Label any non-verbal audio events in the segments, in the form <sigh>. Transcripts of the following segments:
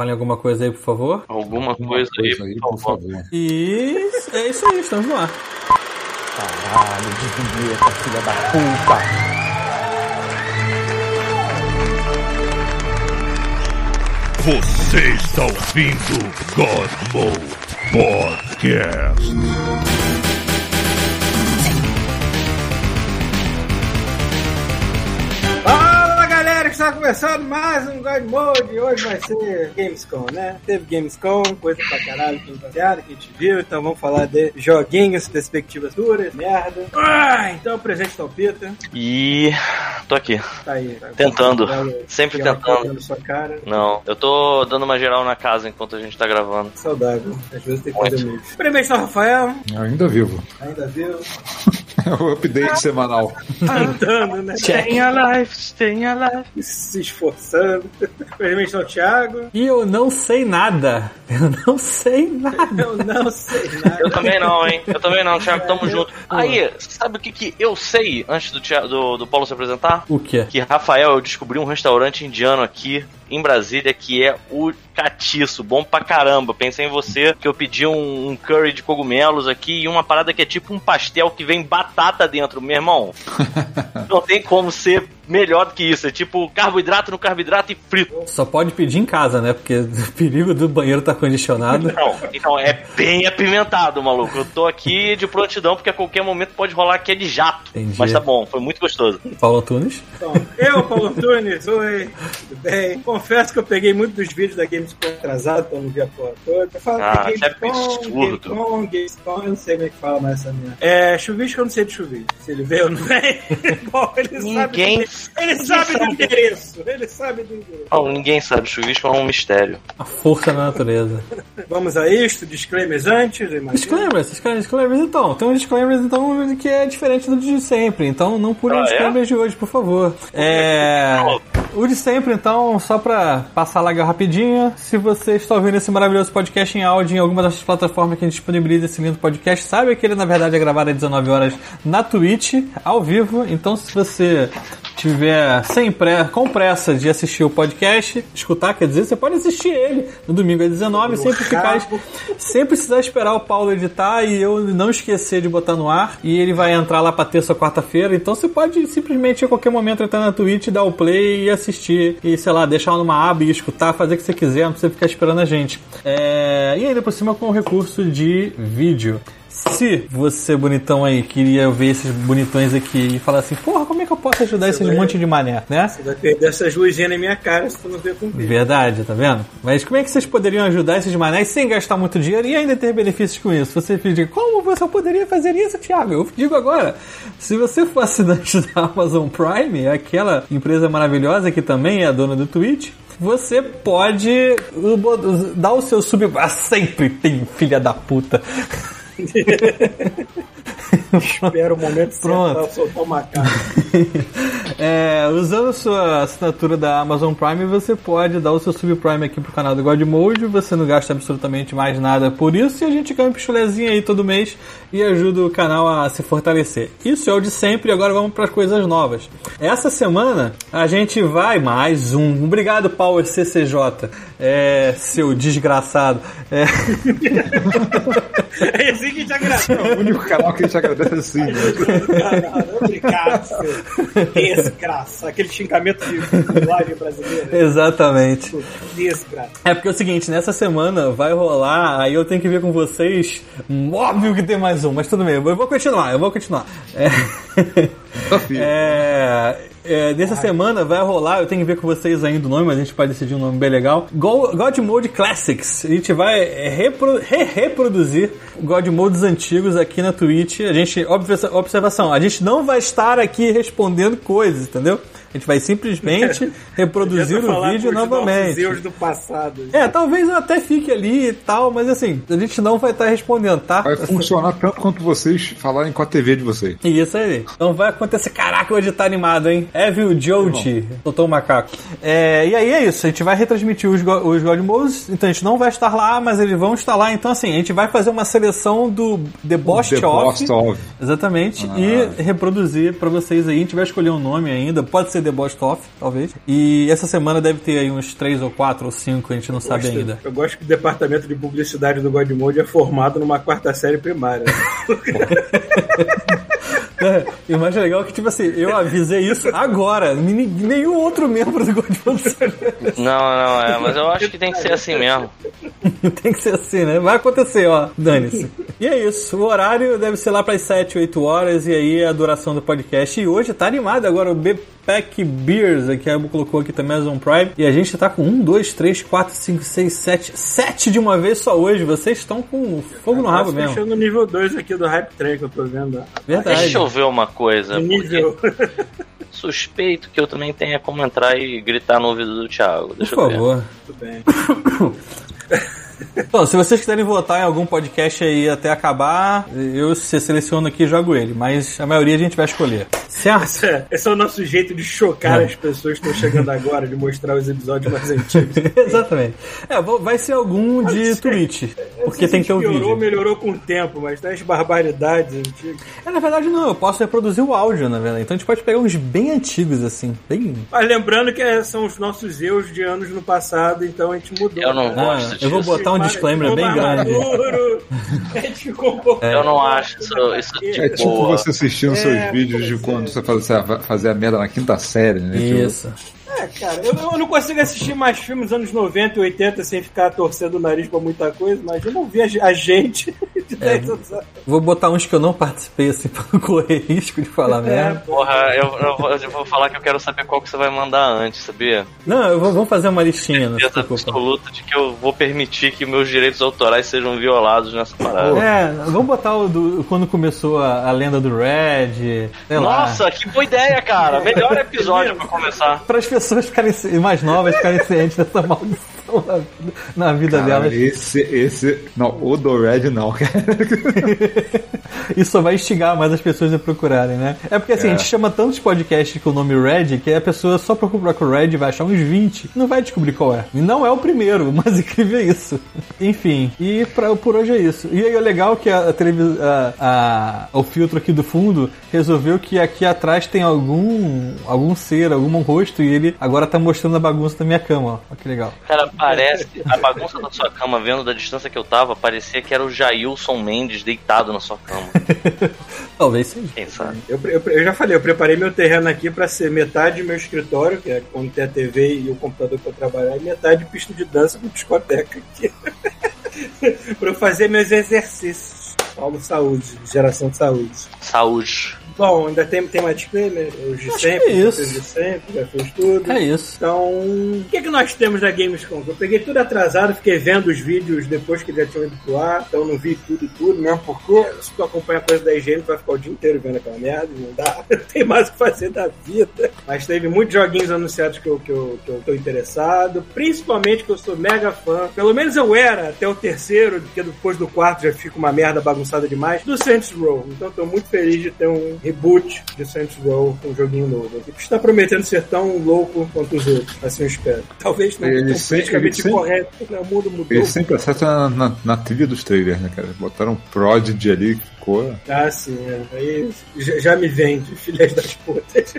Falem alguma coisa aí, por favor. Alguma coisa, Coisa aí, por favor. E é isso aí, estamos no ar. Caralho, desvinheta, filha da puta. Você está ouvindo God Mode Podcast. Está começando mais um God Mode. Hoje vai ser Gamescom, né? Teve Gamescom, coisa pra caralho que passeada, que a gente viu. Então vamos falar de joguinhos, perspectivas duras, merda. Ah, então presente tá o Peter. E tô aqui, Tá aí. Tá Tentando. Sempre belo tentando. sua cara. Não, eu tô dando uma geral na casa enquanto a gente tá gravando. Saudável. Às vezes tem que fazer muito. Presente tá o Rafael. Ainda vivo. Ainda viu? <laughs> É o update semanal. Tentando, né? Staying alive, staying alive. Se esforçando. Presente tá o Thiago. E eu não sei nada. Eu não sei nada. Eu não sei nada. Eu também não, hein? Eu também não, Thiago, tamo junto. Aí, sabe o que, que eu sei antes do, Thiago- do, do Paulo se apresentar? O quê? Que Rafael, eu descobri um restaurante indiano aqui em Brasília que é o catiço, bom pra caramba. Pensei em você, que eu pedi um, um curry de cogumelos aqui e uma parada que é tipo um pastel que vem batata dentro, meu irmão. <laughs> Não tem como ser melhor do que isso. É tipo carboidrato no carboidrato e frito. Só pode pedir em casa, né? Porque <laughs> o perigo do banheiro tá condicionado. Não, então é bem apimentado, maluco. Eu tô aqui de prontidão porque a qualquer momento pode rolar aquele jato. Entendi. Mas tá bom, foi muito gostoso. Paulo Tunes. Então, eu, Paulo Antunes, oi, tudo bem? Confesso que eu peguei muito dos vídeos da Gamescom atrasado, então não vi a porra toda. Eu falo Ah, Gamescom, absurdo. Gamescom, Gamescom, eu não sei como é que fala mais essa minha. É, chuvisco eu não sei de chuvisco. Se ele veio ou não vem, <laughs> bom, ele Ninguém- sabe. Ele sabe do endereço, ele sabe do endereço. Não, ninguém sabe, chuvisco é um mistério. A força da natureza. Vamos a isto, disclaimers antes, eu imagino. Disclaimers, disclaimers, disclaimers então. Tem um disclaimers então que é diferente do de sempre. Então não pulem Ah, os é? disclaimers de hoje, por favor. É. O de sempre, então, só pra passar lá rapidinho. Se você está ouvindo esse maravilhoso podcast em áudio em alguma das plataformas que a gente disponibiliza esse lindo podcast, sabe que ele na verdade é gravado às 19 horas na Twitch, ao vivo. Então, se você tiver sem pré, com pressa de assistir o podcast, escutar, quer dizer, você pode assistir ele no domingo às 19 sempre ficar sem precisar esperar o Paulo editar e eu não esquecer de botar no ar. E ele vai entrar lá pra terça ou quarta-feira. Então você pode simplesmente a qualquer momento entrar na Twitch, dar o play e assistir. E sei lá, deixar numa aba e escutar, fazer o que você quiser, não precisa ficar esperando a gente. É, E ainda por cima com o recurso de vídeo. Se você, bonitão aí, queria ver esses bonitões aqui e falar assim, porra, como é que eu posso ajudar esses vai- monte de mané, né? Você vai perder essas luzinhas na minha cara se tu não ver com vídeo. Verdade, tá vendo? Mas como é que vocês poderiam ajudar esses manés sem gastar muito dinheiro e ainda ter benefícios com isso? Você pedir, como você poderia fazer isso, Thiago? Eu digo agora, se você for assinante <laughs> da Amazon Prime, aquela empresa maravilhosa que também é a dona do Twitch, você pode dar o seu sub... Ah, sempre tem filha da puta. <laughs> <laughs> Espera o momento certo Pronto. pra soltar o macaco. <laughs> É, usando sua assinatura da Amazon Prime, você pode dar o seu subprime aqui pro canal do God Mode. Você não gasta absolutamente mais nada por isso. E a gente ganha um pichulezinho aí todo mês e ajuda o canal a se fortalecer. Isso é o de sempre. Agora vamos para as coisas novas. Essa semana a gente vai mais um. Obrigado, Power CCJ. É, seu desgraçado. É, <laughs> É assim que te agradou. O único canal que a gente agradece assim, né? Caralho, obrigado, seu desgraça. Aquele xingamento de live brasileiro. exatamente. Desgraça. É porque é o seguinte, nessa semana vai rolar, aí eu tenho que ver com vocês. Óbvio que tem mais um, mas tudo bem, eu vou continuar, eu vou continuar. É, Desafio. é, é, nessa semana vai rolar, eu tenho que ver com vocês ainda o nome, mas a gente pode decidir um nome bem legal. Go- God Mode Classics. A gente vai repro- re-reproduzir God Modes antigos aqui na Twitch. A gente, observa- observação, a gente não vai estar aqui respondendo coisas, entendeu? A gente vai simplesmente <laughs> reproduzir o vídeo novamente. do passado. É, talvez eu até fique ali e tal, mas assim, a gente não vai estar respondendo, tá? Vai funcionar tanto quanto vocês falarem com a TV de vocês. Isso aí. Então vai acontecer. Caraca, hoje tá animado, hein? Evil Joji. Soltou o macaco. É, e aí é isso. A gente vai retransmitir os, go os God Modes. Então a gente não vai estar lá, mas eles vão estar lá. Então assim, a gente vai fazer uma seleção do The Boss The Off. Exatamente. E reproduzir pra vocês aí. A gente vai escolher um nome ainda. Pode ser The Boss Off, talvez. E essa semana deve ter aí uns 3 ou 4 ou 5, a gente não sabe Gosto- ainda. Eu gosto que o departamento de publicidade do Godmode é formado numa quarta série primária. <laughs> É, e o mais legal é que, tipo assim, eu avisei isso agora. Nenhum outro membro do sabe. Não, não, é, mas eu acho que tem que ser assim mesmo. <laughs> Tem que ser assim, né? Vai acontecer, ó. Dane-se. E é isso. O horário deve ser lá pras 7, 8 horas. E aí a duração do podcast. E hoje tá animado agora o B-Pack Beers, que a Abu colocou aqui também, Amazon Prime. E a gente tá com 1, 2, 3, 4, 5, 6, 7. 7 de uma vez só hoje. Vocês estão com fogo no rabo Tá mesmo. fechando o nível 2 aqui do Hype Train que eu tô vendo. ó. Verdade. Deixa eu ver uma coisa. Nível. <laughs> suspeito que eu também tenha como entrar e gritar no ouvido do Thiago. Por Deixa eu ver. favor. Tudo bem. <coughs> Bom, se vocês quiserem votar em algum podcast aí até acabar, eu se seleciono aqui e jogo ele. Mas a maioria a gente vai escolher. Certo? Esse é, esse é o nosso jeito de chocar É. as pessoas que estão chegando agora, de mostrar os episódios mais antigos. <laughs> Exatamente. É, vai ser algum de Twitch. Porque tem que ter o Piorou, vídeo. melhorou com o tempo, mas tem as barbaridades antigas. É, na verdade, não, eu posso reproduzir o áudio, na verdade. Então a gente pode pegar uns bem antigos, assim. Bem. Mas lembrando que é- são os nossos erros de anos no passado, então a gente mudou. Eu não né? Ah, gosto disso. eu vou botar um Para- disclaimer bem grande. maduro, ficou um pouco. Eu não acho isso, isso É de tipo você assistindo seus É, vídeos de quando é. você fazia, fazia merda na quinta série, né? Tipo, Isso. É, cara, eu, eu não consigo assistir mais filmes dos anos 90 e 80 sem ficar torcendo o nariz pra muita coisa, mas eu não vi a, a gente <laughs> de 10 anos atrás. Vou botar uns que eu não participei, assim, <laughs> pra não correr risco de falar É, merda. Porra, eu, eu vou, eu vou falar que eu quero saber qual que você vai mandar antes, sabia? Não, eu vou, vamos fazer uma listinha, não se Certeza absoluta de que eu vou permitir que meus direitos autorais sejam violados nessa parada. É, vamos botar o do quando começou a, a lenda do Red. Sei lá. Nossa, que boa ideia, cara! Melhor <laughs> episódio pra começar. Para as pessoas ficarem ci- mais novas ficarem cientes dessa maldição na vida, na vida Cara, delas. esse, esse. Não, o do Red não, cara. <laughs> Isso só vai instigar mais as pessoas a procurarem, né? É porque assim, É. a gente chama tantos podcasts com o nome Red que a pessoa só procura com o Red vai achar uns 20. Não vai descobrir qual é. E não é o primeiro, <laughs> mas incrível é isso. Enfim, e pra, por hoje é isso. E aí é legal que a, televisão, o filtro aqui do fundo resolveu que aqui atrás tem algum algum ser, algum rosto e ele agora tá mostrando a bagunça da minha cama, ó. Olha que legal. Cara, parece. A bagunça da sua cama, vendo da distância que eu tava, parecia que era o Jailson Mendes deitado na sua cama. <laughs> Talvez seja. Quem sabe? Eu, eu- eu já falei, eu preparei meu terreno aqui pra ser metade meu escritório, que é quando tem a TV e o computador pra eu trabalhar, e metade pista de dança com discoteca aqui. <laughs> pra eu fazer meus exercícios. Paulo Saúde, geração de saúde. Saúde. Bom, ainda tem, tem mais disclaimer? Os de Acho sempre, é isso. os de sempre, já fez tudo. É isso. Então, o que, que nós temos da Gamescom? Eu peguei tudo atrasado, fiquei vendo os vídeos depois que já tinham ido pro ar, então não vi tudo e tudo, mesmo porque se tu acompanha a coisa da higiene, tu vai ficar o dia inteiro vendo aquela merda, não dá, <laughs> tem mais o que fazer da vida. Mas teve muitos joguinhos anunciados que eu, que, eu, que eu tô interessado, principalmente que eu sou mega fã, pelo menos eu era até o terceiro, porque depois do quarto já fica uma merda bagunçada demais, do Saints Row. Então tô muito feliz de ter um reboot de Saints Row, um joguinho novo. Que está prometendo ser tão louco quanto os outros, assim eu espero. Talvez não Ele tão sempre- politicamente sempre- correto, porque o mundo mudou. Ele sempre acerta na, na, na trilha dos trailers, né, cara? Botaram um Prodigy ali que ficou. Ah, sim, é. aí já, já me vende, <laughs> filhas das putas.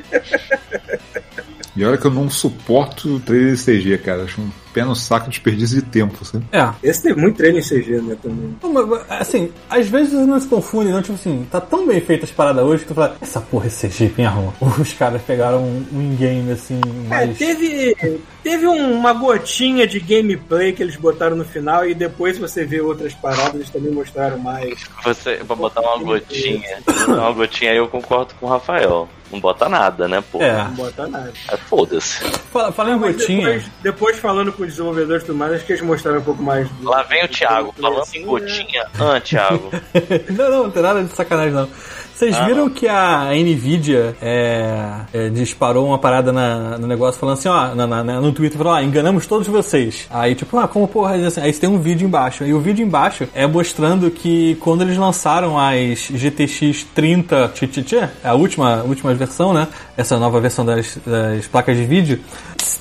E olha que eu não suporto trailer CG, cara. Acho um pé no saco desperdício de tempo, assim. É. Esse tem muito treino em CG, né, também. Não, mas, mas, Assim, às vezes não se confunde, não. Tipo assim, tá tão bem feita as paradas hoje que tu fala, essa porra é CG mesmo. <laughs> Os caras pegaram um, um in-game assim, É, teve, teve um- uma gotinha de gameplay que eles botaram no final e depois você vê outras paradas, eles também mostraram mais. Você, pra botar uma gotinha. Uma gotinha aí eu concordo com o Rafael. Não bota nada, né, pô? É. Não bota nada. É, Foda-se. Fala, fala em gotinha. Depois, depois falando com os desenvolvedores e tudo mais, acho que eles mostraram um pouco mais. do- Lá vem o Thiago do- falando assim, em né? gotinha. Ah, Thiago. <laughs> não, não, não tem nada de sacanagem, não. Vocês Ah, viram que a Nvidia é, é, disparou uma parada na- no negócio falando assim, ó, na- na- no Twitter, falou, ó, enganamos todos vocês. Aí, tipo, ah, como porra? Aí, assim, aí tem um vídeo embaixo. E o vídeo embaixo é mostrando que quando eles lançaram as GTX 30 TTT, a última, última versão, né? Essa nova versão das, das placas de vídeo,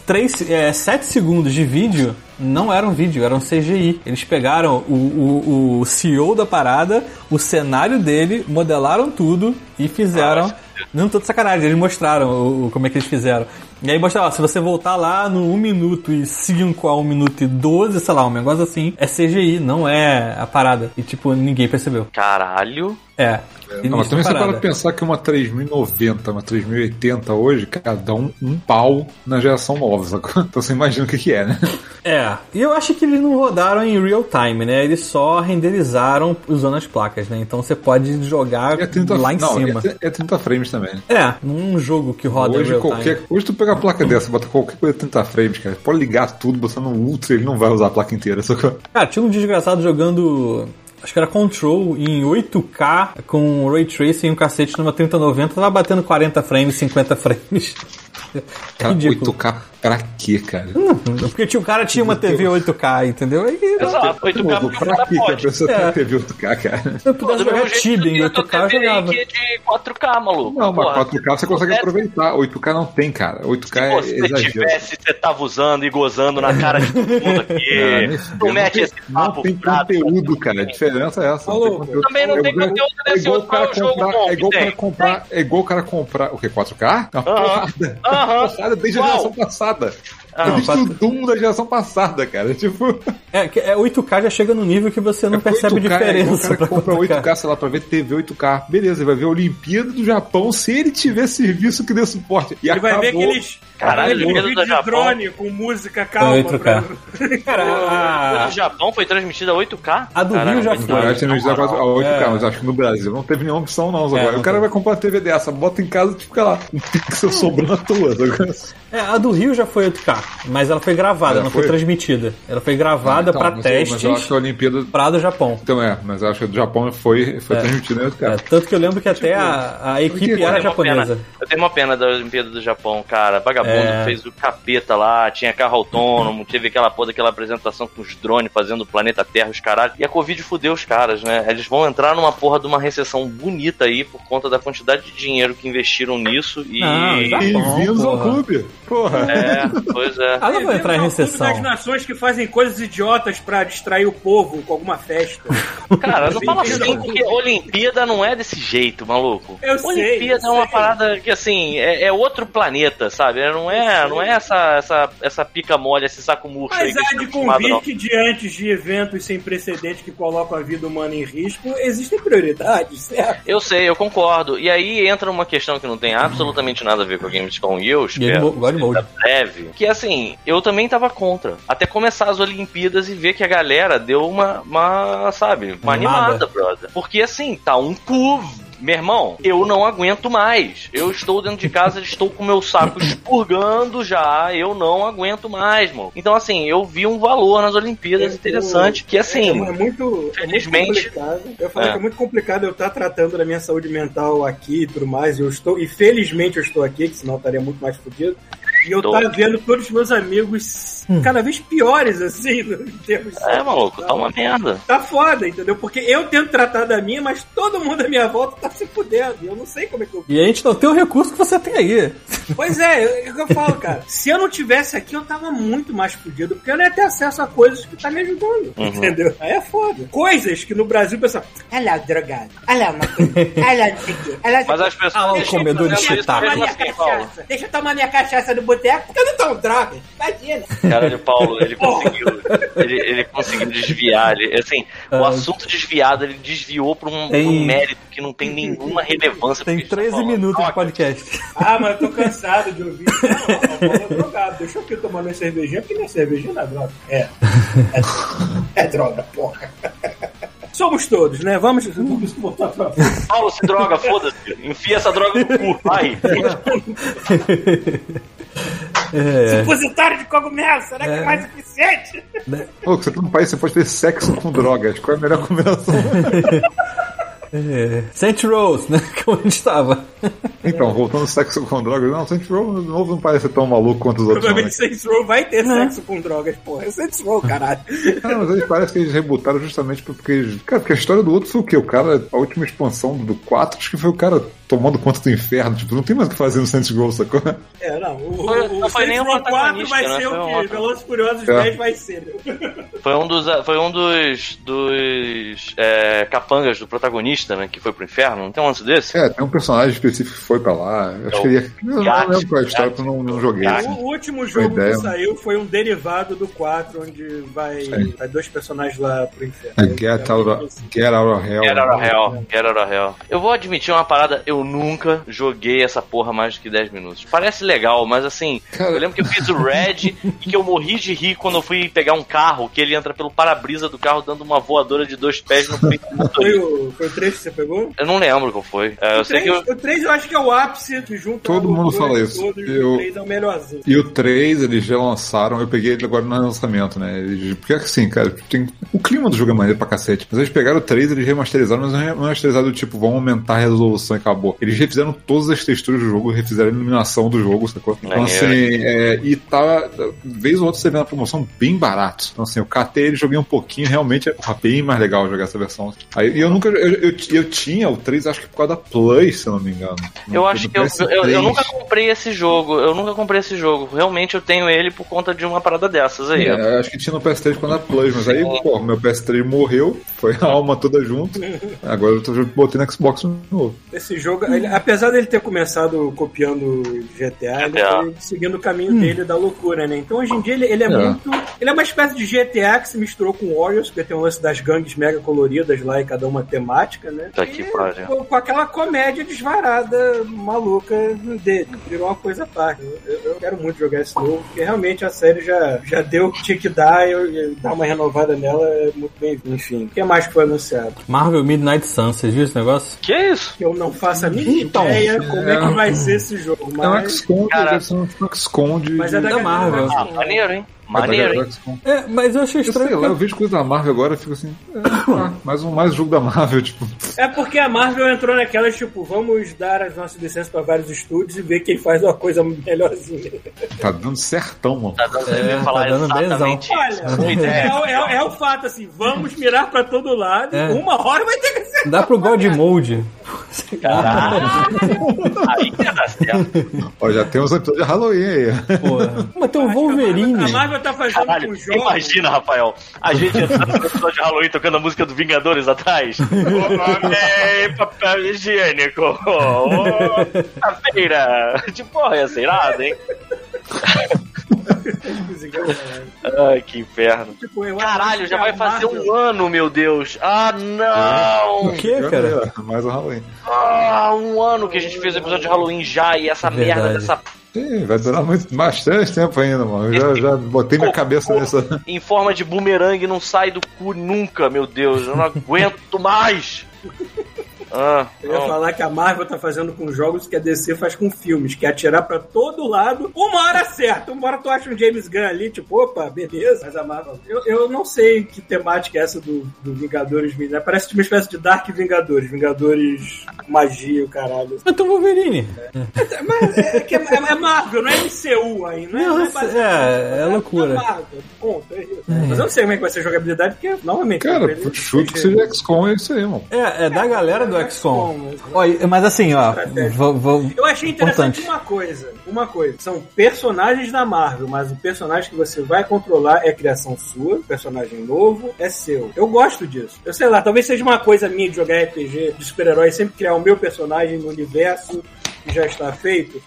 3, é, 7 segundos de vídeo não eram vídeo, eram CGI. Eles pegaram o, o, o CEO da parada, o cenário dele, modelaram tudo e fizeram Não tô de sacanagem, eles mostraram o, como é que eles fizeram. E aí mostraram, ó, se você voltar lá no 1 minuto e 5 a 1 minuto e 12, sei lá, um negócio assim, é CGI, não é a parada. E tipo, ninguém percebeu. Caralho. É. Não, mas início também você para pensar que uma 3090, uma 3080 hoje, cada um um pau na geração nova? <laughs> Então você imagina o que, que é, né? É, e eu acho que eles não rodaram em real time, né? Eles só renderizaram usando as placas, né? Então você pode jogar É 30, lá em não, cima. É, é 30 frames também. né? É, num jogo que roda em Hoje, real qualquer, time. hoje tu pega a placa dessa, bota qualquer coisa 30 frames, cara. Pode ligar tudo, botar no Ultra, ele não vai usar a placa inteira, sacou? Cara, tinha um desgraçado jogando. Acho que era Control em 8K com Ray Tracing e um cacete numa 3090, tava batendo 40 frames, 50 frames. <laughs> Cara, Ridículo. 8K pra quê, cara? Porque tinha, o cara tinha uma TV 8K, entendeu? Aí Exato, 8K Pô, porque pra você que a pessoa É. tem TV 8K, cara? se eu pudesse jogar Tibia em eu tô 8K, eu jogava. é de 4K, maluco. Não, mas Porra. 4K você consegue Se aproveitar. 8K não tem, cara. 8K é Se você exagero. tivesse, você tava usando e gozando na cara de todo mundo aqui. Fudeu. <laughs> não mete tem, esse papo não tem conteúdo, cara. A diferença é essa. Também não É tem conteúdo É nesse outro cara jogo bom É igual o cara comprar. É igual o cara comprar. O que? 4K? Uma porrada. Aham. Porrada desde a geração passada porrada. Ah, Eu vi quatro- o Doom da geração passada, cara. Tipo. É, que- é 8K já chega no nível que você não percebe 8K, é igual o diferença cara compra 4K. 8K, sei lá, pra ver TV 8K. Beleza, ele vai ver a Olimpíada do Japão se ele tiver serviço que dê suporte. E Ele vai ver acabou. aqueles, Caralho, vídeos do de drone com música calma. 8K. pra- <laughs> Cara, O a, do Japão foi transmitida a 8K? A do Rio já foi. Não, não a 8K, É. mas acho que no Brasil não teve nenhuma opção, não. Agora. não o cara vai comprar uma TV dessa, bota em casa e fica lá. Um pixel <laughs> sobrando à toa. sabe? é, a do Rio já foi 8K, mas ela foi gravada, Já não foi? foi? transmitida. Ela foi gravada Então, pra não sei, Mas eu acho testes que a Olimpíada. pra do Japão. Então é, mas eu acho que a do Japão foi, foi É. transmitida em 8K. É, tanto que eu lembro que até a, a equipe porque- era japonesa. pena- Eu tenho uma pena da Olimpíada do Japão, cara. Vagabundo É. fez o capeta lá, tinha carro autônomo, teve aquela porra daquela apresentação com os drones fazendo o planeta Terra, os caralho. E a Covid fudeu os caras, né? Eles vão entrar numa porra de uma recessão bonita aí por conta da quantidade de dinheiro que investiram nisso e. Não, já- Bem-vindos ao clube. Porra. É, pois é. Ah, não vai entrar em recessão. das nações que fazem coisas idiotas pra distrair o povo com alguma festa. <laughs> Cara, não fala assim, porque Olimpíada não é desse jeito, maluco. Eu sei, Olimpíada eu é uma sei. parada que, assim, é, é outro planeta, sabe? Não é, não é essa, essa, essa pica mole, esse saco murcho aí Mas que a há gente de acostumado, convir não. que diante de eventos sem precedentes que colocam a vida humana em risco, existem prioridades, certo? Eu sei, eu concordo. E aí entra uma questão que não tem absolutamente nada a ver com a Gamescom e eu, Game espero, Mo- God Mode. da breve, que assim, eu também tava contra. Até começar as Olimpíadas e ver que a galera deu uma, uma sabe, uma Animada. animada, brother. Porque assim, tá um cu. Meu irmão, eu não aguento mais. Eu estou dentro de casa, <laughs> estou com meu saco expurgando já. Eu não aguento mais, mano. Então, assim, eu vi um valor nas Olimpíadas interessante. Que assim, É, é muito, é muito felizmente- complicado. Eu falei É. que é muito complicado eu estar tratando da minha saúde mental aqui e tudo mais. E eu estou, e felizmente eu estou aqui, que senão eu estaria muito mais fodido. E eu Tô. tá vendo todos os meus amigos cada vez piores, assim, <laughs> em termos é, maluco, tá uma merda. Tá foda, entendeu? Porque eu tento tratar da minha, mas todo mundo à minha volta tá se fudendo. E eu não sei como é que eu. E a gente não tem o recurso que você tem aí. Pois é, é o que eu falo, cara. Se eu não tivesse aqui, eu tava muito mais fudido, porque eu não ia ter acesso a coisas que tá me ajudando. Uhum. Entendeu? Aí é foda. Coisas que no Brasil o pessoal. Olha lá, o drogado. Olha lá. Olha lá, não sei o quê. Olha lá, Mas as pessoas. Ah, o comedor de tomar minha cachaça. Deixa eu tomar minha cachaça no boteco, porque eu não tomo drogas. Imagina. Caralho, Paulo, ele conseguiu. Ele, ele conseguiu desviar. Ele, assim, o Ah. assunto desviado, ele desviou pra um, pra um Tem- mérito que não tem nenhuma relevância. Tem pro que a gente tá 13 falando. minutos de podcast. Ah, mas eu tô cansado de ouvir. Não, não, não, não, drogado. Deixa eu aqui tomar minha cervejinha, porque minha cervejinha não é droga. É. É, é droga, porra. Somos todos, né? Vamos, vamos voltar pra Paulo, se droga, foda-se. Enfia essa droga no cu, vai. <laughs> É, Supositório de cogumelo, será que é mais eficiente? Pô, você tá num país que você pode ter sexo com drogas. Qual é a melhor combinação? <laughs> é. Saint Rose, né? <laughs> Como a gente tava. Então, voltando ao sexo com drogas, não, de novo não parece ser tão maluco quanto os outros. Não, né? Provavelmente Saints Row vai ter sexo com drogas, porra. É Saints Row, caralho. Ah, mas eles parece que eles rebutaram justamente porque. eles- Cara, porque a história do outro foi o quê? O cara, a última expansão do 4, acho que foi o cara tomando conta do inferno. Tipo, não tem mais o que fazer no Saints Row, sacou? É, não. O, Foi- o, não o foi nem Saints um Row 4 vai ser né? o um que outro. Velozes e Furiosos É. 10 vai ser. né? Foi um dos, foi um dos, dos é, capangas do protagonista, né? Que foi pro inferno. Não tem um lance desse? É, tem um personagem específico que foi pra lá. Eu acho que ele ia. Eu não lembro qual é a história, porque eu não, não joguei. Assim. O último jogo ideia. que saiu foi um derivado do 4, onde vai, vai dois personagens lá pro inferno. É Get out, of, get out of Hell. Get out of hell, get out of hell. Eu vou admitir uma parada, eu nunca joguei essa porra mais do que 10 minutos. Parece legal, mas assim, Cara. eu lembro que eu fiz o Red e que eu morri de rir quando eu fui pegar um carro, que ele entra pelo para-brisa do carro dando uma voadora de dois pés no peito do <laughs> Foi motorista. o, foi o 3 que você pegou? Eu não lembro qual foi. É, eu O sei 3, que eu. o 3 eu acho que é o ápice que junta Todo a mundo fala isso. Todos, Eu- O 3 é o melhorzinho. E o 3, eles já lançaram, eu peguei ele agora no lançamento, né? Eles- porque assim, cara, tem, o clima do jogo é maneiro pra cacete. Mas eles pegaram o 3, eles remasterizaram, mas não é remasterizado do tipo, vão aumentar a resolução e acabou. Eles refizeram todas as texturas do jogo, refizeram a iluminação do jogo, sacou? Então assim, é, e tá, vez ou outra você vê na promoção bem barato. Então assim, eu catei ele, joguei um pouquinho, realmente é bem mais legal jogar essa versão. Aí e eu nunca, eu, eu, eu tinha o 3, acho que por causa da Play, se eu não me engano. Eu acho que eu, PS3. eu, eu nunca comprei esse jogo. Eu nunca comprei esse jogo. Realmente eu tenho ele por conta de uma parada dessas aí. É, eu acho que tinha no PS3 quando era Plus, mas aí, pô, meu PS3 morreu, foi a alma toda junto. Agora eu tô botei no Xbox de novo. Esse jogo, ele- apesar dele ter começado copiando GTA, ele GTA. foi seguindo o caminho dele da loucura, né? Então hoje em dia ele, ele é, É. muito. Ele é uma espécie de GTA que se misturou com Warriors, porque tem o lance das gangues mega coloridas lá e cada uma temática, né? Tá que e com, com aquela comédia desvarada, maluca dele. Virou uma coisa à parte. Eu, eu quero muito jogar esse novo, porque realmente a série já, já deu o que tinha que dar e eu- dar uma renovada nela é muito bem Enfim, o que mais foi anunciado? Marvel Midnight Sun, vocês viram esse negócio? Que isso? que eu não faço a mínima Então, ideia como é que vai ser esse jogo. É um Mas, XCOM, Cara. deve ser um XCOM de... mas é da, da galera Marvel. da Ah, Marvel. maneiro, hein? É Maneiro. É, mas eu achei Eu sei estranho. lá, eu vejo coisa da Marvel agora e fico assim, é, ah, mais um mais jogo da Marvel, <laughs> tipo, É porque a Marvel entrou naquelas, tipo, vamos dar as nossas licenças para vários estúdios e ver quem faz uma coisa melhorzinha. tá dando certão, mano. Tá dando, É, falar tá dando exatamente Olha, ideia. é, o- é o- é o fato, assim, vamos mirar pra todo lado, É. uma hora vai ter que ser. Dá pro God Mode. Aí que ia dar certo. Ó, já tem uns episódios de Halloween aí. Porra. Mas tem o A Wolverine. Marvel tá fazendo Caralho, com jogos. imagina, Rafael, a gente entrando no episódio de Halloween tocando a música do Vingadores atrás. Ô, <laughs> papel higiênico. Ô, A feira. De porra, ia ser irado, hein? <laughs> Ai, que inferno. Tipo, eu Caralho, já vai fazer um ano, meu Deus. Ah, não! O que, cara? Mais um Halloween. Ah, um ano que a gente fez o episódio de Halloween já e essa merda dessa Sim, vai durar muito, bastante tempo ainda, mano. Eu já, já botei minha cabeça nessa. em forma de bumerangue não sai do cu nunca, meu Deus. Eu não aguento mais. <laughs> Ah, Eu ia não. falar que a Marvel tá fazendo com jogos que a DC faz com filmes, que é atirar pra todo lado, uma hora certa. Uma hora tu acha um James Gunn ali, tipo, opa, beleza, mas a Marvel. Eu, eu não sei que temática é essa do, do Vingadores, né? Parece uma espécie de Dark Vingadores, Vingadores magia, o caralho. Mas tem o Wolverine. Mas é, que é, é Marvel, não é MCU aí, não é? Não, não é- baseado- é- é loucura. Marvel, ponto, é isso. Mas eu não sei como é que vai ser a jogabilidade, porque, novamente... Cara, chuto que seja XCOM é isso aí, mano. É, é da galera do XCOM. mas- Olha, mas assim, ó. Estratégia. Vou, vou- Eu achei interessante Importante. uma coisa. Uma coisa. São personagens da Marvel, mas o personagem que você vai controlar é criação sua. O personagem novo é seu. Eu gosto disso. Eu sei lá, talvez seja uma coisa minha de jogar RPG de super-herói, sempre criar o meu personagem no universo que já está feito.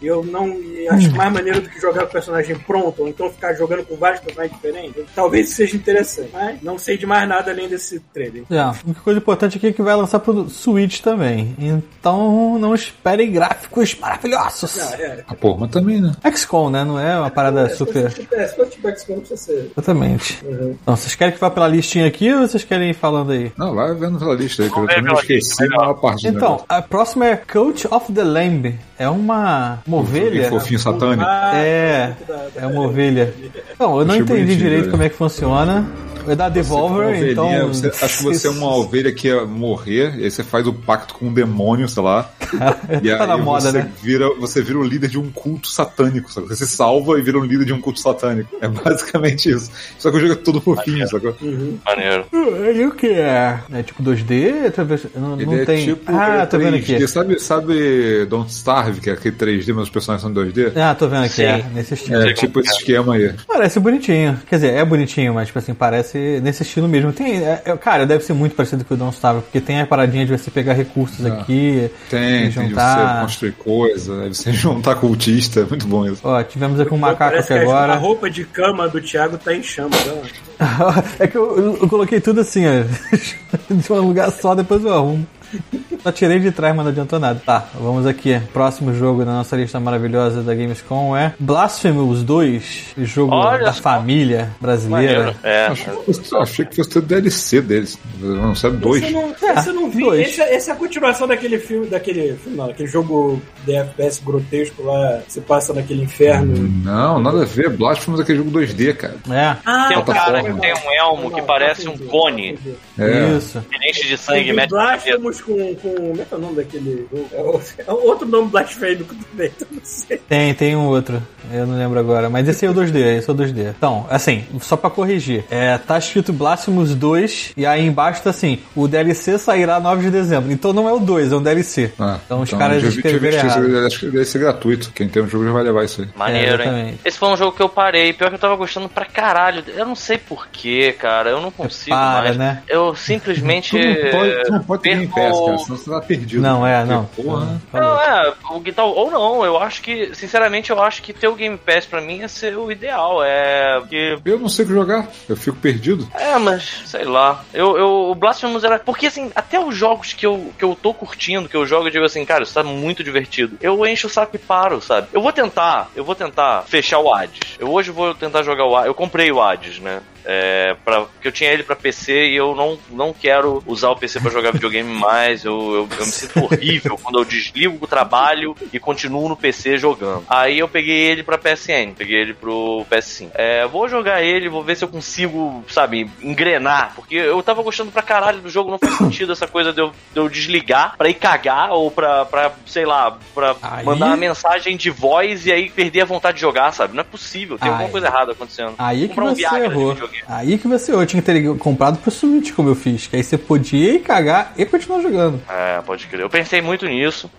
Eu não acho mais maneiro do que jogar com o personagem pronto, ou então ficar jogando com vários personagens diferentes. Talvez seja interessante, mas não sei de mais nada além desse trailer. É, a única coisa importante aqui é que vai lançar pro Switch também. Então não esperem gráficos maravilhosos. Ah, é. Pô, mas também, né? XCOM, né? Não é uma parada super. É, se for tipo XCOM, não precisa ser. Exatamente. Uhum. Então, vocês querem que vá pela listinha aqui ou vocês querem ir falando aí? Não, vai vendo pela lista aí, que eu também esqueci a maior parte Então, a próxima é Coach of the Lamb. É uma, uma ovelha. Fofinho satânico. Ah, É, da- é uma ovelha. Não, eu não Achei entendi direito velho. como é que funciona. É da Devolver, ovelhinha, então. você- acho que você é uma ovelha que ia morrer, e aí você faz o pacto com um demônio, sei lá. <laughs> E aí tá na moda, você, né? vira, você vira o líder de um culto satânico, sabe? Você se salva e vira um líder de um culto satânico. É basicamente isso. Só que o jogo é todo fofinho, sacou? Maneiro. E o que é? É tipo 2D? Outra vez- Não, não é tem. tipo ah, é tô vendo 3D. aqui. Sabe, sabe Don't Starve, que é aquele 3D, mas os personagens são 2D? Ah, tô vendo aqui. É, nesse estilo. É, tipo esse esquema aí. Parece bonitinho. Quer dizer, é bonitinho, mas tipo assim, parece nesse estilo mesmo. Tem, é- é- cara, deve ser muito parecido com o Don't Starve, porque tem a paradinha de você pegar recursos Ah. aqui. Tem, Tem, tem de você juntar. construir coisa, você <laughs> juntar cultista, é muito bom isso. Ó, tivemos aqui um macaco Parece aqui que a- A agora. roupa de cama do Thiago tá em chamas. ó. <laughs> é que eu, eu- eu coloquei tudo assim, ó. <laughs> De um lugar só, depois eu arrumo. <laughs> Só tirei de trás, mas não adiantou nada. Tá, vamos aqui. Próximo jogo da nossa lista maravilhosa da Gamescom é Blasphemous 2, jogo Olha da só. família brasileira. Maneiro. É. Achei que fosse, achei que fosse ter DLC deles. Não sabe dois. Esse eu não, É, esse eu não vi. dois. Esse, é- esse é a continuação daquele filme, daquele filme, não, aquele jogo de FPS grotesco lá, você passa naquele inferno. Não, nada a ver. Blasphemous é aquele jogo 2D, cara. É, Ah, Tem um tá cara que tem um elmo que parece um cone, É. isso. que enche de sangue Tem mete na com, com. Como é que é o nome daquele? É, o- é outro nome blasfêmico também, eu não sei. Tem, tem um outro. Eu não lembro agora. Mas esse é o 2D, esse é o 2D. Então, assim, só pra corrigir. É, tá escrito Blasphemous 2 e aí embaixo tá assim, o DLC sairá 9 de dezembro. Então não é o 2, é um DLC. Ah, Então os caras escreveram errado. Acho que deve ser gratuito. Quem tem um jogo já vai levar isso aí. Maneiro, É, hein? Esse foi um jogo que eu parei. Pior que eu tava gostando pra caralho. Eu não sei porquê, cara. Eu não consigo Para, mais. né? Eu simplesmente. <laughs> Tu não pode, tu não pode perco- Cara, senão você tá perdido. Não, é, não. Porra. Não, é, o Guitar, ou não, eu acho que, sinceramente, eu acho que ter o Game Pass pra mim ia ser o ideal. É. Porque. Eu não sei o que jogar, eu fico perdido. É, mas, sei lá. Eu, eu, o Blasphemous era. Porque, assim, até os jogos que eu, que eu tô curtindo, que eu jogo, eu digo assim, cara, isso tá muito divertido. Eu encho o saco e paro, sabe? Eu vou tentar, eu vou tentar fechar o Hades. Eu hoje vou tentar jogar o Hades. Eu comprei o Hades, né? É, pra, porque eu tinha ele pra PC e eu não, não quero usar o PC pra jogar videogame mais. Eu, eu, eu me sinto horrível quando eu desligo o trabalho e continuo no PC jogando. Aí eu peguei ele pra PSN, peguei ele pro PS5. É, vou jogar ele, vou ver se eu consigo, sabe, engrenar. Porque eu tava gostando pra caralho do jogo, não faz sentido essa coisa de eu, de eu desligar pra ir cagar ou pra, pra sei lá, pra Aí- mandar uma mensagem de voz e aí perder a vontade de jogar, sabe? Não é possível, tem alguma Aí. coisa errada acontecendo. Aí que Comprar um você errou. Aí que você. Eu tinha que ter comprado pro Switch, como eu fiz. Que aí você podia ir cagar e continuar jogando. É, pode crer. Eu pensei muito nisso. <laughs>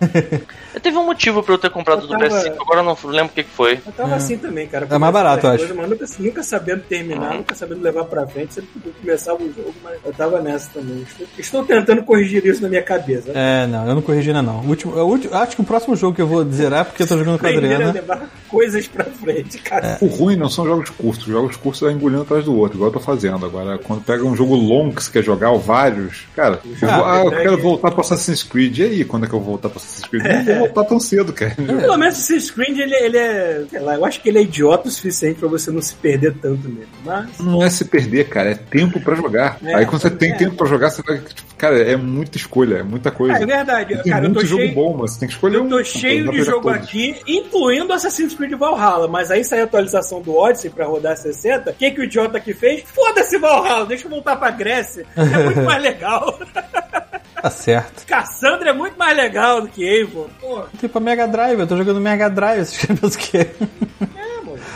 eu teve um motivo pra eu ter comprado Eu do tava- PS5, agora eu não lembro o que que foi. Eu tava assim também, cara. É mais barato, eu acho. Coisa, mas nunca, nunca sabendo terminar, nunca sabendo levar pra frente. Sempre começava o jogo, mas eu tava nessa também. Estou, estou tentando corrigir isso na minha cabeça. É, não, eu não corrigi ainda não. O último, é o último- acho que o próximo jogo que eu vou zerar é porque eu tô jogando com a Adriana. levar coisas pra frente, cara. O ruim não são jogos curtos. Jogos curtos é engolindo atrás do outro, igual eu tô fazendo. Agora, quando pega um jogo longo que você quer jogar, ou vários, cara, eu, vou- ah, eu quero voltar pro Assassin's Creed. E aí, quando é que eu vou voltar pro Assassin's Creed? Não vou voltar tão cedo, cara. Pelo menos esse screen, ele, ele é. Sei lá, eu acho que ele é idiota o suficiente pra você não se perder tanto nele. Mas. Não é se perder, cara, é tempo pra jogar. É, aí quando você tem é. tempo pra jogar, você vai. tipo, Cara, é muita escolha, é muita coisa. É, é verdade. Tem Cara, eu tô muito jogo cheio. bom, mas você tem que escolher Eu um. tô não cheio de jogo todos. aqui, incluindo Assassin's Creed Valhalla, mas aí saiu a atualização do Odyssey pra rodar 60. O que, que o idiota aqui fez? Foda-se Valhalla, deixa eu voltar pra Grécia. É muito mais legal. <laughs> Tá certo. Cassandra é muito mais legal do que Eivor. Pô, Tipo a Mega Drive, eu tô jogando Mega Drive, vocês o quê? <laughs>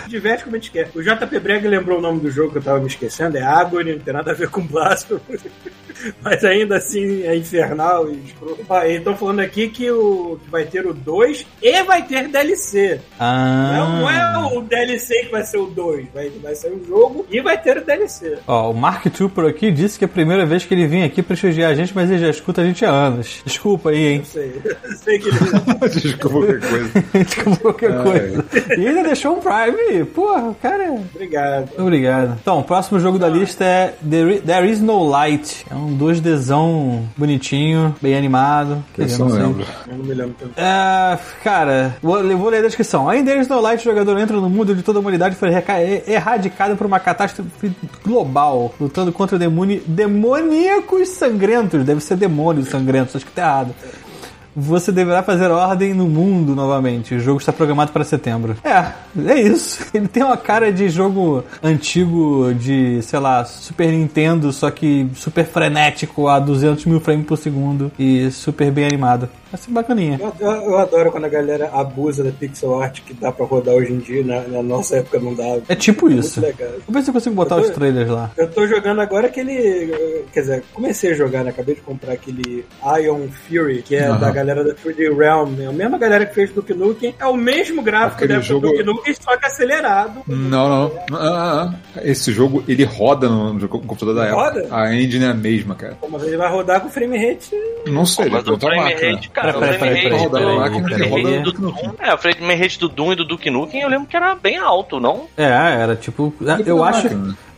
é, diverte como a gente quer. O JP Brega lembrou o nome do jogo que eu tava me esquecendo, é Agony, não tem nada a ver com Blasphemous. <laughs> Mas ainda assim é infernal e escroto. Ah, Estão falando aqui que, o, que vai ter o 2 e vai ter DLC. Ah. Não é o DLC que vai ser o 2, vai, vai ser o jogo e vai ter o DLC. Ó, o Mark por aqui disse que é a primeira vez que ele vinha aqui prestigiar a gente, mas ele já escuta a gente há anos. Desculpa aí, hein? Não sei. <laughs> Eu sei que ele. <laughs> Desculpa qualquer coisa. Desculpa qualquer coisa. E ainda deixou um Prime. Porra, o cara. é- Obrigado. Obrigado. Então, o próximo jogo da lista é There There Is No Light. É um 2Dzão bonitinho, bem animado. Esse eu não lembro. Eu não me lembro. É, cara, vou, vou ler a descrição. Ainda There is no light, o jogador entra no mundo onde toda a humanidade foi e- erradicada por uma catástrofe global, lutando contra demônio, demoníacos sangrentos. Deve ser demônios sangrentos, acho que tá errado. Você deverá fazer ordem no mundo novamente. O jogo está programado para setembro. É, é isso. <laughs> Ele tem uma cara de jogo antigo de, sei lá, Super Nintendo, só que super frenético a 200 mil frames por segundo e super bem animado. Vai ser bacaninha. Eu, eu- eu adoro quando a galera abusa da pixel art que dá pra rodar hoje em dia, na, na nossa época não dava. É tipo isso. Muito legal. Vou ver se eu consigo botar Eu tô- os trailers lá. Eu tô jogando agora aquele. Quer dizer, comecei a jogar, né? Acabei de comprar aquele Ion Fury, que é Aham. da galera da 3D Realm, né? A mesma galera que fez Duke Nukem. É o mesmo gráfico Aquele da época jogo- do Duke Nukem, só que acelerado. Não, não. Ah, ah, ah. Esse jogo, ele roda no, no computador da Roda? Apple. A engine é a mesma, cara. Mas ele vai rodar com frame rate Não sei, ele botou a frame máquina. rate, cara, peraí, frame peraí, rate peraí, do- peraí, o peraí, frame peraí. rate do Doom- É, o frame rate do Doom e do Duke Nukem eu lembro que era bem alto, não? É, era tipo. Tipo Eu acho.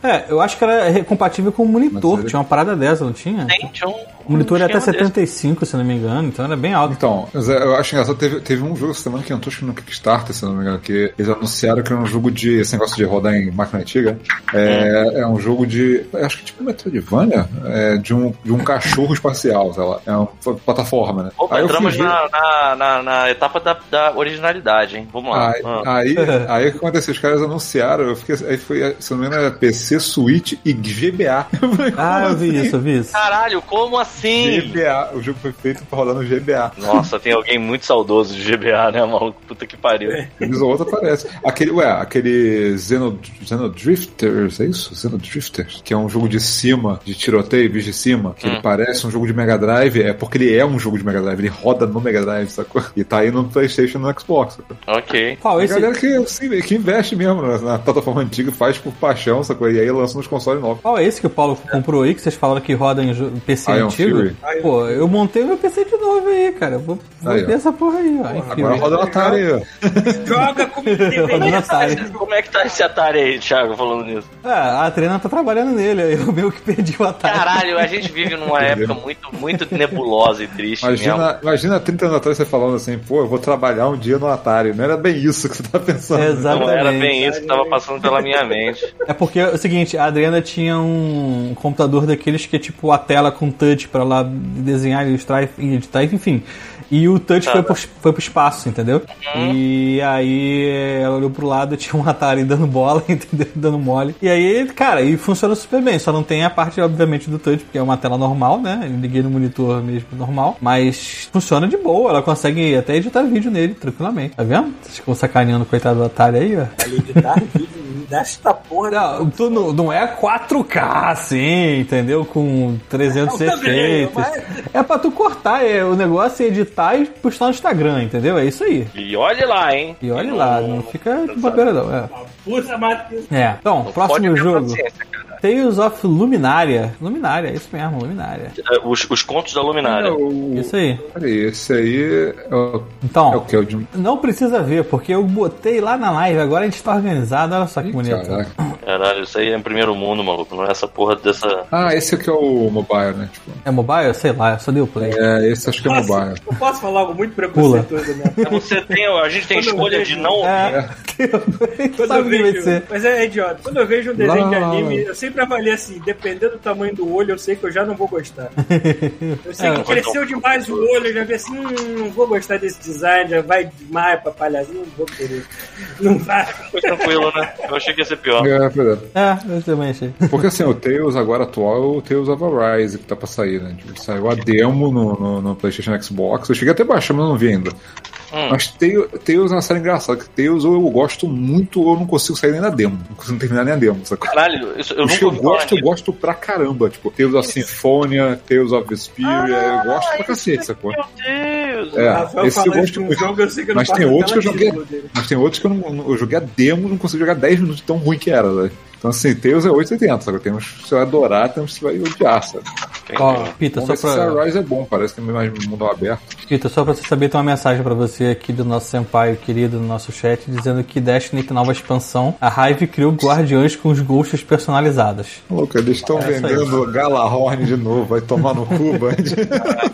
É, eu acho que era compatível com o monitor. Tinha uma parada dessa, não tinha? Tem, tinha um. O monitor um era até esquema desse. 75, se não me engano, então era bem alto. Então, é, eu acho engraçado, teve, teve um jogo essa semana que entrou acho que no Kickstarter, se não me engano, que eles anunciaram que era um jogo de. Esse negócio de rodar em máquina antiga. É, é um jogo de. Acho que tipo Metroidvania, é, de, um, de um cachorro espacial, sei lá. É uma plataforma, né? Opa, Aí entramos ver- na, na, na, na etapa da, da originalidade, hein? Vamos lá. Aí, Ah. aí, aí o que aconteceu? Os caras anunciaram, eu fiquei, aí foi, se não me engano, era PC, Switch e GBA. <laughs> Eu falei, Ah, eu vi assim? isso, eu vi isso. Caralho, como assim? GBA, o jogo foi feito pra rodar no GBA. Nossa, tem alguém muito saudoso de GBA, né, maluco? Puta que pariu. Eles ou outro aparece. Aquele, ué, aquele Xeno, Xeno Drifters, é isso? Xeno Drifters, que é um jogo de cima, de tiroteio, visto de cima, que Hum. ele parece um jogo de Mega Drive, é porque ele é um jogo de Mega Drive, ele roda no Mega Drive, sacou? E tá aí no Playstation e no Xbox, sacou? Ok. Qual A esse? galera que, assim, que investe mesmo na, na plataforma antiga, faz por paixão, sacou? E aí lança nos consoles novos. Qual é esse que o Paulo comprou aí, que vocês falaram que roda em PC Iron antigo? Fury. Pô, eu montei meu PC de novo aí, cara. Eu Vou, vou Aí, ó. ver essa porra aí, ó. Enfim, Agora roda no Atari <laughs> aí, ó. Joga Atari. Como é que tá esse Atari aí, Thiago, falando nisso? Ah, a Trena tá trabalhando nele, aí eu meio que perdi o Atari. Caralho, a gente vive numa época muito, muito nebulosa e triste mesmo. Imagina, imagina 30 anos atrás você falando assim, pô, eu vou trabalhar um dia no Atari. Não era bem isso que você tá pensando. né? Exato. Não era Exatamente. bem isso que tava passando pela minha mente. É porque é seguinte, a Adriana tinha um computador daqueles que é tipo a tela com touch pra lá desenhar, ilustrar e editar, enfim. E o touch Tá, foi, tá. pro, foi pro espaço, entendeu? E aí ela olhou pro lado e <laughs> tinha um Atari dando bola, <laughs> entendeu? Dando mole. E aí, cara, e funciona super bem. Só não tem a parte, obviamente, do touch, porque é uma tela normal, né? Eu liguei no monitor mesmo normal. Mas funciona de boa. Ela consegue até editar vídeo nele, tranquilamente. Tá vendo? Vocês ficam sacaneando o coitado do Atari aí, ó. Editar <laughs> vídeo desta porra. Não, tu não, não é 4K assim, entendeu? Com 300 Não, também, efeitos. mas- É pra tu cortar, é, o negócio é editar e postar no Instagram, entendeu? É isso aí. E olhe lá, hein? E olha lá, não fica de bobeira não. É. Puta, Matheus. É. Então, Não próximo jogo. Tales of Luminária. Luminária, é isso mesmo, Luminária. É, Os, os contos da luminária. O- Isso aí. Peraí, esse aí é o, Então, é o que? É o de... não precisa ver, porque eu botei lá na live, agora a gente tá organizado, olha só que bonito. Caraca. Caralho, isso aí é em primeiro mundo, maluco. Não é essa porra dessa. Ah, esse aqui é o mobile, né? Tipo, É mobile? Sei lá, eu só dei o play. é, esse acho que é Posso, mobile. eu posso falar algo muito preconceituoso, né? Você tem, a gente tem Quando eu escolha vejo- de não. É, <laughs> Quando sabe eu o que vai vejo, ser. mas é, é idiota. Quando eu vejo um desenho de Lá. anime, eu sempre avalio assim, dependendo do tamanho do olho, eu sei que eu já não vou gostar. Eu sei <laughs> É, que cresceu demais o olho, eu já vi assim, hum, não vou gostar desse design, já vai demais pra palhazinho, não vou querer. <laughs> Não vai. Foi tranquilo, né? Eu achei que ia ser pior. É, é. Eu também achei. Porque assim, o Tails agora atual é o Tails of Arise que tá pra sair, né? Tipo, saiu a demo no, no, no PlayStation Xbox. Eu cheguei até a baixar, mas não vi ainda. Hum. Mas Tails, Tails é uma série engraçada, que Tails ou eu gosto muito ou eu não consigo sair nem na demo. Não consigo terminar nem a demo, sacou? Caralho, isso, eu eu gosto, eu gosto pra caramba. Tipo, Tales of Symphonia, Tales of Vesperia, eu gosto pra cacete, sacou? Meu Deus! É, esse eu gosto um muito. jogo, eu sei que eu Mas tem da outros que eu joguei. Mas tem outros que eu não. Eu joguei a demo e não consigo jogar 10 minutos de tão ruim que era, velho. Então assim, Tails é 880, sabe? Tem uns que você vai adorar, tem uns que você vai odiar, sabe? Ó, Pita, Vamos só pra, Rise é bom, parece que é mais mundo aberto. Pita, só pra você saber, tem uma mensagem pra você aqui do nosso senpai querido no nosso chat, dizendo que Destiny tem nova expansão. A Hive criou guardiões com os ghosts personalizados. Louco, eles estão É isso aí. vendendo Galahorn de novo, vai tomar no cu, <laughs> Band.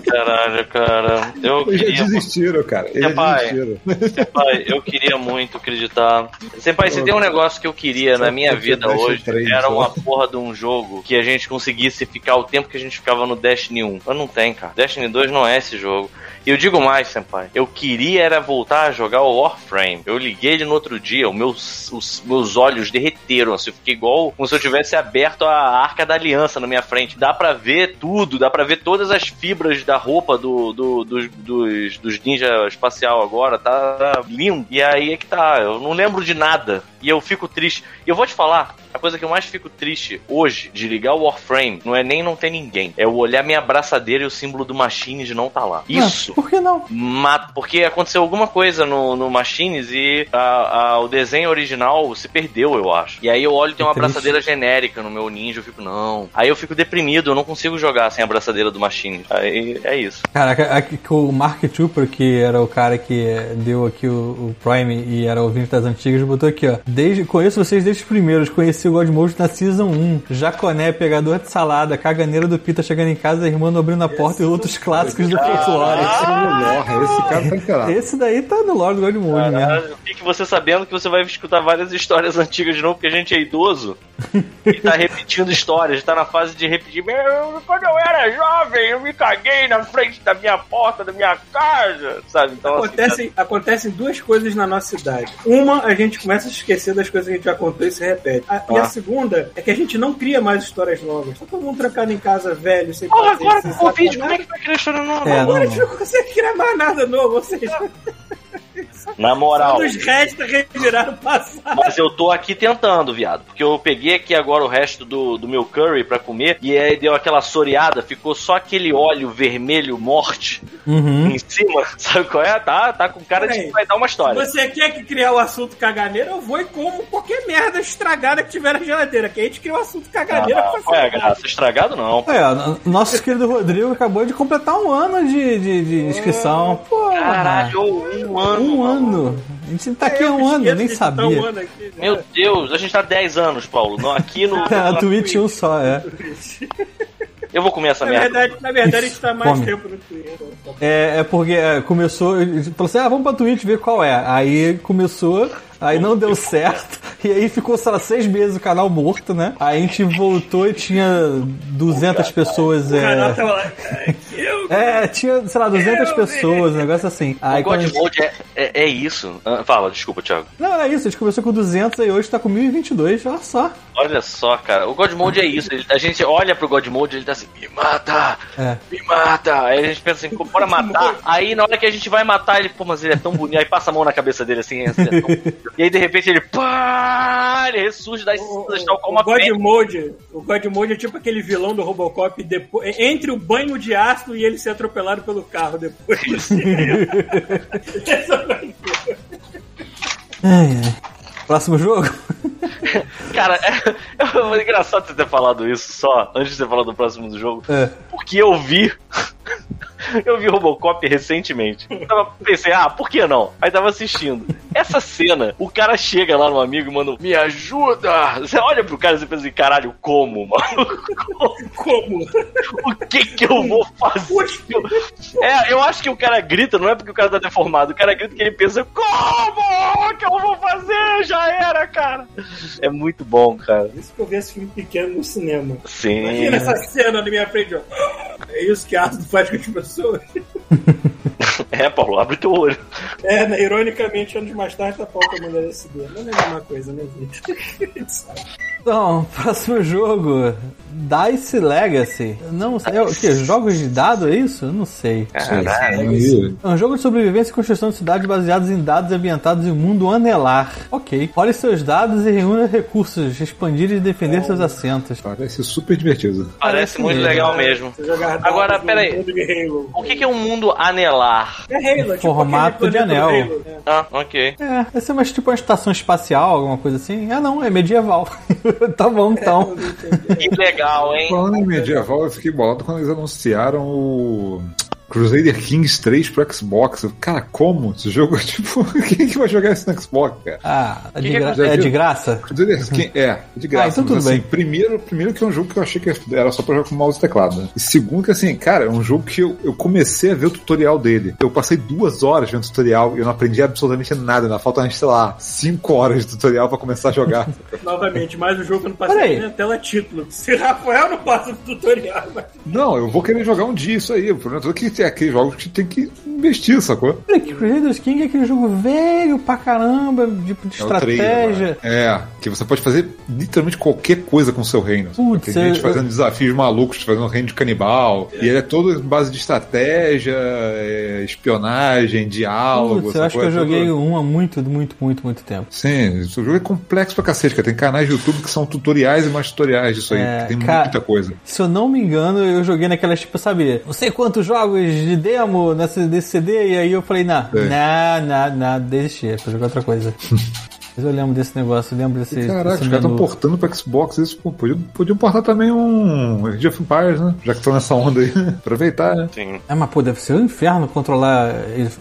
Caralho, cara. Eu Eles já queria. desistiram, cara. Eles já Senpai. desistiram. Pai, eu queria muito acreditar. Senpai, se tem um negócio que eu queria na minha vida hoje, 3 era uma porra de um jogo que a gente conseguisse ficar o tempo que a gente ficava no Destiny 1. Mas não tem, cara. Destiny 2 não é esse jogo. E eu digo mais, Senpai. Eu queria era voltar a jogar o Warframe. Eu liguei ele no outro dia, os meus, os meus olhos derreteram. Assim, eu fiquei igual como se eu tivesse aberto a arca da aliança na minha frente. Dá pra ver tudo, dá pra ver todas as fibras da roupa do, do- dos, dos, dos ninja espacial agora. Tá lindo. E aí é que tá. Eu não lembro de nada E eu fico triste. E eu vou te falar, a coisa que eu mais fico triste hoje de ligar o Warframe não é nem não ter ninguém. É eu olhar minha abraçadeira e o símbolo do Machines não tá lá. Isso. Por que não? Mata, porque aconteceu alguma coisa no, no Machines e a- a- o desenho original se perdeu, eu acho. E aí eu olho e tem uma triste. abraçadeira genérica no meu ninja, eu fico, não. Aí eu fico deprimido, eu não consigo jogar sem a abraçadeira do Machines. Aí é isso. Que o Mark Trooper, que era o cara que deu aqui o, o Prime e era ouvinte das antigas, botou aqui, ó. Desde, conheço vocês desde os primeiros, conheci o God Mode na Season 1. Jaconé, pegador de salada, caganeira do Pita chegando em casa, irmão abrindo a porta e outros clássicos do folclore. Esse é esse cara tá encarado. Esse daí tá no lore do God Mode mesmo. Caralho, Fique você sabendo que você vai escutar várias histórias <laughs> antigas de novo, porque a gente é idoso e tá repetindo histórias, tá na fase de repetir. Meu, quando eu era jovem, eu me caguei na frente da minha porta, da minha casa, sabe? Então, assim, Acontecem, acontecem duas coisas na nossa cidade. Uma, a gente começa a esquecer das coisas que a gente já contou e se repete. A- E a Ah. segunda é que a gente não cria mais histórias novas. Tá todo mundo trancado em casa, velho, sem Porra, fazer, agora com o Covid, como é que vai criar história nova? É, Agora a não, gente não consegue criar mais nada novo, ou seja, Na moral. nos resta revirar o passado. Mas eu tô aqui tentando, viado. Porque eu peguei aqui agora o resto do, do meu curry pra comer. E aí deu aquela soreada, ficou só aquele óleo vermelho morte Uhum. em cima. <laughs> Sabe qual é? Tá, tá com cara de que vai dar uma história. Você quer que criar o assunto caganeira, eu vou e como qualquer merda estragada que tiver na geladeira. Que a gente cria o assunto caganeira Ah, pra qual é graça? Estragado não. É, nosso querido Rodrigo acabou de completar um ano de, de, de inscrição. Pô, Caralho, um ano. um mano. Ano. A gente tá aqui É, há um ano, nem sabia. Um ano aqui, né? Meu Deus, a gente tá 10 anos, Paulo. No- Aqui no. <laughs> A Twitch um só, é. Eu vou comer essa Na merda. verdade, na verdade, a gente tá mais Come. tempo no Twitter. É, é porque é, começou, ele falou assim, ah, vamos pra Twitch ver qual é. Aí começou, aí não deu certo, e aí ficou, sei lá, seis meses o canal morto, né? Aí a gente voltou e tinha 200 pessoas, O canal é... tava lá, "Ai, que eu... É, tinha, sei lá, 200 pessoas, um negócio assim. Aí O God Mode é, é, é isso. Ah, fala, desculpa, Thiago. Não, é isso, a gente começou com 200 e hoje tá com 1022, olha só. Olha só, cara. O God Mode é isso. Ele- a gente olha pro God Mode e ele tá assim, me mata, É. me mata. Aí a gente pensa assim, bora matar. <laughs> Aí na hora que a gente vai matar, ele, pô, mas ele é tão bonito. Aí passa a mão na cabeça dele assim, assim, é tão bonito. <laughs> E aí de repente ele, pá, ele ressurge das cinzas, tal como O a God fênix. Mode, o God Mode é tipo aquele vilão do Robocop depois, entre o banho de ácido e ele ser atropelado pelo carro depois. <laughs> <laughs> Ai, ai. Próximo jogo? <laughs> Cara, é, é engraçado você ter falado isso só, antes de você falar do próximo do jogo. É. Porque eu vi. <laughs> Eu vi Robocop recentemente. Eu tava, pensei, ah, por que não? Aí tava assistindo. Essa cena, o cara chega lá no amigo e manda, me ajuda! Você olha pro cara e você pensa assim, caralho, como, mano? Como? O que que eu vou fazer? É, eu acho que o cara grita, não é porque o cara tá deformado, o cara grita que ele pensa, como que eu vou fazer? Já era, cara. É muito bom, cara. Isso que eu vi esse filme pequeno no cinema. Sim. Imagina essa cena na minha frente, ó. É isso que ácido faz com as pessoas pessoas. <laughs> <laughs> É, Paulo, abre teu olho. É, né, ironicamente, anos mais tarde tá pauta mulher LSD. Não é a mesma coisa, né, gente? <laughs> Então, próximo jogo. Dice Legacy. Não sei. É o quê? Jogos de dado, é isso? Eu não sei. Caralho. É um jogo de sobrevivência e construção de cidades baseados em dados ambientados em um mundo anelar. Ok. Role seus dados e reúna recursos, expandir e defender seus assentos. Parece super divertido. Parece Parece muito mesmo. legal mesmo. Agora, peraí. O que, que é um mundo anelar? É Halo, tipo Formato de anel. Halo, né? Ah, ok. É, vai ser mais tipo uma estação espacial, alguma coisa assim. Ah, não, é medieval. <laughs> tá bom, então. Que legal, hein? Falando em medieval, eu fiquei bolado quando eles anunciaram o Crusader Kings 3 pro Xbox. Cara, como? Esse jogo é <laughs> tipo. Quem que vai jogar isso no Xbox, cara? Ah, é de, gra- é de graça? Crusader Kings é, de graça. Ah, então mas, tudo assim, bem. Primeiro, primeiro que é um jogo que eu achei que era só pra jogar com mouse e teclado. né? E segundo que assim, cara, é um jogo que eu, eu comecei a ver o tutorial dele. Eu passei duas horas vendo o tutorial e eu não aprendi absolutamente nada. Ainda faltam, sei lá, cinco horas de tutorial pra começar a jogar. <laughs> Novamente, mais um jogo que eu não passei na tela título. <laughs> Se Rafael não passa do tutorial, mas... Não, eu vou querer jogar um dia isso aí. O problema todo é que tem aqueles jogos que tem que investir, sacou? Olha, Crusaders King é aquele jogo velho pra caramba, tipo de É o trailer, estratégia. né? É, que você pode fazer literalmente qualquer coisa com o seu reino. Putz, Tem gente eu- fazendo desafios malucos, fazendo reino de canibal. E ele é todo em base de estratégia, é, espionagem, diálogo. Putz, eu acho que eu É joguei um há muito, muito, muito, muito tempo. Sim, o jogo é complexo pra cacete, cara. Tem canais de YouTube que são tutoriais e mais tutoriais disso aí. É, tem cara- muita coisa. Se eu não me engano, eu joguei naquelas, tipo, sabe, não sei quantos jogos de demo nesse, nesse CD, e aí eu falei, não, É. não, não, não, desisti, é pra jogar outra coisa. <laughs> Mas eu lembro desse negócio, eu lembro desse. Caraca, desse os caras estão portando pra Xbox isso. Pô, podiam, podiam portar também um Age of Empires, né? Já que estão nessa onda aí. Aproveitar, né? Sim. É, mas pô, deve ser um inferno controlar.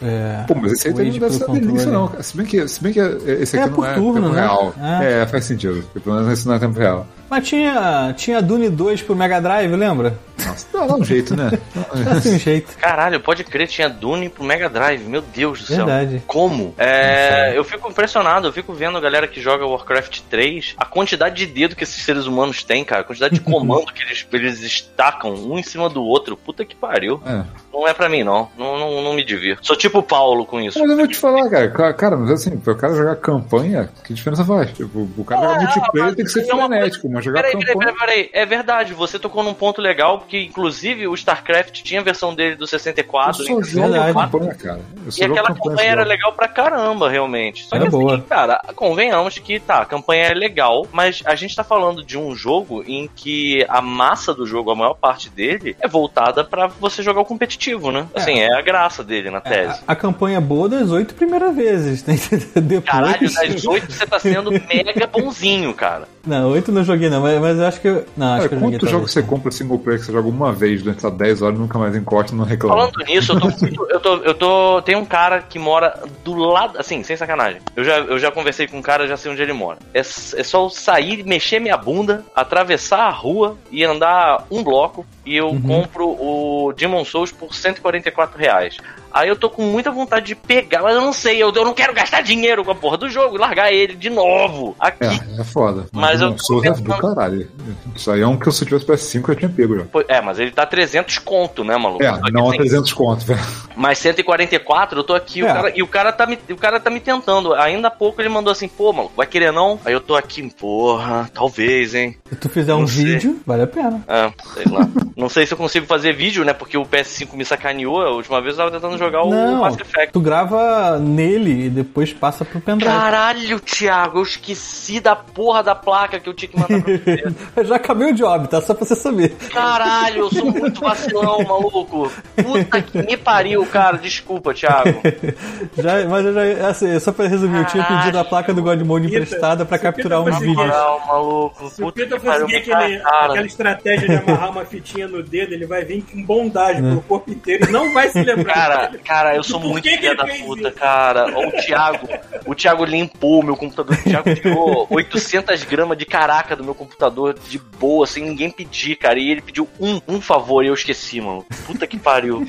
É, Pô, mas esse aí também não deve ser uma delícia, não. cara. Se bem que, se bem que esse aqui É não é turno, tempo né? real. É. É. faz sentido. Pelo menos esse não é tempo real. Mas tinha, tinha Dune 2 pro Mega Drive, lembra? Nossa, dá, dá um jeito, né? <laughs> Assim, um jeito. Caralho, pode crer, tinha Dune pro Mega Drive. Meu Deus do céu. Verdade. Como? É, eu fico impressionado, eu fico vendo a galera que joga Warcraft 3, a quantidade de dedo que esses seres humanos têm, cara, a quantidade de <laughs> comando que eles, eles estacam um em cima do outro. Puta que pariu. É. Não é pra mim, não. Não, não, não me divirto. Sou tipo o Paulo com isso. Mas eu vou te falar, cara. Ca- Cara, mas assim, pra o cara jogar campanha, que diferença faz? Tipo, o cara jogar Ah, multiplayer tem que ser é frenético, mas jogar Peraí, peraí, campanha. peraí, peraí. É verdade, você tocou num ponto legal, porque inclusive o StarCraft tinha a versão dele do Eu 64. só né? jogo campanha, cara. Eu E só jogo aquela campanha. campanha era só. legal pra caramba, realmente. Só Era que assim, boa. cara, convenhamos que tá, a campanha é legal, mas a gente tá falando de um jogo em que a massa do jogo, a maior parte dele, é voltada pra você jogar o competitivo, né? Assim, é, a graça dele na tese. A, a campanha boa das oito primeiras vezes, né? <laughs> Depois. Caralho, das oito você tá sendo mega bonzinho, cara. Não, oito não joguei não, mas, mas eu acho que eu. Não, acho Cara, que eu joguei. quantos jogos você compra single player que você joga uma vez durante essas 10 horas e nunca mais encosta não reclama? Falando nisso, eu tô, muito- eu tô, eu tô, tem um cara que mora do lado, assim, sem sacanagem. Eu já, eu já conversei com um cara, já sei onde ele mora. É, é só eu sair, mexer minha bunda, atravessar a rua e andar um bloco e eu compro o Demon Souls por 144 reais. Aí eu tô com muita vontade de pegar, mas eu não sei, eu, eu não quero gastar dinheiro com a porra do jogo e largar ele de novo aqui. É, é foda. Mas eu não tô sou é do pensando- caralho. Isso aí é um que se eu tivesse PS5 eu tinha pego já. É, mas ele tá 300 conto, né, maluco? É, Só não a assim, 300 conto, velho. Mais 144, eu tô aqui, o É. cara, e o cara, tá me, o cara tá me tentando. Ainda há pouco ele mandou assim, pô, mano, vai querer não? Aí eu tô aqui, porra, talvez, hein? Se tu fizer um Não sei. vídeo, vale a pena. É, sei lá. não sei se eu consigo fazer vídeo, né? Porque o PS5 me sacaneou. A última vez eu tava tentando jogar o Não, Mass Effect. tu grava nele e depois passa pro pendrive. Caralho, Thiago, eu esqueci da porra da placa que eu tinha que mandar pra você. Eu <laughs> já acabei o job, tá? Só pra você saber. Caralho, eu sou muito vacilão, <laughs> maluco. Puta que me pariu, cara. Desculpa, Thiago. <laughs> Já, mas eu já, assim, só pra resumir, eu tinha Caralho. pedido a placa do God Mode Pita, emprestada pra capturar Pita uns conseguir- vídeos. Não, maluco. Se o pariu, conseguir aquele, cara. aquela estratégia de amarrar uma fitinha no dedo, ele vai vir com bondade pro corpo inteiro e não vai se lembrar. Cara, cara, eu sou Por muito filha da puta, isso? cara. Ó, O Thiago, o Thiago limpou o meu computador. O Thiago tirou <laughs> 800 gramas de caraca do meu computador de boa, sem ninguém pedir, cara. E ele pediu um, um favor e eu esqueci, mano. Puta que pariu.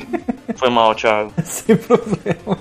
Foi mal, Thiago. <laughs> Sem problema.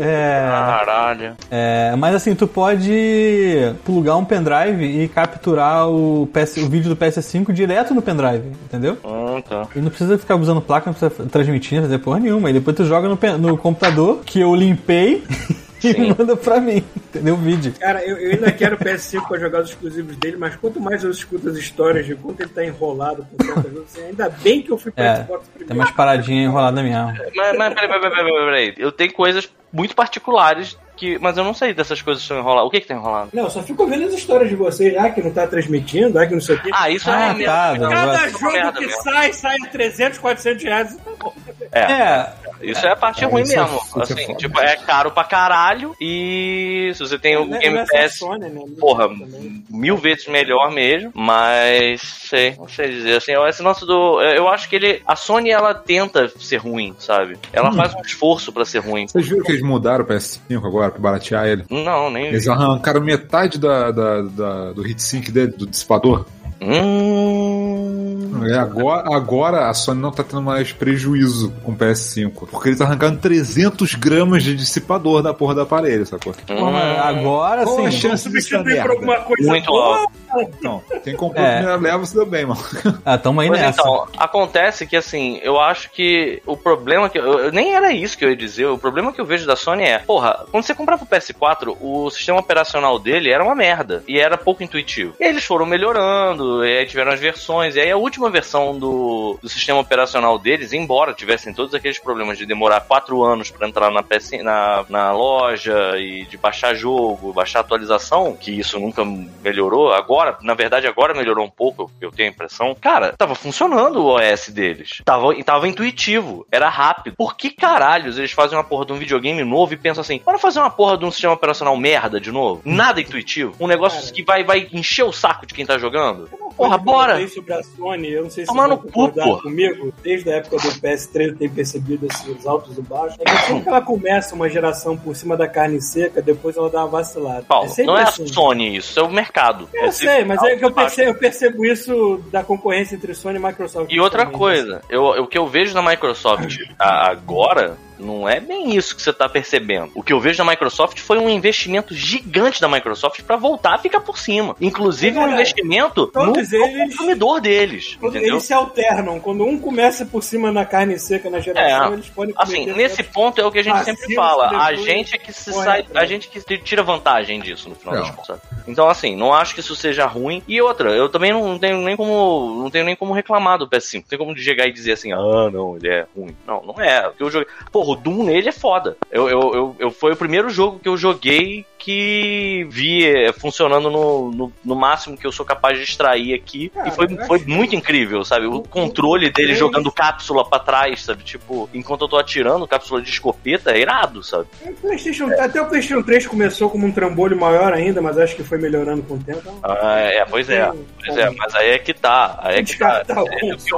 É, Caralho. é, mas assim, tu pode plugar um pendrive e capturar o, PS, o vídeo do PS5 direto no pendrive, entendeu? Hum, tá. E não precisa ficar usando placa, não precisa transmitir, não fazer porra nenhuma. E depois tu joga no, no computador, que eu limpei, <laughs> e Sim. manda pra mim, entendeu? O vídeo. Cara, eu, eu ainda quero o PS5 pra jogar os exclusivos dele, mas quanto mais eu escuto as histórias de quanto ele tá enrolado com certas coisas, assim, ainda bem que eu fui pro É, Xbox tem primeiro. umas paradinhas enroladas mesmo. Mas, mas peraí, peraí, peraí, peraí, peraí. Eu tenho coisas muito particulares que. Mas eu não sei dessas coisas que estão enroladas. O que que tá enrolado? Não, só fico vendo as histórias de vocês, ah, que não tá transmitindo, ah, que não sei o quê. Ah, isso Ah, é tá, merda. Cada é jogo que mesmo. sai, sai a 300, 400 reais. Tá bom. É. É, Isso é a parte É, ruim mesmo. é assim, tipo, é caro pra caralho. E se você tem o é- Game não é só Pass, Sony, né? porra, Também. mil vezes melhor mesmo. Mas sei, não sei dizer. Assim, esse nosso do. Eu acho que ele. A Sony ela tenta ser ruim, sabe? Ela faz um esforço pra ser ruim. Vocês viram que eles mudaram o PS5 agora pra baratear ele? Não, nem. Eles arrancaram metade da, da- da- do heatsink dele, do dissipador. Hum. É, agora, agora a Sony não tá tendo mais prejuízo com o PS5. Porque eles arrancaram 300 gramas de dissipador da porra do aparelho, sacou? Mas agora Qual a sim. chance disso dar Substituir por alguma coisa Muito boa. Então, quem comprou É. a primeira leva se deu bem, mano. Ah, tamo aí Mas nessa. então, acontece que assim, eu acho que o problema que. Eu, eu- nem era isso que eu ia dizer. O problema que eu vejo da Sony é, porra, quando você comprava o PS4, o sistema operacional dele era uma merda. E era pouco intuitivo. E eles foram melhorando, e aí tiveram as versões. E aí a última versão do, do sistema operacional deles, embora tivessem todos aqueles problemas de demorar quatro anos pra entrar na, PS, na, na loja e de baixar jogo, baixar atualização, que isso nunca melhorou. Agora, na verdade, agora melhorou um pouco, eu tenho a impressão. Cara, tava funcionando o OS deles. Tava, tava intuitivo, era rápido. Por que caralhos eles fazem uma porra de um videogame novo e pensam assim, bora fazer uma porra de um sistema operacional merda de novo? Nada intuitivo. Um negócio Cara. que vai, vai encher o saco de quem tá jogando. Porra, que eu bora! notei sobre a Sony, eu não sei se Tomar você vai porra. comigo, desde a época do PS3 eu tenho percebido assim, os altos e baixos, é que sempre que ela começa uma geração por cima da carne seca, depois ela dá uma vacilada. Paulo, é não é assim. a Sony isso, é o mercado. Eu É sei, mas é que eu percebo, eu percebo isso da concorrência entre Sony e Microsoft. E outra também. coisa, eu, o que eu vejo na Microsoft agora não é bem isso que você tá percebendo. O que eu vejo na Microsoft foi um investimento gigante da Microsoft pra voltar a ficar por cima. Inclusive É um investimento no, Todos no eles- consumidor deles. Entendeu? Eles se alternam. Quando um começa por cima na carne seca na geração, É, eles podem Assim, nesse ponto é o que a gente sempre fala. A gente é que se corre sai, a gente que tira vantagem disso no final Não. das contas. Então, assim, não acho que isso seja ruim. E outra, eu também não tenho nem como, não tenho nem como reclamar do PS5. Não tem como chegar e dizer assim, ah, não, ele é ruim. Não, não é. Porque eu joguei. Porra, o Doom nele é foda. Eu, eu, eu, eu- foi o primeiro jogo que eu joguei que vi eh, funcionando no, no, no máximo que eu sou capaz de extrair aqui. Cara, e foi, foi acho muito incrível, sabe? O o- controle o dele três- jogando cápsula pra trás, sabe? Tipo, enquanto eu tô atirando, cápsula de escopeta é irado, sabe? O PlayStation- Até o PlayStation 3 começou como um trambolho maior ainda, mas acho que foi melhorando com o tempo. Então, Ah, é, pois é. Pois é, mas aí é que tá. Aí é que tá. <laughs> o É, o que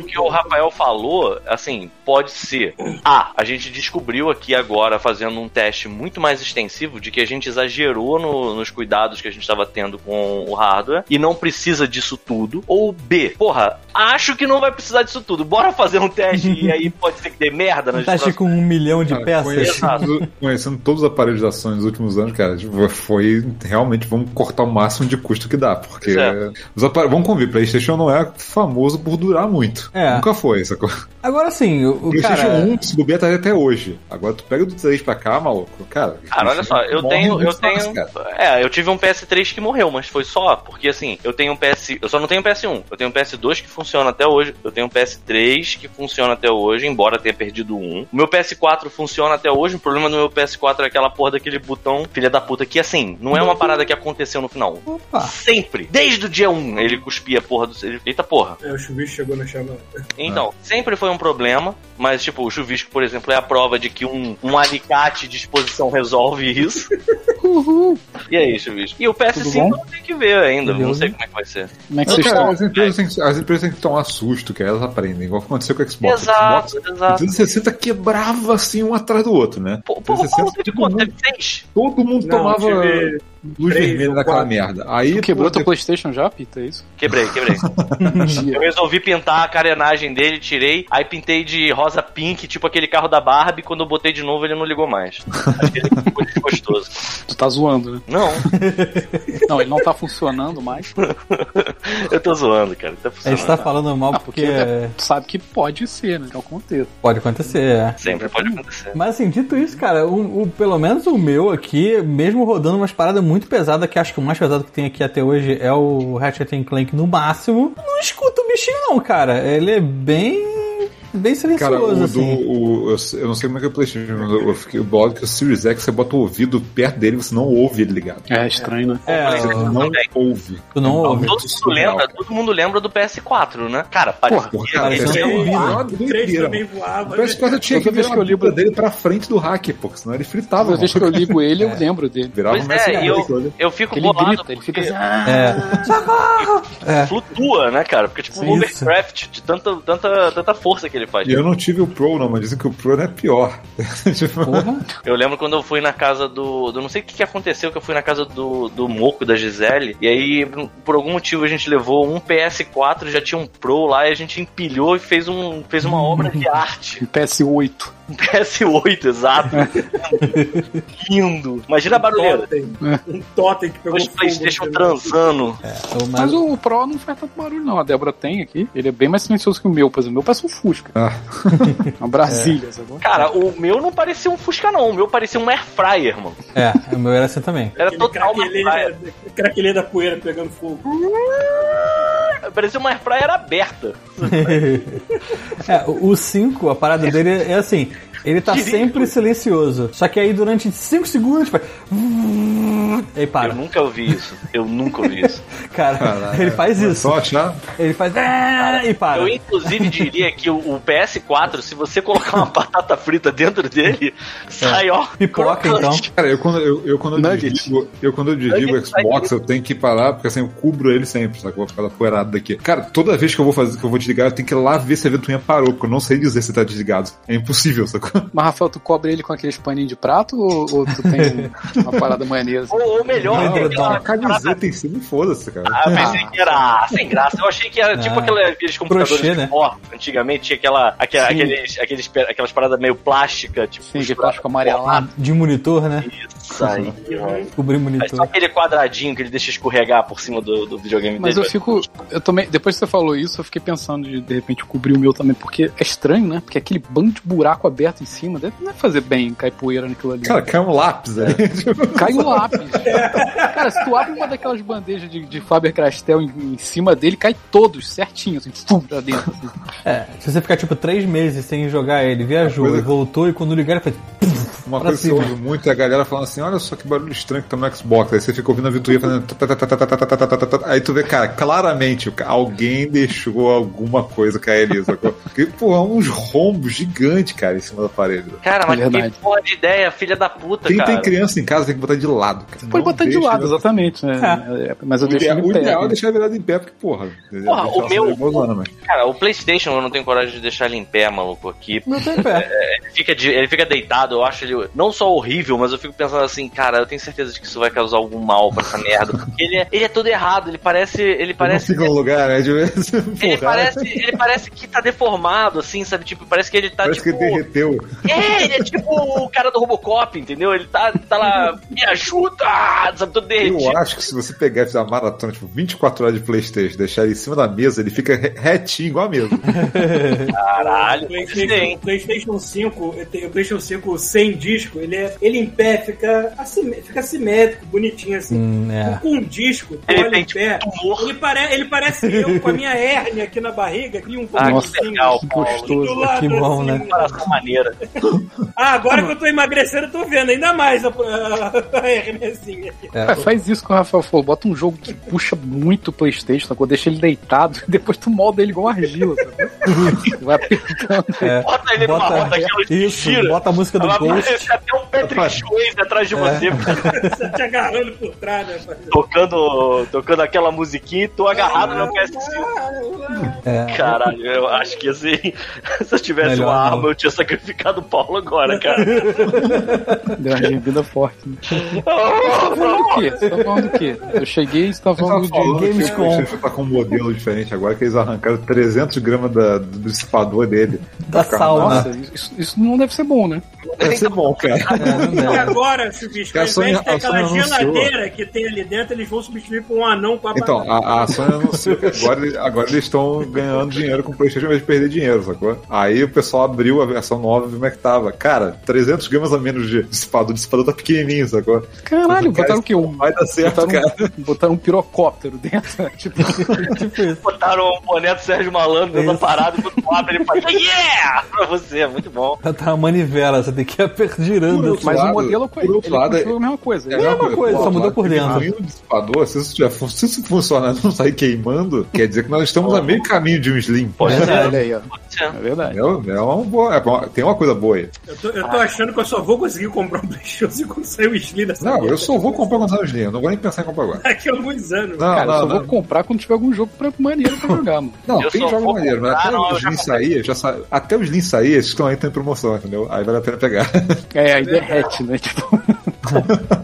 O que o Rafael falou, assim, pode ser. Ah, a gente descobriu aqui agora, fazendo um teste muito mais extensivo, de que a gente exagerou no- nos cuidados que a gente estava tendo com o hardware e não precisa disso tudo. Ou B, porra, acho que não vai precisar disso tudo. Bora fazer um teste e aí <laughs> pode ser que dê merda Um teste com um milhão de Cara, peças. conhecendo, conhecendo todos os aparelhos da Sony nos últimos anos, cara, tipo, foi realmente vamos cortar o máximo de custo que dá, porque é. os aparelhos, vamos convir, PlayStation não é famoso por durar muito. É. Nunca foi, sacou? Agora sim, o, o PlayStation cara. 1, se bobear, tá até hoje. Agora tu pega do 3 pra cá, maluco, cara. Cara, olha só, eu morre tenho, eu tenho, cara. é, eu tive um PS3 que morreu, mas foi só porque assim, eu tenho um PS, eu só não tenho um PS1, eu tenho um PS2 que funciona até hoje, eu tenho um PS3 que funciona até hoje, embora tenha perdido um. O meu PS4 funciona até hoje, o problema do meu PS4 é aquela porra daquele botão, filha da puta, que assim, não é uma parada que aconteceu no final. Opa. Sempre, desde o dia 1, ele cuspia a porra do, ele, eita porra. É, o chuvisco chegou no chama. Então, sempre foi um problema, mas tipo, o chuvisco, por exemplo, é a prova de que um, um alicate de exposição resolve isso. E aí, chuvisco? E o PS5 bom? não tem que ver ainda, não Beleza. sei como é que vai ser. Como é que Não, vocês estão? as, empresas têm, que- as empresas têm que tomar susto, que aí elas aprendem, igual aconteceu com o Xbox. Exato, Xbox, exato. O 360 quebrava assim um atrás do outro, né? Pô, o 360, Paulo teve todo quanto? mundo-? Todo mundo Não, tomava tive luz três vermelha daquela quatro. merda. Aí, Tu quebrou pô, teu Playstation já, Pita? É isso? Quebrei, quebrei. <laughs> Eu resolvi pintar a carenagem dele, tirei, aí pintei de rosa pink, tipo aquele carro da Barbie, quando eu botei de novo ele não ligou mais. Acho que ele ficou <laughs> desgostoso. Tu tá zoando, né? Não, <laughs> Não, ele não tá funcionando mais. eu tô zoando, cara. Tá A gente funcionando. tá falando mal Ah, porque porque tu sabe que pode ser, né? Que é o contexto. pode acontecer, é. Sempre pode acontecer. Mas assim, dito isso, cara, o, o- pelo menos o meu aqui, mesmo rodando umas paradas muito pesadas, que acho que o mais pesado que tem aqui até hoje é o Ratchet Clank no máximo, não escuta o bichinho não, cara. Ele é bem bem Cara, silencioso, do, assim. o, eu, eu não sei como é que é o PlayStation, mas eu, eu fiquei o bolo que o Series X você bota o ouvido perto dele você não ouve ele ligado. É estranho, né? É, Você ó, não ouve. tu não ouve. Todo mundo lembra, todo mundo lembra do PS4, né? Cara, parecia Porra, cara, é uma O 3 doideira. também voava. O PS4 tinha que virar que eu a ligo- dele pra frente do hack, pô, senão ele fritava. Toda vez que eu ligo ele, eu lembro dele. Virava Pois um é, eu, ali. eu fico Ele bolado grita, ele fica porque assim. É. <laughs> É. flutua, né, cara? Porque tipo um overcraft de tanta, tanta, tanta força que ele ele faz. E eu não tive o Pro, não, mas dizem que o Pro é pior. <laughs> Tipo, Porra. Eu lembro quando eu fui na casa do. do não sei o que, que aconteceu, que eu fui na casa do, do Moco, da Gisele. E aí, por algum motivo, a gente levou um PS4, já tinha um Pro lá, e a gente empilhou e fez, um, fez uma obra de arte. Um PS8. Um PS8, exato. Lindo. Imagina a barulheira. Totem. Um totem que pegou Os fogo. Playstation transando. Então, Mas o Pro não faz tanto barulho, não. A Débora tem aqui. Ele é bem mais silencioso que o meu, por exemplo. O meu parece um Fusca. Ah, Uma <laughs> Brasília, sabe? Cara, o meu não parecia um Fusca, não. O meu parecia um Air Fryer, mano. É, o meu era assim também. Era Aquele total craquelê, craquelê da poeira pegando fogo. Parecia uma Air Fryer aberta. <laughs> É, o 5, a parada dele é assim. Ele tá sempre silencioso. Só que aí durante 5 segundos faz. Aí Eu para. nunca ouvi isso. Eu nunca ouvi isso. <laughs> Cara, caralho, ele faz é isso. Só achar. Ele faz. "Ah", E para. Eu, inclusive, diria que o, o PS4, se você colocar uma batata frita dentro dele, sai, ó. Pipoca, então. Cara, eu quando eu, eu quando eu desligo, eu quando eu desligo o Nugget sai Xbox, eu tenho que parar, porque assim, eu cubro ele sempre, sabe? Eu vou ficar poeirado daqui. Cara, toda vez que eu vou fazer, que eu vou desligar, eu tenho que ir lá ver se a ventoinha parou, porque eu não sei dizer se tá desligado. É impossível, sacou? <laughs> Mas, Rafael, tu cobre ele com aqueles paninhos de prato ou, ou tu tem <laughs> uma parada maionese? Ou, ou melhor, Não, tem não, aquela Uma camiseta em cima e foda-se, cara. Ah, eu pensei que era sem graça. Eu achei que era tipo Ah. aquela- aqueles computadores Crochê, de né? Antigamente tinha aquela, aquela- aqueles, aqueles, aquelas paradas meio plástica, tipo. Sim, de plástico amarelado. De monitor, né? Isso aí. <laughs> Cobrir É só monitor. aquele quadradinho que ele deixa escorregar por cima do, do videogame Mas eu dele. fico. Eu também. Depois que você falou isso, eu fiquei pensando de de repente cobrir o meu também, porque é estranho, né? Porque aquele bando de buraco aberto em cima deve não é fazer bem cair poeira naquilo ali. Cara, cai um lápis ali. Tipo, Cai um lápis. Cara, se tu abre uma daquelas bandejas de, de Faber Castell em, em cima dele, cai todos certinho, assim, pum, pra dentro. Assim. É, se você ficar tipo 3 meses sem jogar ele, viajou e voltou, e quando ligar ele faz. Uma pra coisa cima. que eu ouvi muito é a galera falando assim: olha só que barulho estranho que tá no Xbox. Aí você fica ouvindo a Vituia fazendo. Aí tu vê, cara, claramente alguém deixou alguma coisa cair ali. Porque, pô, é uns rombos gigantes, cara, em cima da parede. Cara, mas que porra de ideia, filha da puta, Quem cara. Quem tem criança em casa tem que botar de lado. Cara. Pode botar de lado, exatamente. Né? Mas eu deixo em pé. O ideal é deixar virado em pé, porque, porra. Porra, o meu. Cara, o PlayStation eu não tenho coragem de deixar ele em pé, maluco, aqui. Não tem pé. Ele fica deitado, eu acho ele não só horrível, mas eu fico pensando assim, cara, eu tenho certeza de que isso vai causar algum mal pra essa merda. Porque ele é, ele é todo errado, ele parece. Ele Não parece. fica no lugar, né? De vez Ele parece, ele parece que tá deformado, assim, sabe? Tipo, parece que ele tá Parece que tipo. ele derreteu. É, ele é tipo o cara do Robocop, entendeu? Ele tá, tá lá, me ajuda! Sabe, todo derretido. Eu acho que se você pegar e fizer uma maratona, tipo, 24 horas de Playstation, deixar ele em cima da mesa, ele fica re- retinho, igual a mesa. Caralho, O PlayStation, PlayStation 5, eu tenho o PlayStation 5 sem disco, ele, é, ele em pé fica, assim, fica simétrico, bonitinho assim. Hum, é. Com um disco, Ele olha em pé, tipo, tumor. ele, pare, ele parece eu com a minha hérnia aqui na barriga, aqui um Ah, Nossa, que legal, que gostoso. do lado, que bom, assim. né? Comparação maneira. <laughs> Ah, agora que eu tô emagrecendo, eu tô vendo ainda mais a, a, a hérniazinha aqui. É, faz isso que o Rafael falou. Bota um jogo que puxa muito o Playstation, sacou? Deixa ele deitado e <laughs> depois tu molda ele igual argila, sacou? <laughs> Vai apertando. é. Bota ele numa roda Isso, gira. bota a música do Vai Aparecer até um Patrick Swayze atrás de você, Você te agarrando por trás, né? tocando, tocando aquela musiquinha e tu agarrado no PS5. É. Caralho, eu acho que assim, <laughs> se eu tivesse Melhor uma não. arma, eu tinha sacrificado o Paulo agora, cara. Deu uma gemida forte. Né? O quê? Você tá falando do quê? Eu cheguei e você tá falando de. Gamescom. PlayStation tá com um modelo diferente agora, que eles arrancaram 300 gramas da- do dissipador dele. Da sauna. Nossa, isso, isso não deve ser bom, né? Deve ser bom, cara. É, E agora, Chubisco, ao A Sony- invés de ter aquela geladeira que tem ali dentro, eles vão substituir por um anão com a Então, a, a Sony anunciou que agora, agora eles estão ganhando dinheiro com o PlayStation ao invés de perder dinheiro, sacou? Aí o pessoal abriu a versão nova e viu como é que tava. Cara, 300 gramas a menos de dissipador. O dissipador tá pequenininho, sacou? Caralho, Cara, botaram o quê? Um, Vai dar certo, botaram, cara. um, botaram um pirocóptero dentro. <laughs> tipo, Tipo isso. Botaram o boné do Sérgio Malandro dentro da parada e quando abre ele faz <laughs> Yeah! Pra você, é muito bom. Tá uma manivela, você tem fica per- girando. Mas lado- o modelo por outro ele lado, continua a mesma coisa. É a mesma coisa, só mudou por dentro. O dissipador, se isso, tiver, se isso funcionar e <laughs> não sair queimando, quer dizer que nós estamos a meio caminho de um Slim. Pode ser. Olha aí, ó. Ser. É verdade. É, um- é uma boa, é uma- tem uma coisa boa aí. Eu tô, eu tô achando que eu só vou conseguir comprar um PlayStation 5 quando sair o Slim dessa Não, eu só vou comprar quando sair o Slim, eu não vou nem pensar em comprar agora. Daqui a alguns anos. Não, Cara, eu só não, vou não. comprar quando tiver algum jogo pra, maneiro pra jogar, mano. Não, Eu tem jogo maneiro, mas comprar, até não, o já Slim sair, já sa... até o Slim sair, esses estão aí, estão em promoção, entendeu? Aí vale a pena pegar. É, aí derrete, né? Tipo,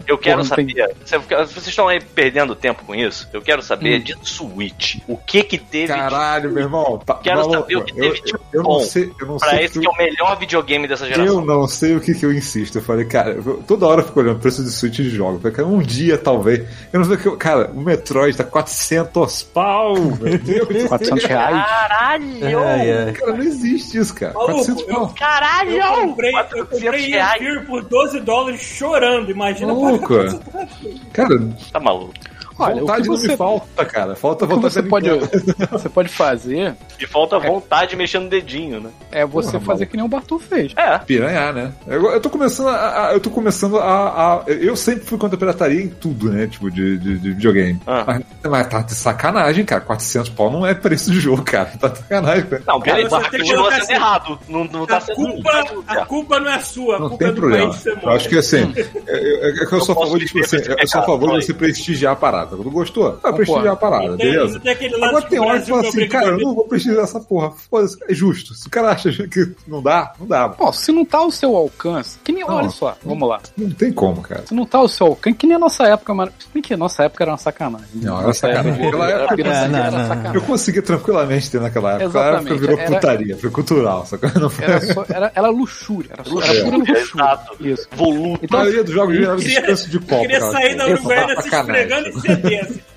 Eu quero saber. Vocês estão aí perdendo tempo com isso? Eu quero saber Hum. de Switch. O que que teve Caralho, meu irmão. Tá, Quero maluco, saber o que eu, teve eu, de eu bom não sei, eu não pra sei esse o que é o melhor videogame dessa Eu geração? não sei o que, que eu insisto. Eu falei, cara, eu- toda hora eu fico olhando o preço de Switch de jogo. Eu falei, cara, um dia talvez. Eu não sei o que. eu- Cara, o Metroid tá 400 pau, meu <laughs> Deus. 400 reais. Caralho! Ai, ai. Cara, não existe isso, cara. Maluco, 400 eu- pau. Caralho! Eu comprei, eu 400 comprei reais. Por 12 dólares chorando. Imagina Maluco. pagar Cara, Tá maluco. Olha, o que vontade não você, me falta, cara. Falta vontade você pode, <laughs> você pode fazer E falta vontade mexendo o dedinho, né? é você Porra, fazer que nem o Bartol fez. É. Piranhar, né? Eu, eu tô começando a, a- Eu tô começando a, a- Eu sempre fui contra a pirataria em tudo, né? Tipo, de, de, de videogame. Ah. Mas, mas tá de sacanagem, cara. 400 pau não é preço de jogo, cara. Tá de sacanagem, cara. Não, peraí, Você mas tem que continua sendo assim. errado. Não, não tá A sendo. culpa, não a culpa não é sua, a Não culpa é tem do problema. país que você Eu acho que assim, é, é, é que eu sou a posso favor de esse eu sou a favor de você prestigiar a parada. Não gostou? Ah, Concordo. prestigiar a parada, tem- beleza? tem Agora tem hora que fala assim, cara, eu não vou prestigiar essa porra. Foda-se, é justo. Se o cara acha que não dá, não dá. Pô, se não tá ao seu alcance, que nem, Não. olha só, vamos lá. Não tem como, cara. Se não tá ao seu alcance, que nem a nossa época, mano. Bem que a nossa época era uma sacanagem. Não, era Nossa sacanagem. época era época- pirataria, Não, não, era não. sacanagem. Eu conseguia tranquilamente ter naquela época. Aquela época Exatamente, virou era- putaria, foi cultural, sacou? Não foi. Era, só, era, era luxúria, era, só, era É. pura luxúria. Exato. Isso. Voluto. A Então, maioria dos jogos queria- descanso de Eu copo. queria cara. sair da Isso, Uruguaiana se sacanagem. esfregando em <laughs>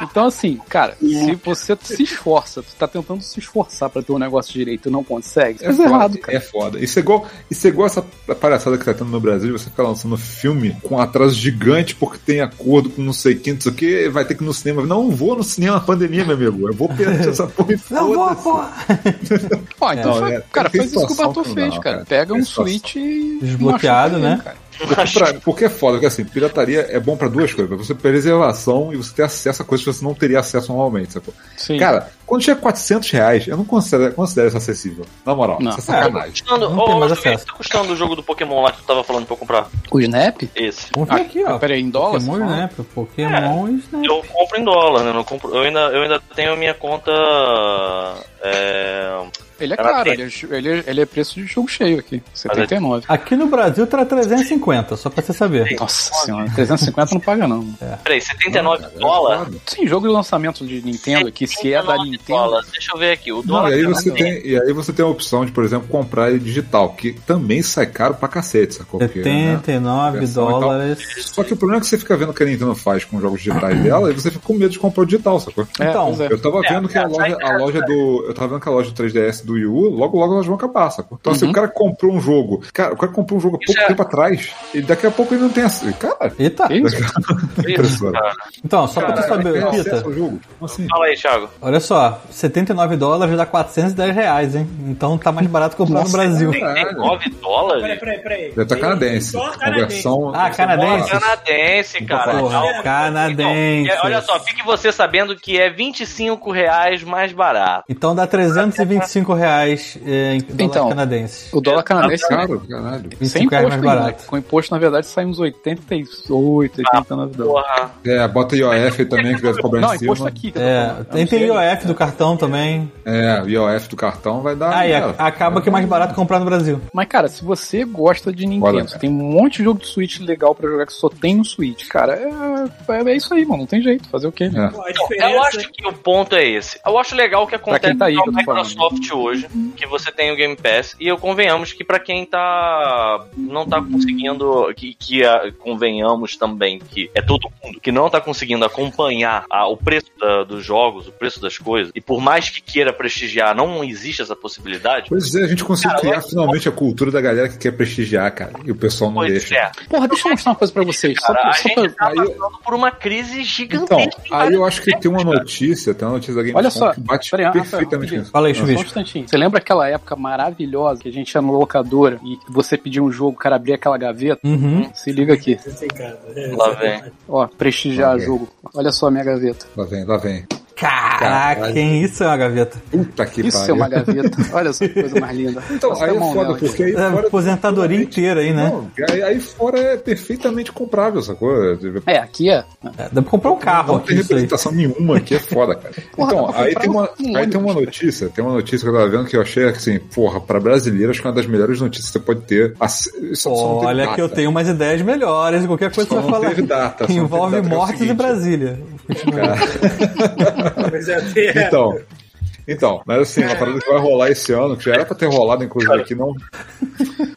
Então, assim, cara, se você se esforça, tu tá tentando se esforçar pra ter um negócio direito e não consegue, É foda, errado, cara. é foda. Isso é, igual, isso é igual essa palhaçada que tá tendo no Brasil, você fica lançando filme com atraso gigante porque tem acordo com não sei quem, não sei o que, vai ter que ir no cinema. Não vou no cinema, pandemia, meu amigo. Eu vou perder <laughs> essa porra e Não vou, porra. Ó, então, Não, fa- é, cara, faz isso que o Bartol fez, cara. cara. Pega um situação. Switch e. Desbloqueado, né? cara. Porque, pra- porque é foda, porque assim, pirataria é bom pra duas coisas. Pra você ter preservação e você ter acesso a coisas que você não teria acesso normalmente, sacou? Sim. Cara, quando chega 400 reais, eu não considero, considero isso acessível. Na moral, Não. isso é sacanagem. Custando, Não tem mais acesso. tá custando o jogo do Pokémon lá que tu tava falando pra eu comprar? o Snap? Esse. Vamos ver aqui, ó. Peraí, em dólar? Pokémon fala? Snap. Pokémon Snap. Eu compro em dólar, né? Eu, compro, eu, ainda, eu ainda tenho a minha conta. É, Ele é Ela caro, tem- ele é, ele, é, ele é preço de jogo cheio aqui. 79. Aqui no Brasil tá 350, só pra você saber. Nossa senhora, 350 não paga não. peraí, 79 É dólares? Sim, jogo de lançamento de Nintendo aqui, se é da 79 Nintendo. dólares. Deixa eu ver aqui. O Não, dólar. e aí, você tem, e aí você tem a opção de, por exemplo, comprar ele digital, que também sai caro pra cacete, sacou? Porque, né, 79 versão e tal. dólares. Só que o problema é que você fica vendo o que a Nintendo faz com os jogos digitais dela e você fica com medo de comprar o digital, sacou? É, Então, é. Eu tava É, vendo que a é, loja, a loja do. Eu tava vendo que a loja do 3DS do Wii U, logo logo elas vão acabar, sacou? Então, assim, Uhum. o cara comprou um jogo. Cara, o cara comprou um jogo há pouco é- tempo atrás. E daqui a pouco ele não tem acesso. Cara, Eita! Isso? Cara. Então, só pra tu cara, saber, Pita, jogo. Assim? Fala aí, Thiago. olha só, 79 dólares dá 410 reais, hein? Então tá mais barato comprar Nossa, no Brasil. é verdade. 39 Peraí, dólares? peraí, peraí. Deve estar canadense. Só canadense. Conversão. Ah, canadense? Canadense, cara. Porra, Então, canadense. é, olha só, fique você sabendo que é 25 reais mais barato. Então dá 325 reais é, em dólar Então, canadense. O dólar canadense Caro, caralho. 25 reais mais ainda. barato. Com imposto, na verdade, sai uns 88, 89 dólares. Porra. É, bota IOF também, que deve cobrar Não, em imposto cima. aqui. que eu tô É, tem, tem. IOF do cartão também. É, o IOF do cartão vai dar. Aí cara, a- acaba que é mais barato comprar no Brasil. Mas, cara, se você gosta de Nintendo, Olha, tem um monte de jogo de Switch legal pra jogar que só tem no Switch, cara, é, é, é isso aí, mano. Não tem jeito. Fazer o quê? É. Então, diferença... eu acho que o ponto é esse. Eu acho legal o que acontece tá aí que eu tô falando. Hoje, que você tem o Game Pass, e eu convenhamos que pra quem tá não tá conseguindo, que, que ah, convenhamos também que é todo mundo que não tá conseguindo acompanhar ah, o preço da- dos jogos, o preço das coisas, e por mais que queira prestigiar, não existe essa possibilidade. Pois é, a gente conseguiu Cara, criar finalmente a cultura da galera que quer prestigiar, cara. E o pessoal não Pois deixa. é. Porra, deixa eu mostrar uma coisa pra vocês. Só Cara, pra, a só gente pra- tá eu- passando por uma crise Então, gigantesca. em aí eu acho que tem uma notícia, tem uma notícia da Gamescom Olha só, que bate peraí, Rafael, perfeitamente isso. Fala aí, Só Chuvisco. Você lembra aquela época maravilhosa que a gente ia na locadora e você pedia um jogo, o cara abria aquela gaveta? Uhum. Se liga aqui. Lá vem. Ó, prestigiar Ok. jogo. Olha só a minha gaveta. Lá vem, lá vem. Caraca, quem isso é uma gaveta? Puta que Isso é pariu. uma gaveta. Olha só que coisa mais linda. <laughs> Então, aí a é foda, nela porque aí É, fora... aposentadoria inteira aí, né? Não, aí, aí fora é perfeitamente comprável, sacou? É, aqui é. É, dá pra comprar um carro Não aqui, tem isso aí. representação nenhuma aqui, é foda, cara. <laughs> Porra, então, aí tem, uma, um aí tem uma notícia, tem uma notícia que eu tava vendo que eu achei assim, porra, pra brasileiro, acho que é uma das melhores notícias que você pode ter. Ass- Só, só não teve Olha data. que eu tenho umas ideias melhores, qualquer coisa Só que você vai não falar. teve data, só Envolve é mortes em. Brasília. <laughs> Mas até. Então. Então, mas assim, uma parada que vai rolar esse ano, que já era pra ter rolado, inclusive, aqui não.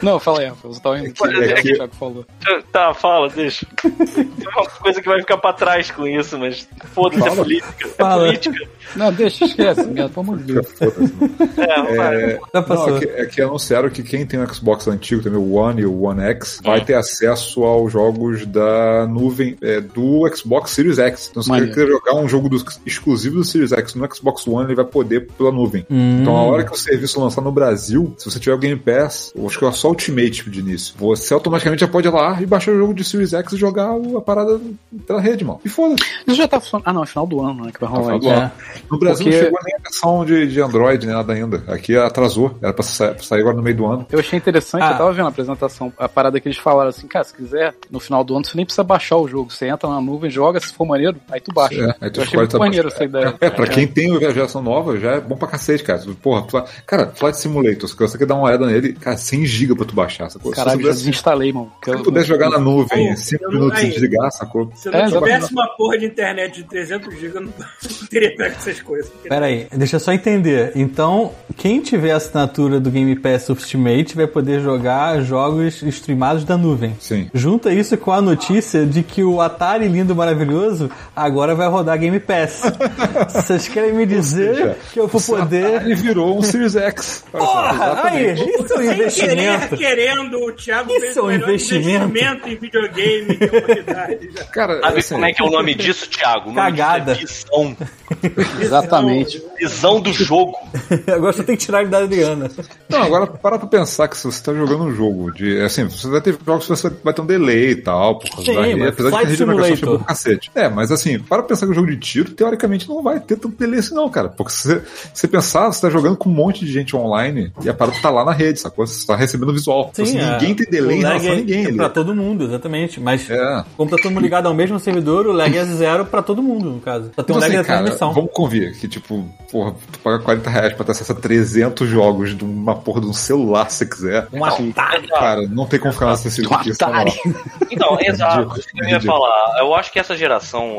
Não, fala aí, Rafael. Você tava indo. É É que- o Thiago falou. Tá, fala, deixa. Tem uma coisa que vai ficar pra trás com isso, mas foda-se, é política. Fala. É política. Não, deixa, esquece, merda, pelo amor de Deus. <laughs> É. É, não, passou. é que, é que anunciaram que quem tem o Xbox antigo, também o One e o One X, vai ter acesso aos jogos da nuvem é, do Xbox Series X. Então, se você Maneiro. quer jogar um jogo do- exclusivo do Series X no Xbox One, ele vai poder pela nuvem. Hum. Então, a hora que o serviço lançar no Brasil, se você tiver o Game Pass, eu acho que é só Ultimate de início, você automaticamente já pode ir lá e baixar o jogo de Series X e jogar a parada pela rede, mano. E foda-se. Isso já tá funcionando. Ah, não, é final do ano, né? Que vai rolar isso. do É. ano. No Brasil Porque- não chegou nem a versão de, de Android, nem nada ainda. Aqui atrasou. Era pra sa- pra sair agora no meio do ano. Eu achei interessante, Ah. eu tava vendo a apresentação, a parada que eles falaram assim, cara, se quiser, no final do ano, você nem precisa baixar o jogo. Você entra na nuvem, joga, se for maneiro, aí tu baixa. É, aí tu eu achei escolhe muito maneiro essa ideia. <laughs> É, pra quem tem a geração nova, já é bom pra cacete, cara. Porra, Fla- cara, Flight Simulator, se você quer dar uma olhada nele, cara, 100 GB pra tu baixar, sacou? Caralho, se já pudesse, desinstalei, mano. se eu- tu pudesse jogar na nuvem, Pô, 5 eu não- minutos aí. desligar, sacou? Se eu não É, tivesse uma porra de internet de 300 GB, eu não não <laughs> teria pego essas coisas. Pera aí, deixa eu só entender. Então, quem tiver a assinatura do Game Pass Ultimate vai poder jogar jogos streamados da nuvem. Sim. Junta isso com a notícia de que o Atari lindo e maravilhoso agora vai rodar Game Pass. <laughs> Vocês querem me dizer que eu vou poder. Ele virou um Series X. Porra, aí, isso é um Sem querer, investimento. querendo, o Thiago Isso fez é o um investimento. investimento em videogame da humanidade. já. Cara, Sabe assim, como é que é o nome disso, Thiago? O nome Cagada. disso é visão. <laughs> Exatamente. Visão do jogo. <laughs> Agora só tem que tirar ele da Adriana. Não, agora para pra pensar que se você tá jogando um jogo de. Assim, você vai ter jogos que você vai ter um delay e tal, por causa Sim, da rede, mas apesar de que a rede de chegou pro cacete. É, mas assim, para pensar que o jogo de tiro, teoricamente, não vai ter tanto delay assim, não, cara. Porque você, você pensar, você tá jogando com um monte de gente online e a parada tá lá na rede, sacou? Você tá recebendo visual. Então, assim, é. ninguém tem delay em relação a é- ninguém. É ali. pra todo mundo, exatamente. Mas É. como tá todo mundo ligado ao mesmo servidor, o lag é zero pra todo mundo, no caso. Só tem um Então, lag assim, cara, transmissão. vamos convir que, tipo, porra, tu paga 40 reais pra ter acesso a 300 jogos de uma porra de um celular, se você quiser. Um Atari. Cara, não tem como ficar mais acessível isso, na Atari. <laughs> Então, exato. Ridículo, Isso que eu ia falar. Eu acho que essa geração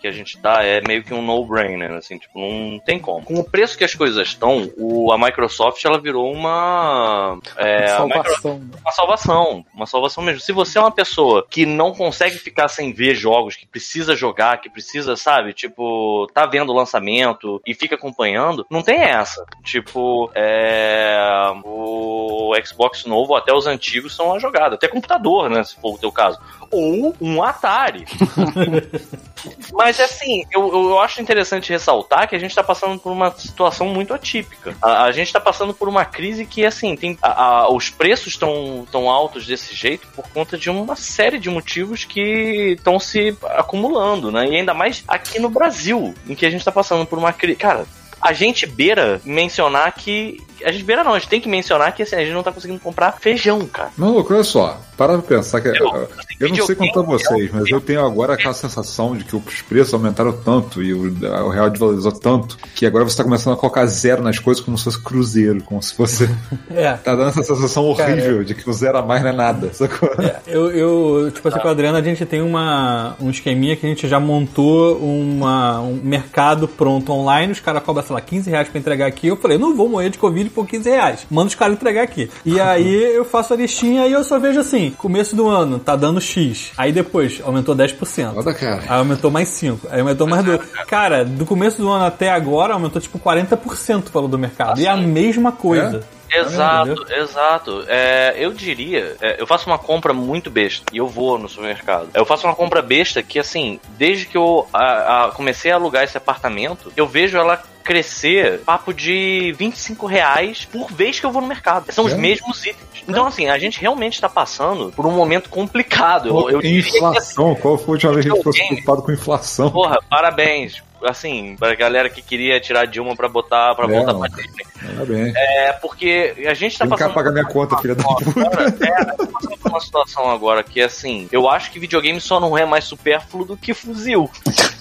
que a gente tá é meio que um no-brainer, assim, tipo, não tem como. Com o preço que as coisas estão, o, a Microsoft ela virou uma. É, a Micro- Salvação. uma salvação. Uma salvação mesmo. Se você é uma pessoa que não consegue ficar sem ver jogos, que precisa jogar, que precisa, sabe, tipo, tá vendo o lançamento e fica acompanhando, não tem essa. Tipo, é. O Xbox novo, até os antigos, são uma jogada. Até computador, né? Se for o teu caso. Ou um Atari. <laughs> Mas assim, eu, eu eu acho interessante ressaltar que a gente tá passando por uma situação muito atípica. A, a gente tá passando por uma crise que, assim, tem, a- a- os preços estão tão altos desse jeito por conta de uma série de motivos que estão se acumulando, né? E ainda mais aqui no Brasil, em que a gente tá passando por uma crise. Cara, a gente beira mencionar que. A gente beira não, a gente tem que mencionar que assim, a gente não tá conseguindo comprar feijão, cara. Não, louco, olha só. Para pra pensar que. Eu- Eu, não sei quanto a vocês, mas eu tenho agora aquela sensação de que os preços aumentaram tanto e o, o real desvalorizou tanto que agora você tá começando a colocar zero nas coisas como se fosse cruzeiro, como se fosse. <laughs> É. Tá dando essa sensação horrível de que o zero a mais não é nada, sacou? Eu, eu, tipo assim, com a Adriana, a gente tem uma, um esqueminha que a gente já montou uma, um mercado pronto online, os caras cobram, sei lá, 15 reais pra entregar aqui. Eu falei, não vou morrer de Covid por 15 reais. Manda os caras entregar aqui. E <laughs> aí eu faço a listinha e eu só vejo assim, começo do ano, tá dando X. Aí depois, aumentou 10%. Foda, cara. Aí aumentou mais 5. Aí aumentou mais 2. Cara, do começo do ano até agora, aumentou tipo 40% o valor do mercado. E é a mesma coisa. Exato, Entendeu? exato. É, eu diria, é, eu faço uma compra muito besta e eu vou no supermercado. Eu faço uma compra besta que, assim, desde que eu a- a- comecei a alugar esse apartamento, eu vejo ela crescer papo de 25 reais por vez que eu vou no mercado. São os É? mesmos itens. Então, assim, a gente realmente está passando por um momento complicado. Eu, eu diria que, assim, inflação, qual foi a última vez que a gente videogame- preocupado com inflação? Porra, parabéns. Assim, pra galera que queria tirar Dilma pra botar, pra É, voltar mano. pra Disney. Tá bem. É porque a gente tá Vem cá passando. pagar minha conta, filha da puta. Agora, é, tá passando por uma situação agora que, assim, eu acho que videogame só não é mais supérfluo do que fuzil.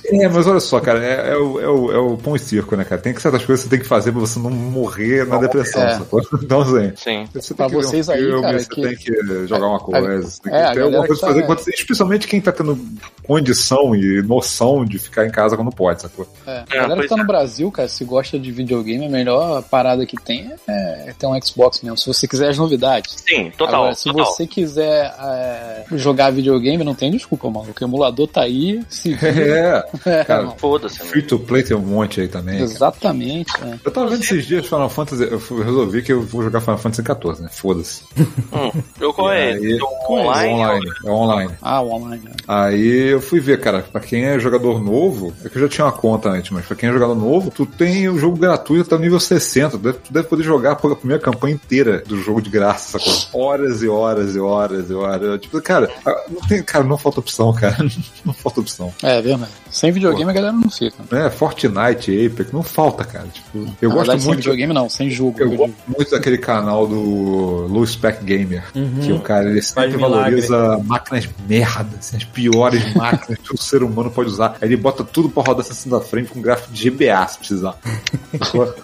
É, mas olha só, cara, é, é o, é, o, é o pão e circo, né, cara? Tem que certas coisas que você tem que fazer pra você não morrer na depressão, É. sacou? <laughs> Então, assim, Sim. você Pra tem que ver vocês um aí, filme, cara, você que- tem que jogar uma coisa, você tem que É, ter alguma coisa pra fazer, tá- especialmente quem tá tendo condição e noção de ficar em casa quando pode, sacou? É, É, a galera que tá é. no Brasil, cara, se gosta de videogame, a melhor parada que tem é, é ter um Xbox mesmo. Se você quiser as novidades. Sim, total. Agora, se total. você quiser é, jogar videogame, não tem desculpa, mano. O emulador tá aí, se. <laughs> É, É, cara. Foda-se. né? free to play tem um monte aí também. Exatamente. é. Eu tava vendo esses dias Final Fantasy, eu resolvi que eu vou jogar Final Fantasy XIV, né? Foda-se. Hum, eu conheço. <laughs> E aí- o online. online, é online. Ah, o online. né? Aí eu fui ver, cara, pra quem é jogador novo, é que eu já tinha uma conta antes, mas pra quem é jogador novo, tu tem o jogo gratuito até o nível 60. Tu deve, tu deve poder jogar a primeira campanha inteira do jogo de graça, sacou? Horas e horas e horas e horas. Tipo, cara, não tem, cara, não falta opção, cara. <laughs> Não falta opção. É, verdade. Sem videogame a galera não fica. Né? Fortnite, Apex, não falta, cara. Tipo, eu Na gosto verdade, sem muito. videogame não, sem jogo. Eu gosto muito daquele canal do Low Spec Gamer, que o cara ele sempre Faz milagre. valoriza máquinas merda, assim, as piores <laughs> máquinas que o ser humano pode usar. Aí ele bota tudo pra rodar assim da frente com gráfico de GBA, se precisar.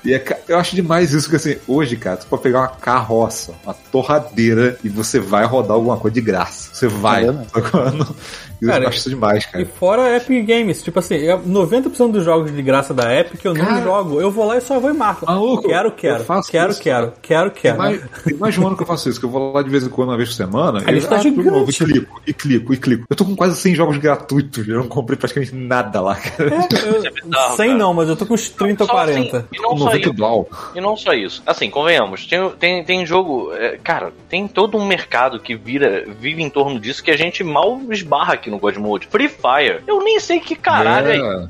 e é eu acho demais isso, que assim, hoje, cara, tu pode pegar uma carroça, uma torradeira, e você vai rodar alguma coisa de graça. Você vai. É <laughs> Eu Cara, acho isso demais, E cara. fora Epic Games, tipo assim, eu- 90% dos jogos de graça da Epic eu não Cara. jogo. Eu vou lá e só vou e marco. Maluco, quero, eu quero. faço Quero, isso, quero, quero, quero. mais, tem mais de um ano que eu faço isso, que eu vou lá de vez em quando, uma vez por semana, A e lista eu tá de novo, e clico, e clico, e clico. Eu tô com quase 100 jogos gratuitos, eu não comprei praticamente nada lá, cara. Eu, é bizarro, 100 cara. não, mas eu tô com uns 30 ou Só assim, 40. e não só 90 isso. blau. E não só isso. Assim, convenhamos, tem, tem, tem jogo. é, cara, tem todo um mercado que vira, vive em torno disso que a gente mal esbarra aqui no God Mode. Free Fire. Eu nem sei que caralho é. É.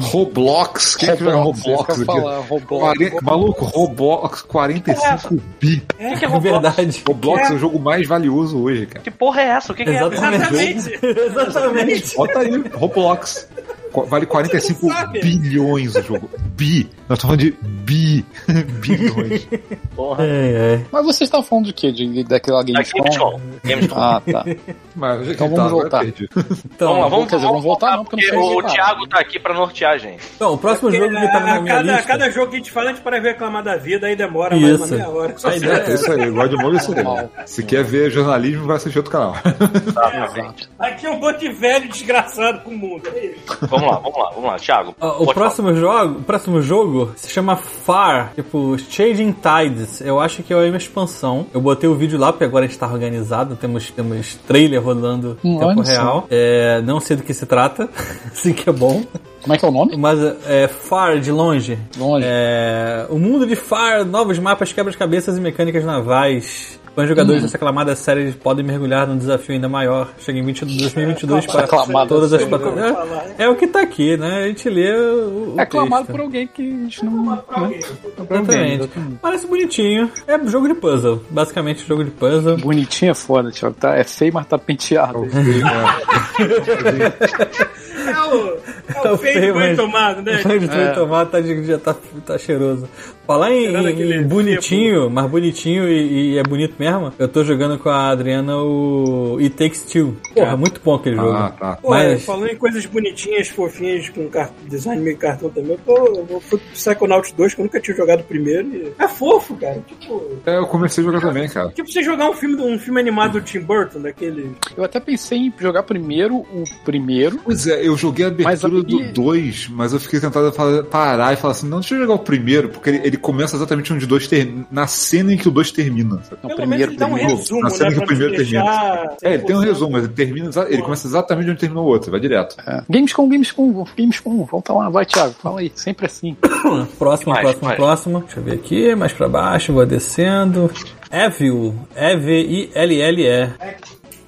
Roblox, quem é que Roblox, Roblox isso que eu ia aqui? falar, Roblox. Quarenta- Maluco, Roblox 45 bi. O que, que é É Roblox? verdade. Roblox é o jogo mais valioso hoje, cara. Que porra é essa? O que, que é Exatamente. Exatamente. <laughs> Bota aí, Roblox. Vale 45 sabe? bilhões o jogo. Bi. Nós estamos falando de bi. <laughs> Bilhões. Porra. É, é. Mas vocês estavam falando de quê? De, daquela Da Gamescom? Gamescom. Gamescom. Ah, tá. Mas, é Então tá? vamos Agora voltar. Então, vamos lá, vamos, quer dizer, vamos voltar não, porque sei o, Thiago tá aqui pra nortear a gente. então, o próximo jogo que tava na a, minha cada, lista. cada jogo que a gente fala, a gente para reclamar da vida, aí demora mais uma Isso. meia hora. A ideia É isso aí, God Mode é isso aí. Se quer ver jornalismo, vai assistir outro canal. Exatamente. Aqui é um monte de velho desgraçado com o mundo. É isso. Vamos lá, vamos lá, vamos lá. Thiago. Ó, o próximo jogo, o próximo jogo se chama Far, tipo Changing Tides. Eu acho que é uma expansão. Eu botei o vídeo lá porque agora a gente tá organizado, temos temos trailer rolando em Hum, tempo olha só. real. É, não sei do que se trata, <laughs> assim que é bom. Como é que é o nome? Mas é Far de longe. Longe. É, o mundo de Far, novos mapas, quebras-cabeças e mecânicas navais. Os jogadores Hum. dessa aclamada série podem mergulhar num desafio ainda maior. Chega em 20 2022 para Aclamada todas as plataformas. É, é o que tá aqui, né? A gente lê o, o É aclamado texto. por alguém que a gente não. Né? Exatamente. Parece bonitinho. É jogo de puzzle. Basicamente, jogo de puzzle. Bonitinho é foda, Thiago. Tá, é feio, mas tá penteado. É o, <laughs> é o feio feio, bem mas- tomado, né? <laughs> O de é. tomate tá, de- já tá, tá cheiroso. Falar em, em bonitinho, mas bonitinho e, e é bonito mesmo, eu tô jogando com a Adriana o It Takes Two. Porra, muito bom aquele jogo. Ah, tá. Pô, Mas- falando em coisas bonitinhas, fofinhas, com design meio cartão também, eu, tô, eu fui pro Psychonauts 2, que eu nunca tinha jogado o primeiro. e é fofo, cara. Tipo, É, eu comecei a jogar também, cara. tipo você jogar um filme, um filme animado do Tim Burton, daquele. Eu até pensei em jogar primeiro o primeiro. Pois é, eu joguei a Mas abertura aí- do 2, mas eu fiquei tentado a falar- parar e falar assim, não, deixa eu jogar o primeiro, porque ele, ele começa exatamente onde o 2 termina, na cena em que o 2 termina. sabe? Não, Pelo primeiro, menos dá um resumo, Na cena né? que o primeiro deixar É, ele tem um 100%. resumo, mas ele termina, ele começa exatamente onde terminou o outro, vai direto. É. Gamescom, Gamescom, Gamescom. Volta lá, vai, Thiago. Fala aí. Sempre assim. <coughs> Próximo, próximo, próximo. Deixa eu ver aqui, mais pra baixo, vou descendo. Evil, E-V-I-L-L-E.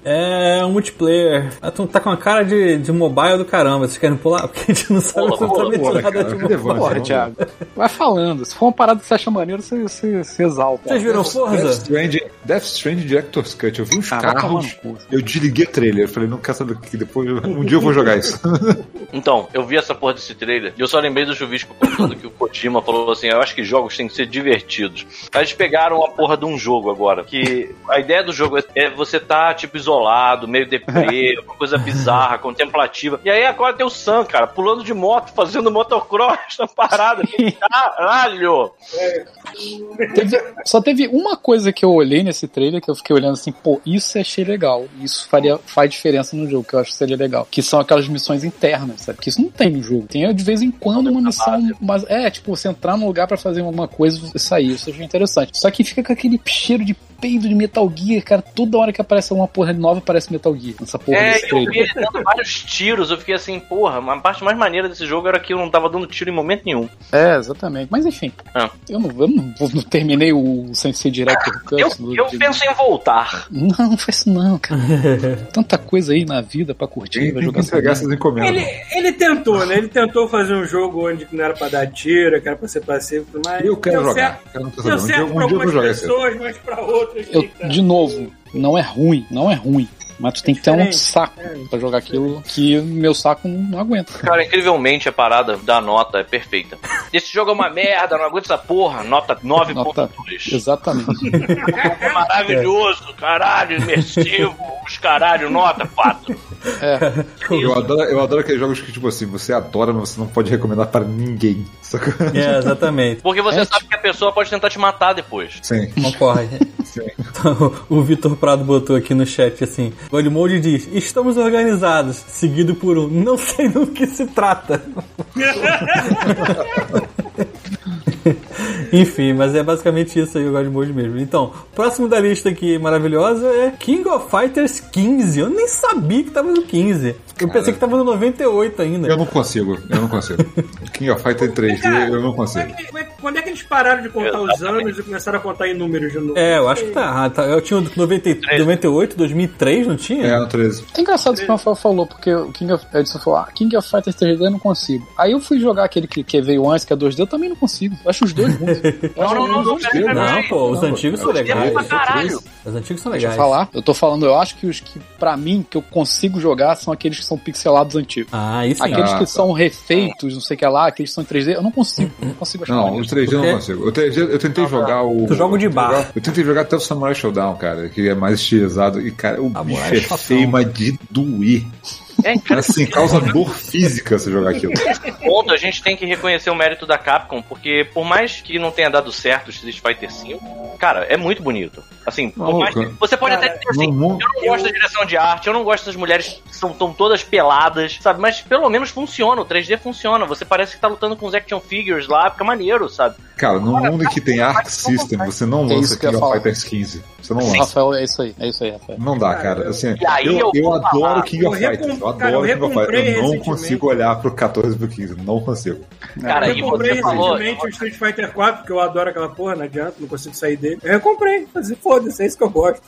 É um multiplayer. Tu tá com a cara de, de mobile do caramba. Vocês querem pular? <laughs> Porque a gente não sabe Pula, absolutamente pula, nada cara. de mobile. Porra, Thiago. Vai falando. Se for uma parada que você acha maneiro, você, você, você exalta. Vocês viram Death Forza? Stranding, Death Stranding Director's Cut. Eu vi uns Ah, carros. Eu desliguei o trailer. Eu falei, não quero saber o que depois. Um dia eu vou jogar isso. <laughs> Então, eu vi essa porra desse trailer e eu só lembrei do Chuvisco contando que o Kojima falou assim: eu acho que jogos têm que ser divertidos. Aí eles pegaram a porra de um jogo agora. Que a ideia do jogo é- é você tá, tipo, isolado, meio deprê, uma coisa bizarra, contemplativa. E aí agora tem o Sam, cara, pulando de moto, fazendo motocross na parada. <laughs> Caralho! Teve- só teve uma coisa que eu olhei nesse trailer que eu fiquei olhando assim, pô, isso eu achei legal. Isso faria, faz diferença no jogo, que eu acho que seria legal. Que são aquelas missões internas, sabe? Que isso não tem no jogo. Tem de vez em quando uma missão. Mas é, tipo, você entrar num lugar pra fazer alguma coisa e sair. Isso achei interessante. Só que fica com aquele cheiro de peido de Metal Gear, cara. Toda hora que aparece alguma porra nova, aparece Metal Gear. Nessa porra É, desse eu vi trailer. ele dando vários tiros, eu fiquei assim, porra, a parte mais maneira desse jogo era que eu não tava dando tiro em momento nenhum. É, exatamente. Mas enfim, Ah. eu, não, eu não, não terminei o Sensei Director Cut. Eu, do- eu de- penso em voltar. Não, não faz isso não, cara. <laughs> Tanta coisa aí na vida pra curtir, Tem vai tem que jogar essa merda. essas encomendas. Ele, ele tentou, né? Ele tentou fazer um jogo onde não era pra dar tiro, que era pra ser passivo e tudo mais. Eu quero jogar. certo- Eu não tô Deu. Um certo dia, pra um eu vou algumas pessoas, mas pra outras. Eu, fica- de novo, não é ruim, não é ruim. Mas tu tem que ter um saco pra jogar aquilo que meu saco não, aguenta. Cara, incrivelmente a parada da nota é perfeita. Esse jogo é uma merda, não aguento essa porra. Nota 9.2. Exatamente. É maravilhoso, caralho, imersivo, os caralho, nota 4. É, Eu adoro, eu adoro aqueles jogos que, tipo assim, você adora, mas você não pode recomendar pra ninguém. É, exatamente. Porque você É, sabe que a pessoa pode tentar te matar depois. Sim. Concorre. Então, <laughs> o Vitor Prado botou aqui no chat assim: Godmode diz, estamos organizados, seguido por um, não sei do que se trata. <laughs> <laughs> Enfim, mas é basicamente isso aí o Godmode mesmo. Então, próximo da lista aqui maravilhosa é King of Fighters 15. Eu nem sabia que tava no 15. Eu pensei que tava no 98 ainda. Eu não consigo, eu não consigo. <laughs> King of Fighter 3D, eu não é consigo. como é que- Quando é que eles pararam de contar os anos e começaram a contar em números de novo? É, eu acho que tá errado. tá? Eu tinha o 90, 98, 2003, não tinha? É, no 13. é engraçado isso que o Rafael falou, porque o King of, Edson falou, ah, King of Fighters 3D eu não consigo. Aí eu fui jogar aquele que, que veio antes, que é 2D, eu também não consigo. Eu acho os dois. Eu <laughs> Não, acho não, os não, dois não, pô, os antigos são legais. Os antigos são Deixa eu legais. falar. Eu tô falando, eu acho que os que, pra mim, que eu consigo jogar são aqueles que são pixelados antigos. Ah, sim. Aqueles Ah, que tá. são refeitos, não sei o que lá, aqueles que são em 3D, eu não consigo. Não consigo achar Não, os 3D eu não consigo. O 3D, eu tentei jogar o. Tu joga o de bar. Eu tentei jogar até o Samurai Showdown, cara, que é mais estilizado. E, cara, o bicho é feio, mas de doer. É, cara, Assim, causa dor física você jogar aquilo. ponto, a gente tem que reconhecer o mérito da Capcom, porque por mais que não tenha dado certo o Street Fighter V, cara, é muito bonito. Assim, por Maluco. mais que- você pode Cara, até dizer assim, não- eu não gosto da direção de arte, eu não gosto das mulheres que são tão todas peladas, sabe? Mas pelo menos funciona, o 3D funciona. Você parece que tá lutando com os action figures lá, fica maneiro, sabe? Cara, no mundo em que tem Arc System, você não É lança King of. Fighters 15. Você não lança. Rafael, é isso aí, é isso aí, Rafael. Não dá, cara. Assim, E aí eu, eu eu adoro. King of Eu Fighters. Eu cara, eu recomprei Eu não recentemente. consigo olhar pro 14 e pro 15. Não consigo. Cara, eu comprei você falou. recentemente o Street Fighter 4, porque eu adoro aquela porra, não adianta, não consigo sair dele. Eu recomprei, fazer foda-se, é isso que eu gosto.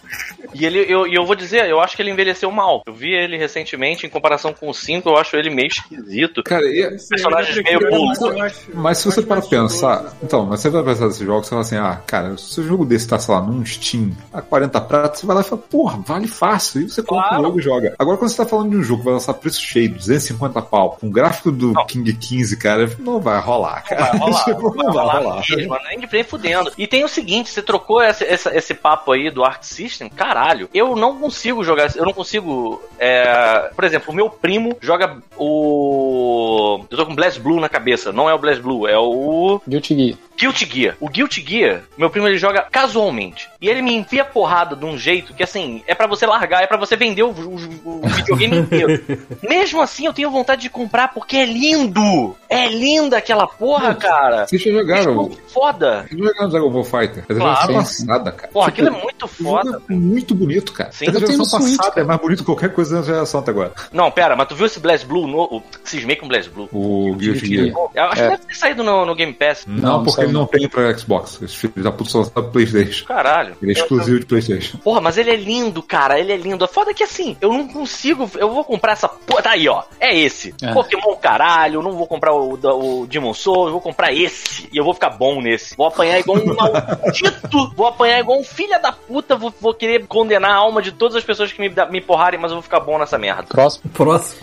E ele, eu, e eu vou dizer, eu acho que ele envelheceu mal. Eu vi ele recentemente, em comparação com o 5, eu acho ele meio esquisito. Cara, e, Personagens Eu meio burros. eu acho- Mas se eu você para pensar. chuloso. Então, mas você vai pensar nesse jogo, você fala assim: ah, cara, se o jogo desse tá, sei lá, num Steam a 40 pratos, você vai lá e fala, porra, vale fácil. E você compra Claro. o jogo e joga. Agora, quando você tá falando de um jogo vai lançar preço cheio, 250 pau, com gráfico do King 15, cara, não vai rolar, cara. Vai rolar, <laughs> Tipo, não vai rolar. mesmo, nem de nem fudendo. E tem o seguinte, você trocou essa, essa- esse papo aí do Arc System, caralho, eu não consigo jogar, eu não consigo, é, por exemplo, o meu primo joga o... Eu tô com Blast Blue na cabeça, não é o Blast Blue, é o Guilty Gear. Guilty Gear. O Guilty Gear, meu primo ele joga casualmente. E ele me enfia porrada de um jeito que, assim, é pra você largar, é pra você vender o, o- o videogame inteiro. <laughs> Mesmo assim, eu tenho vontade de comprar porque é lindo! É linda aquela porra, cara! Vocês já jogaram. Foda! Vocês jogaram Dragon Ball Fighter? Mas Claro. passada, cara. Porra, Tipo, aquilo é muito o foda. é muito bonito, cara. Sim. a Eu tenho geração passada cara. é mais bonito que qualquer coisa da geração até agora. Não, pera, mas tu viu esse Blast Blue? No... o- Cismei com Blast Blue. O Guilty Gear. Eu acho É. que deve ter saído no, no Game Pass. Não, Não, porque não ele não tem pra Xbox. Esse filho da puta só sabe pro Playstation. Caralho. Ele é exclusivo de Playstation. Porra, mas ele é lindo, cara. Ele é lindo. A foda é que assim, eu não consigo. Eu vou comprar essa porra. Tá aí, ó. É esse. É. Pokémon caralho. Não vou comprar o, o Demon Souls. Vou comprar esse. E eu vou ficar bom nesse. Vou apanhar igual um maldito. Vou apanhar igual um filho da puta. Vou, vou querer condenar a alma de todas as pessoas que me, me porrarem, mas eu vou ficar bom nessa merda. Próximo. Próximo.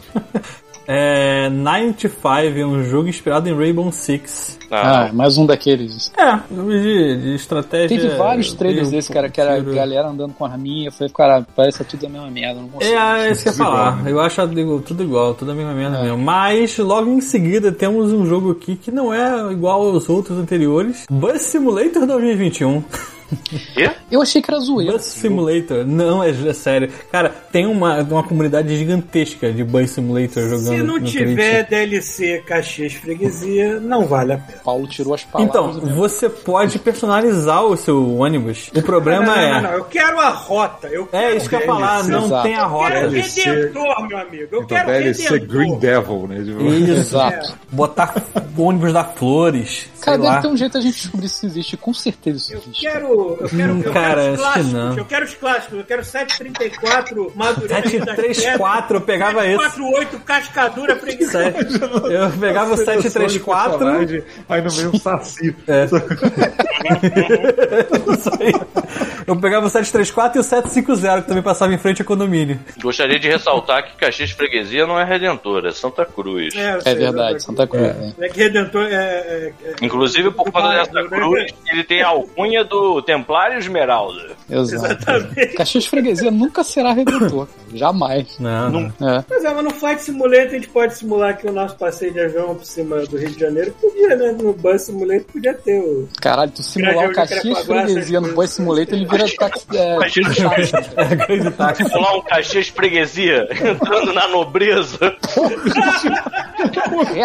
É, 95 é um jogo inspirado em Rainbow Six. Ah, mais um daqueles. É, jogo de, de estratégia. Teve vários trailers desse, cara, que era a galera andando com arminha. Eu falei, cara, parece tudo a mesma merda. Não consigo. É, é isso que eu ia falar. Eu acho igual- tudo igual, tudo a mesma merda mesmo. Mas logo em seguida temos um jogo aqui que não é igual aos outros anteriores. Bus Simulator 2021. <laughs> Quê? Eu achei que era zoeira. Bus Simulator. Não, é, é sério. Cara, tem uma, uma comunidade gigantesca de Bus Simulator jogando Se não no tiver Twitch. DLC Caxias Freguesia, não vale a pena. Paulo tirou as palavras. Então, você pode personalizar o seu ônibus. O problema não, não, é... não, não, eu quero a rota. Eu É quero isso que eu ia falar, DLC. não Exato. tem a Eu roda. quero DLC. Redentor, meu amigo. Eu Então quero ser Redentor. Green Devil, né? Tipo, Isso. Exato. Botar o ônibus da Flores. Cara, deve lá. ter um jeito a gente descobrir se existe. Com certeza isso Eu existe. quero, eu quero, Hum, eu cara, quero os que clássicos. não. Eu quero os clássicos. Eu quero 734 Madureira. 734, eu pegava esse. 748 Cascadura. Sete- Eu pegava o 734. personagem, Aí no meio um saci. É. <laughs> Isso aí. Eu pegava o 734 e o 750, que também passava em frente ao condomínio. Gostaria de ressaltar que Caxias Freguesia não é Redentor, é Santa Cruz. É sei, verdade, eu- Santa Cruz. né? É que Redentor é. é- é- Inclusive, por causa dessa né? cruz, ele tem a alcunha do Templário Esmeralda. Exato. Exatamente. Caxias Freguesia nunca será redentor. Jamais. Não, não. É. Mas é, mas no Flight Simulator a gente pode simular que o nosso passeio de avião por cima do Rio de Janeiro podia, né? No Bus Simulator podia ter o. Caralho, tu simular o Caxias Freguesia no. Boy Simulator, ele vira táxi. É, Imagina. <laughs> É grande táxi. Pular um Caxias Freguesia <laughs> entrando na nobreza, <laughs>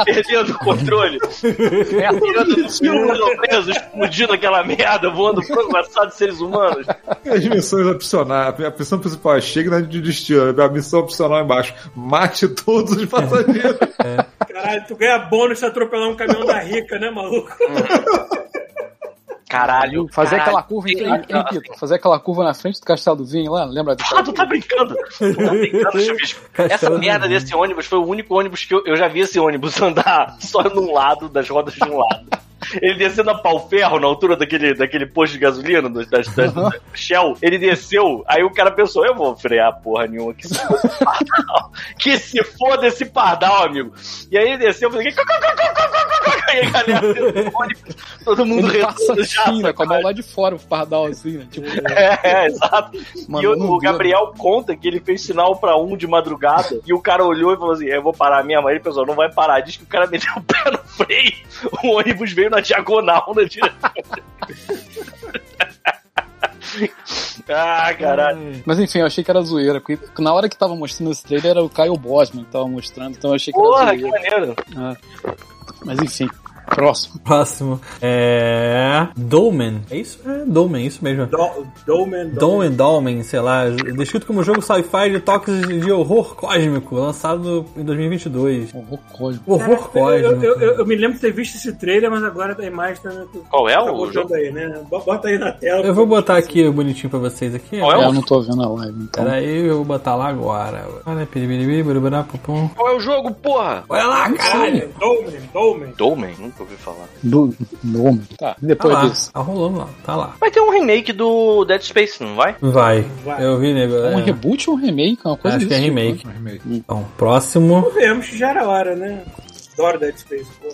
perdendo o controle, filme da nobreza, explodindo aquela merda, voando pro de seres humanos. As missões opcionais. A missão principal é chega na de destino. A missão opcional é embaixo. Mate todos os passageiros. Caralho, tu ganha bônus se atropelar um caminhão da rica, né, maluco? Caralho. Fazer caralho. aquela curva, hein, hein, Pito? Fazer aquela curva na frente do Castelo do Vinho lá, lembra? Ah, tu tá brincando? Tu tá brincando, Chuvisco? Essa merda do desse ônibus foi o único ônibus que eu, eu já vi esse ônibus andar só num lado, das rodas de um lado. Ele descendo a pau ferro na altura daquele, daquele posto de gasolina, das, das, das- da Shell, ele desceu, aí o cara pensou, eu vou frear porra nenhuma, que se foda esse pardal, que se foda esse pardal, amigo. E aí ele desceu, eu falei, e a galera ônibus, <laughs> todo mundo Ele passa rezando já, assim, né? Com a mão lá de fora, o pardal assim, né? Tipo, <laughs> É, exato. Mano, e o, o né? Gabriel conta que ele fez sinal pra um de madrugada e o cara olhou e falou assim: Eu vou parar mesmo. Aí ele pensou: Não vai parar. Diz que o cara <laughs> meteu o pé no freio. O ônibus veio na diagonal na direção. ah, caralho. Mas enfim, eu achei que era zoeira, porque na hora que tava mostrando esse trailer era o Kyle Bosman que tava mostrando, então eu achei que Porra, era que zoeira. maneiro. Mas enfim, próximo. Próximo. É. Dolmen. É isso? É Dolmen, isso mesmo. Do- Dolmen. Dolmen, Dolmen, sei lá, descrito como jogo sci-fi de toques de horror cósmico, lançado em 2022. Horror cósmico. Horror cósmico. eu, eu, eu me lembro de ter visto esse trailer, mas agora a imagem tá. Qual é o jogo? aí, né? Bo- Bota aí na tela. Eu vou botar aqui bonitinho pra vocês aqui. Qual é o- eu não tô vendo a live, então. Pera aí, eu vou botar lá agora. Olha, piribiribi, burubara, pupum. Qual é o jogo, porra? Olha lá, caralho! Dolmen, Dolmen. Dolmen? Nunca ouvi falar. Do, do homem. Tá, Tá depois lá, disso. tá rolando lá, tá lá. Vai ter um remake do Dead Space, não vai? Vai. Vai. Eu vi, nego. É um é. reboot ou um remake? É uma coisa Acho que é tipo, remake. né? Remake. Então, próximo. Vemos que já era hora, né? Adoro Dead Space, pô.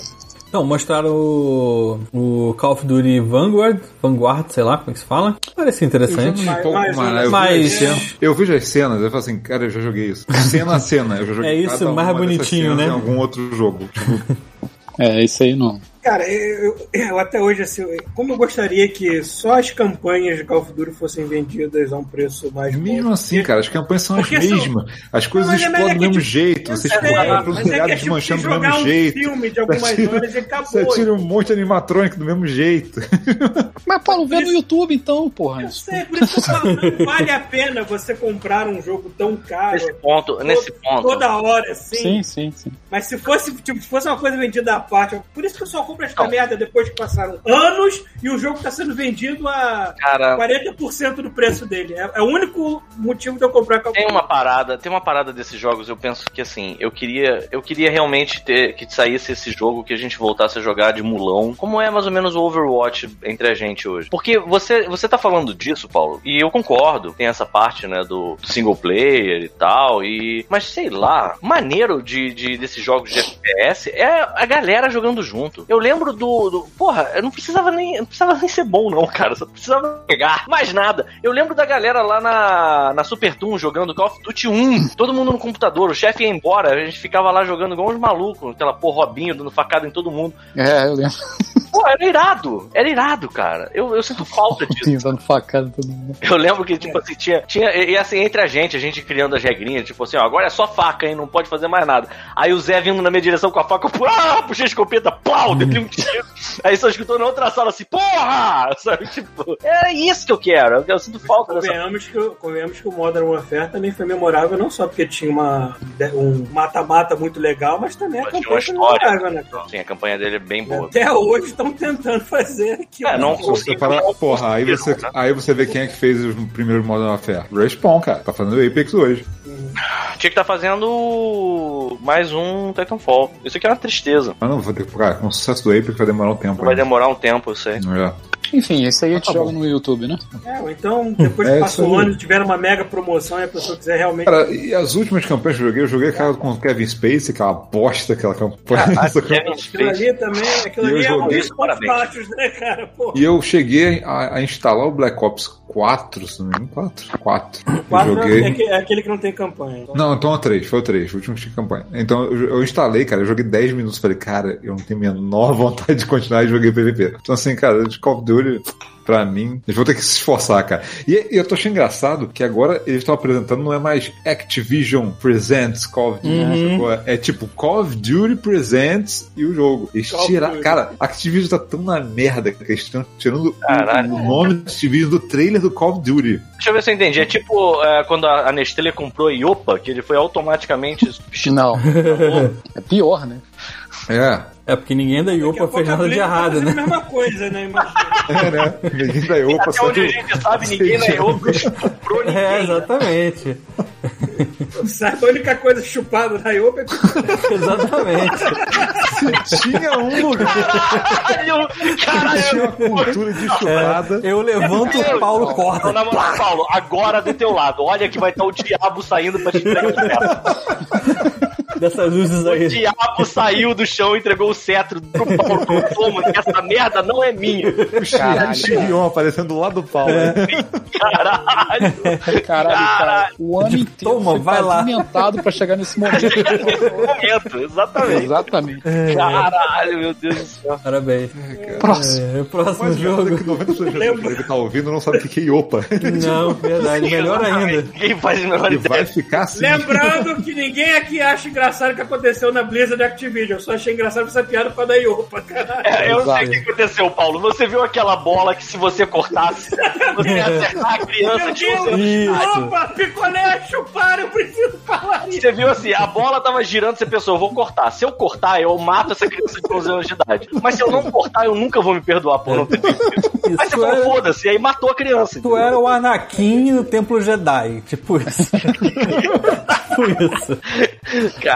Então, mostraram o, o Call of Duty Vanguard, Vanguard, sei lá como é que se fala. Parece interessante. Mais- Um pouco mais mais, um. eu, vi Mas- as cenas, eu vejo as cenas, eu falo assim, cara, eu já joguei isso. Cena a cena, eu já joguei É isso, cada mais bonitinho, né? Em algum outro jogo. Tipo, <laughs> É, isso aí não. Cara, eu, eu- até hoje, assim, como eu gostaria que só as campanhas de Call of Duty fossem vendidas a um preço mais Mesmo bom. assim, cara, as campanhas são as Porque são- mesmas. As coisas Não, é- explodem é do mesmo tipo, jeito. Você explode mas pelos é é telhados tipo desmanchando do jogar mesmo um jeito. filme de algumas Você tira- horas e acabou. Você tira um monte de animatrônico do mesmo jeito. <laughs> Mas, Paulo, vê no YouTube então, porra. Eu sei, por isso que eu falo, não vale a pena você comprar um jogo tão caro Nesse ponto, nesse ponto. toda hora, assim. Sim, sim, sim. Mas se fosse, tipo, se fosse uma coisa vendida à parte, por isso que eu só compro esta Não. merda depois que passaram anos e o jogo tá sendo vendido a Cara, 40% do preço dele. É, é o único motivo de eu comprar of Tem uma parada, tem uma parada desses jogos, eu penso que assim, eu queria, eu queria realmente ter que saísse esse jogo que a gente voltasse a jogar de mulão, como é mais ou menos o Overwatch entre a gente hoje. Porque você, você tá falando disso, Paulo, e eu concordo, tem essa parte, né, do single player e tal, e mas sei lá, maneiro de, de desses jogos de FPS é a galera jogando junto. Eu lembro do, do porra, eu não precisava nem, não precisava nem ser bom não, cara, só precisava pegar mais nada. Eu lembro da galera lá na, na Super Toon jogando Call of Duty 1, todo mundo no computador, o chefe ia embora, a gente ficava lá jogando igual uns malucos, aquela porra Robinho dando facada em todo mundo. É, eu lembro. Pô, era irado, era irado, cara. Eu, eu sinto falta disso. Dando facada em todo mundo. Eu lembro que, tipo assim, tinha, tinha. E assim, entre a gente, a gente criando as regrinhas, tipo assim, ó, agora é só faca, hein? Não pode fazer mais nada. Aí o Zé vindo na minha direção com a faca, eu, ah, puxei a escopeta, plau, dei um tiro. Aí só escutou na outra sala assim, porra! <laughs> Sabe, tipo, é isso que eu quero. Eu, sinto falta dessa. Convenhamos que, o- convenhamos que o Modern Warfare também foi memorável, não só porque tinha uma, um mata-mata muito legal, mas também a Mas tinha campanha uma foi história. memorável, né? cara? Sim, a campanha dele é bem boa. Até hoje estão tentando fazer aquilo. É, não consigo. parar, não porra, aí você, né? aí você vê quem é que fez os primeiros Modern Warfare. Respawn, cara. Tá fazendo Apex hoje. Tinha que estar fazendo mais um Titanfall. Isso aqui é uma tristeza. Mas não, vou ter que. Cara, com o sucesso do vai demorar um tempo. Vai ainda. demorar um tempo, eu sei. É. Enfim, esse aí a gente Tá joga bom. no YouTube, né? É, ou então, depois É, que isso passou o ano e tiver uma mega promoção e a pessoa quiser realmente. Cara, e as últimas campanhas que eu joguei, eu joguei aquela com o Kevin Spacey, aquela bosta, aquela campanha. Ah, <laughs> Kevin campanha. Aquilo Spacey. ali também, aquilo eu ali é um joguei, dos pontos parabéns. baixos, né, cara? Pô, E eu cheguei a, a instalar o Black Ops 4, se não me engano, 4? 4. Eu quatro joguei. é, é aquele que não tem campanha. Então, Não, então é o 3, foi o 3, o último que tinha campanha. Então eu, eu instalei, cara, eu joguei 10 minutos, falei, cara, eu não tenho a menor <laughs> vontade de continuar e joguei PVP. Então assim, cara, de Call of Duty, pra mim, eles vão ter que se esforçar, cara. E, e eu tô achando engraçado que agora eles estão apresentando, não é mais Activision Presents Call of Duty, Uhum. sacou? é tipo Call of Duty Presents e o jogo. Eles tiraram, cara, Activision tá tão na merda que eles estão tirando o- Caralho. o nome do Activision do trailer do Call of Duty. Deixa eu ver se eu entendi. É tipo é, quando a Nestlé comprou a Iopa, que ele foi automaticamente. <laughs> Não. É pior, né? É, É porque ninguém da Iopa fez nada de tá errado, né? a mesma coisa, né? Imagina. <laughs> é, né? Ninguém da Iopa Até onde a gente sabe, ninguém na Iopa <laughs> comprou ninguém. É, exatamente. Sabe, a única coisa chupada na Iopa é <laughs> que Exatamente. Tinha um lugar Caralho! Caralho! tinha uma cultura de chupada. Eu levanto o Paulo corta. na moral, Paulo, agora do teu lado. Olha que vai estar o diabo saindo pra te entregar o. Dessas luzes O aí. diabo saiu do chão e entregou o cetro pro Paulo. Toma, que essa merda não é minha. Caralho. Tyrion aparecendo do lado do Paulo. né? Caralho! Caralho, cara. O ano inteiro Toma, foi vai lá. pavimentado pra chegar nesse momento. Nesse <laughs> momento, exatamente. Exatamente. Caralho, meu Deus do céu. Parabéns. Próximo. É, próximo Mas jogo. jogo. que 90% das pessoas que tá ouvindo não sabe o que é Iopa. Não, verdade. Melhor ainda. Ninguém faz a menor E vai ideia. ficar assim. Lembrando que ninguém aqui acha engraçado o que aconteceu na Blizzard Activision. Eu só achei engraçado essa piada por causa da Iopa, caralho. É, eu Exato. sei o que aconteceu, Paulo. Você viu aquela bola que se você cortasse, você ia acertar a criança Meu de 11 anos. Deus! Isso. Opa, picolé, chupar, eu preciso falar isso. Você viu assim, a bola tava girando, você pensou, eu vou cortar. Se eu cortar, eu mato essa criança de 11 anos de idade. Mas se eu não cortar, eu nunca vou me perdoar por não ter feito isso. Aí você falou, era, foda-se, e aí matou a criança. tu era o Anakin no Templo Jedi. Tipo isso. <laughs> tipo isso.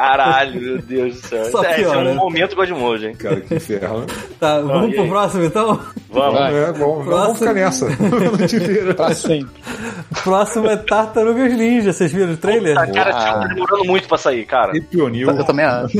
Caralho, meu Deus do céu. Só é, esse é piora. um momento Godmode, hein? Cara, que inferno. Tá, vamos e pro próximo então? Vamos. É, bom, vamos ficar nessa. <laughs> Pra sempre. Próximo é Tartarugas Ninja. Vocês viram o trailer? Tá, cara, tá demorando muito pra sair, cara. E Pionil. Eu também acho.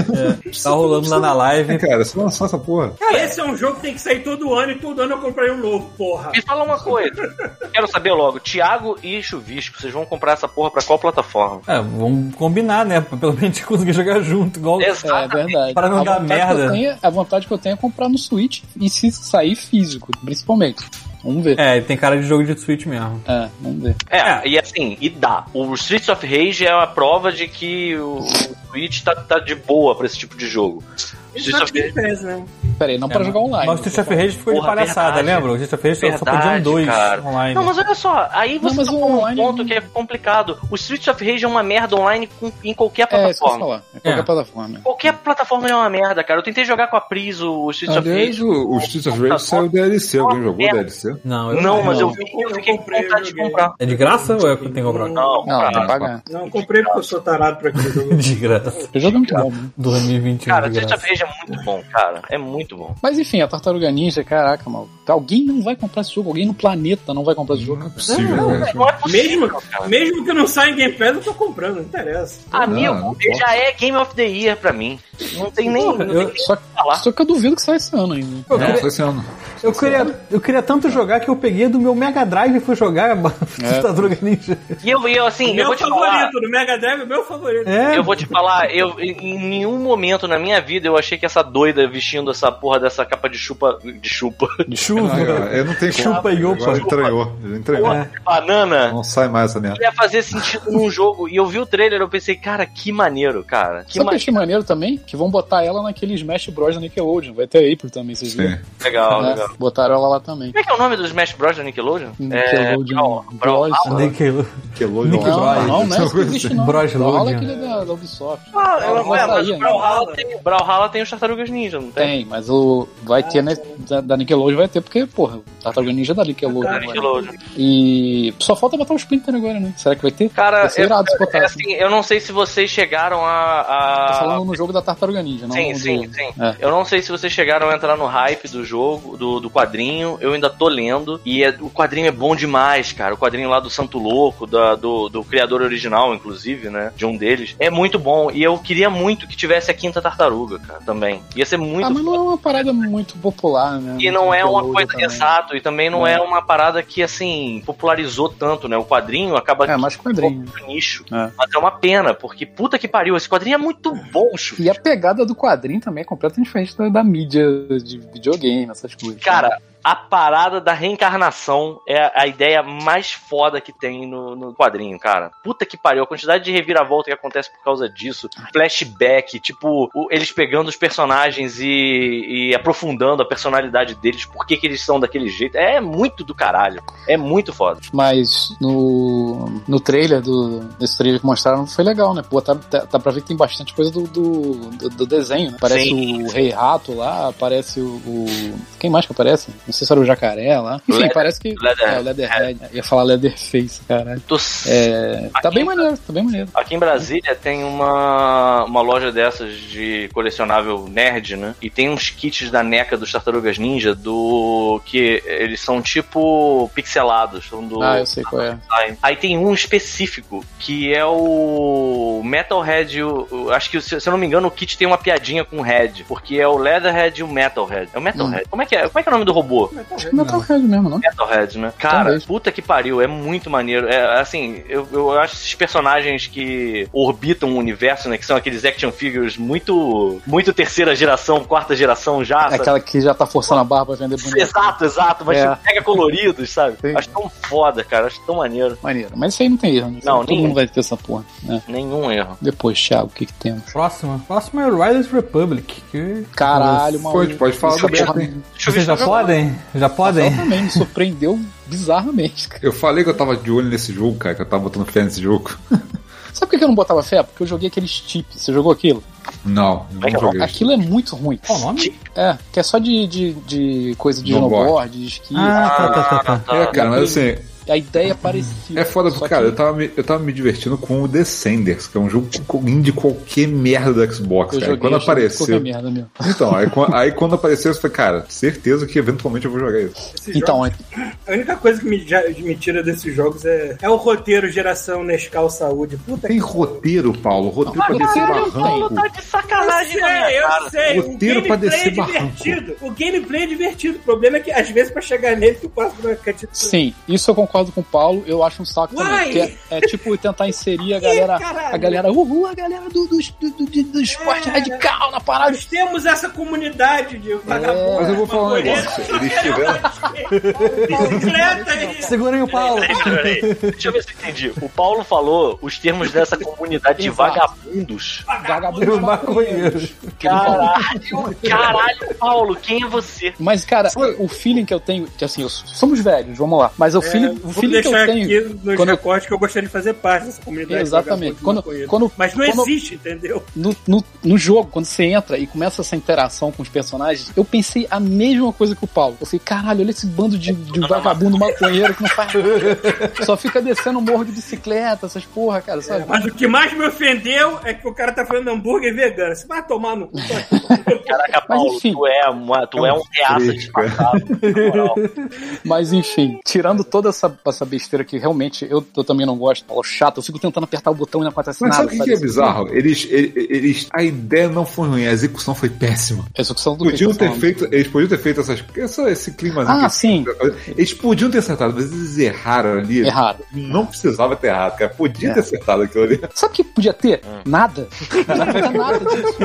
Tá rolando lá na live. Cara, você lançou essa porra. Esse é um jogo que tem que sair todo ano e todo ano eu comprei um novo, porra. Me fala uma coisa. Quero saber logo, Thiago e Chuvisco, vocês vão comprar essa porra pra qual plataforma? É, vamos combinar, né? Pelo menos conseguir jogar junto, igual. Exato. É verdade. Para não a dar merda. tenho- a vontade que eu tenho é comprar no Switch e se sair físico, principalmente. Vamos ver. É, tem cara de jogo de Switch mesmo. É, vamos ver. É, e assim, e dá. O Streets of Rage é a prova de que o, o Switch tá, tá de boa pra esse tipo de jogo. Isso Streets é of Game Rage. Pass, né? Pera aí, não pra jogar online. Mas o Street of Rage ficou de Porra, palhaçada, verdade. lembra? O Street of Rage só- só podiam dois cara. online. Não, mas olha só, aí você Não, tá um online ponto que é complicado. O Streets of Rage é uma merda online com- em qualquer É, isso que eu ia plataforma. falar. É qualquer É. plataforma. Qualquer plataforma é uma merda, cara. Eu tentei jogar com a Pris o Streets of Rage. o, o Streets of Rage saiu DLC. Alguém jogou o DLC? Não, eu Não, mas eu, eu fiquei com vontade de comprar. É de graça ou é que tem que comprar? Não, Não, tem que pagar. Não, eu comprei porque eu sou tarado pra aquele jogo. <laughs> De graça. O jogo é muito bom. né? 2021 Cara, de Streets of. Rage é muito bom, cara. É muito bom. Mas enfim, a Tartaruga Ninja, caraca, mal. Alguém não vai comprar esse jogo, alguém no planeta não vai comprar esse jogo. Não é possível, Não, velho. não é possível, Mesmo, cara. mesmo que não saia em Game Pass, eu tô comprando, não interessa. Amigo, Não, não ele já é Game of the Year pra mim. Não tem nem, não tem eu- nem Só, falar. só que eu duvido que saia esse ano ainda. Eu Não, queria, foi esse ano. Eu, queria, eu queria tanto jogar que eu peguei do meu Mega Drive e fui jogar É. Tartaruga Ninja. E eu, eu assim, eu meu vou te favorito, falar. do Mega Drive é meu favorito. É, Eu vou te falar, eu em nenhum momento na minha vida eu achei que essa doida vestindo essa porra dessa capa de chupa de chupa, de chuva. Ah, eu não tenho como. Chupa e opa. Ele entranhou. É. banana Não sai mais essa merda. ia fazer sentido num jogo. E eu vi o trailer, eu pensei, cara, que maneiro, cara. Que Sabe o que eu maneiro. achei maneiro também? Que vão botar ela naquele Smash Bros da Nickelodeon. Vai ter April também, vocês viram? Legal, Né? legal. Botaram ela lá também. Como é que é o nome do Smash Bros da Nickelodeon? Nickelodeon É, Bros. Nickelodeon. Nick Não, Bros. não, não é isso que existe não. Bros Brawlhalla é Loading. aquele da, da Ubisoft. Ah, Não, ela- vai sair. Brawlhalla tem, Brawlhalla tem os Tartarugas Ninja, não tem? Tem, mas o vai ter né, da, da Nickelodeon vai ter porque, porra, Tartaruga Ninja é da Nickelodeon. Da agora. Nickelodeon. E só falta botar o Splinter agora, né? Será que vai ter? Cara, Vai ser eu, irado se botar. é assim. assim, eu não sei se vocês chegaram a. a- Tô falando no jogo da Tartaruga Ninja, não Sim, sim, do- sim. É. Eu não sei se vocês chegaram a entrar no hype do jogo, do, do quadrinho. Eu ainda tô lendo. E é- o quadrinho é bom demais, cara. O quadrinho lá do Santo Louco, da- do, do criador original, inclusive, né? De um deles. É muito bom. E eu queria muito que tivesse a quinta tartaruga, cara, também. Ia ser muito Ah, mas não é uma parada muito popular, né? E não é uma coisa também. exato, e também não é. É. uma parada que assim popularizou tanto, né? O quadrinho acaba É, mais quadrinho. muito nicho. É. Mas é uma pena, porque puta que pariu, esse quadrinho é muito bom, Chu. E a pegada do quadrinho também é completamente diferente da, da mídia de videogame, essas coisas. Cara, a parada da reencarnação é a ideia mais foda que tem no, no quadrinho, cara. Puta que pariu, a quantidade de reviravolta que acontece por causa disso. Flashback, tipo, o- eles pegando os personagens e, e aprofundando a personalidade deles, por que, que eles são daquele jeito. É muito do caralho. É muito foda. Mas no, no trailer do, desse trailer que mostraram foi legal, né? Pô, tá, tá, tá pra ver que tem bastante coisa do, do, do- do desenho, né? Parece Sim. o Rei Rato lá, aparece o, o- Quem mais que aparece? Não sei se era o jacaré lá. Enfim, Leather- parece que. Leather- é, o Leatherhead. Ia falar Leatherface, caralho. Tô É, tá bem maneiro, tá bem maneiro. Aqui em Brasília tem uma, uma loja dessas de colecionável nerd, né? E tem uns kits da NECA dos Tartarugas Ninja do. que eles são tipo pixelados. São do. Ah, eu sei qual é. Aí tem um específico que é o Metalhead. o- o- acho que, se eu não me engano, o kit tem uma piadinha com o Head. Porque é o Leatherhead e o Metalhead. É o Metalhead. Como, é que é? Como é que é o nome do robô? Acho que Metalhead mesmo, não? Metalhead, né? Cara, Talvez. puta que pariu, é muito maneiro. É, assim, eu, eu acho esses personagens que orbitam o universo, né? Que são aqueles action figures muito, muito terceira geração, quarta geração já. É aquela que já tá forçando a barra pra vender boneco. Exato, exato, mas É. mega coloridos, sabe? Sim. Acho tão foda, cara, acho tão maneiro. Maneiro. Mas isso aí não tem erro, né? Não, Todo nenhum. mundo vai ter essa porra. né? Nenhum erro. Depois, Thiago, o que que temos? Próxima. Próxima é Riders Republic. Que... Caralho, maluco. pode falar é hein? Vocês já podem? Já podem? Também me surpreendeu bizarramente, cara. Eu falei que eu tava de olho nesse jogo, cara, que eu tava botando fé nesse jogo. <laughs> Sabe por que eu não botava fé? Porque eu joguei aqueles chips. Você jogou aquilo? Não, é não é joguei. Aquilo é muito ruim. Qual o nome? É, que é só de, de, de coisa de Snowboard. snowboard, de esqui. Ah, tá, tá, tá. tá. É, cara, mas assim, A ideia é parecida. é foda porque, cara, que eu tava, me, eu tava me divertindo com o Descenders, que é um jogo de qualquer merda do Xbox, eu cara. E joguei quando apareceu. merda mesmo. Então, aí, aí quando apareceu, eu falei, cara, certeza que eventualmente eu vou jogar isso. Esses Então, jogos- a única coisa que me, já- me tira desses jogos é, é o roteiro geração Nescau Saúde. Puta Tem que roteiro, Paulo, roteiro pra descer barranco. Tá de Eu sacanagem sei, minha eu cara. sei. Roteiro o pra gameplay é descer barranco. divertido. O gameplay é divertido. O problema é que, às vezes, pra chegar nele, tu passa por uma cantina. Sim, isso eu concordo concordo com o Paulo, eu acho um saco Uai! também. Porque é, é tipo tentar inserir a <laughs> galera. caralho? A galera, uhul, a galera do, do, do, do, do esporte É. radical na parada. Nós temos essa comunidade de vagabundos. Mas eu vou falar um negócio. Eles tiveram. Aí. Segurem o Paulo. Deixa eu ver se eu entendi. O Paulo falou os termos dessa comunidade de vagabundos. Vagabundos Os maconheiros. Caralho, caralho, Paulo, quem é você? Mas, cara, o feeling que eu tenho, que assim, eu- somos velhos, vamos lá. Mas o feeling, o Vou feeling que eu deixar tenho. aqui quando eu- recortes que eu gostaria de fazer parte dessa comunidade. Exatamente. de Quando- quando- Mas não quando- existe, entendeu? no, no, no jogo, quando você entra e começa essa interação com os personagens, eu pensei a mesma coisa que o Paulo. Eu falei, caralho, olha esse bando de, de vagabundo maconheiro que não faz nada. <laughs> Só fica descendo o morro de bicicleta, essas porra, cara, sabe? Mas o que mais me ofendeu é que o cara tá falando hambúrguer vegano. Você vai tomar no. <laughs> Caraca, Mas, Paulo, enfim. tu é, uma, tu é um reaça na moral. <laughs> Mas enfim, tirando toda essa, essa besteira que realmente eu, eu também não gosto, Paulo, chato, eu fico tentando apertar o botão e não acontece Mas nada. sabe o que, é bizarro? Eles, eles, A ideia não foi ruim, a execução foi péssima. Execução do Podiam ter feito. Eles podiam ter feito essas. Essa, esse clima. Ah, sim. Eles podiam ter acertado, mas eles erraram ali. Erraram. Não precisava ter errado, cara. Podia É. ter acertado aquilo ali. Sabe o que podia ter? Nada. Não <laughs> nada disso.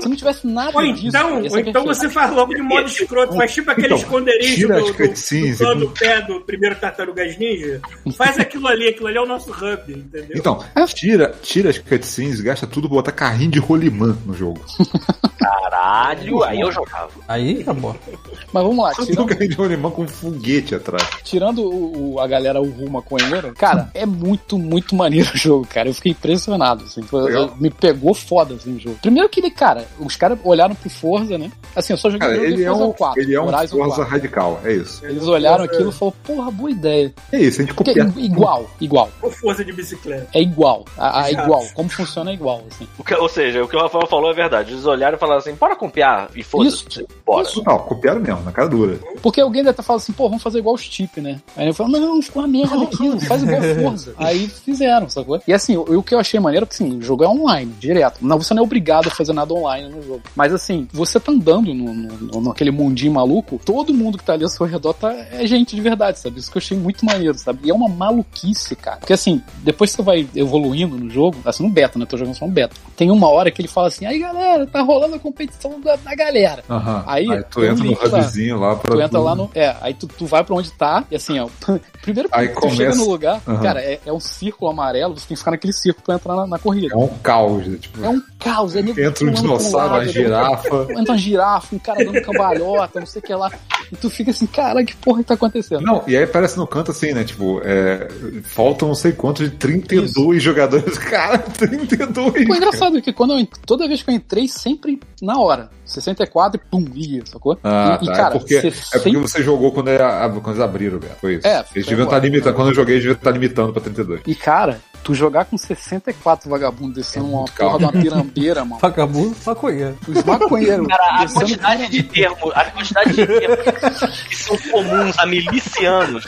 Se não tivesse nada Ou disso. então, ou então perfeito. você faz logo de modo escroto, faz tipo aquele Então, esconderijo tira do, as do, cutscenes do plano do pé do primeiro Tartarugas Ninja. Faz aquilo ali, aquilo ali é o nosso hub, entendeu? Então, tira, tira as cutscenes, gasta tudo, bota carrinho de rolimã no jogo. Caralho, aí eu jogava. Aí acabou. Mas vamos lá, Um tirando, carrinho de rolimã com um foguete atrás. tirando o, o- a galera, o rumo maconheiro, cara, é muito, muito maneiro o jogo, cara. Eu fiquei impressionado, assim. Foi- Legal. me pegou foda, assim, o jogo. Primeiro que ele, cara, os caras olharam pro Forza, né? Assim, eu só joguei Cara, o ele é Forza um, 4, ele é um Horizon Forza 4. radical, é isso. Eles olharam aquilo e falaram, porra, boa ideia. É isso, a gente copia. é igual, igual. Ou força de bicicleta. É igual. A, a igual. Como funciona é igual, assim. O que- ou seja, o que o Rafael falou é verdade. Eles olharam e falaram assim: bora copiar e foda-se. Isso. Bora. Não, copiaram mesmo, na cara dura. Porque alguém deve estar falando assim, pô, vamos fazer igual os Tip, né? Aí eu falo, não, ficou uma merda aquilo, faz igual Forza. <laughs> Aí fizeram, sacou? E assim, o, o que eu achei maneiro é que assim, o jogo é online, direto. Não, você não é obrigado a fazer nada online no jogo. Mas assim, você tá andando no, no, no- naquele mundinho maluco, todo mundo que tá ali ao seu redor tá, é gente de verdade, sabe? Isso que eu achei muito maneiro, sabe? E é uma maluquice, cara. Porque assim, depois que você vai evoluindo no jogo, assim, no beta, né? Eu tô jogando só no beta. Tem uma hora que ele fala assim, aí galera, tá rolando a competição da, da galera. Aham. Aí, tu tem um entra no link lá. hubzinho lá pra. Tu entra lá no. É, aí tu, tu vai pra onde tá, e assim, ó. <laughs> Primeiro Aí tu começa- chega no lugar, Aham. cara, é, é um círculo amarelo, você tem que ficar naquele círculo pra entrar na, na corrida. É um caos, né? tipo. É um caos, é nego Entra um dinossauro, lado, uma girafa. Entra uma girafa, um cara dando cambalhota, não sei o que lá. E tu fica assim, cara, que porra que tá acontecendo? Não, e aí aparece no canto assim, né? Tipo, é, faltam não sei quantos de 32 jogadores. <laughs> Cara, 32! Pô, engraçado é que quando eu, toda vez que eu entrei, sempre na hora. 64 e pum, ia, sacou? Ah, e, e, tá. cara, é, porque, você é porque você jogou quando, era, quando eles abriram, Beto. Foi isso. É, eles foi deviam estar limitando. Quando eu joguei, eles deviam estar limitando pra 32. E, cara, tu jogar com 64 vagabundos descendo uma muito porra de uma pirambeira, mano. <laughs> Vagabundo, maconheiro. Os maconheiros Cara, a quantidade de termos, a quantidade de termos que são comuns a milicianos,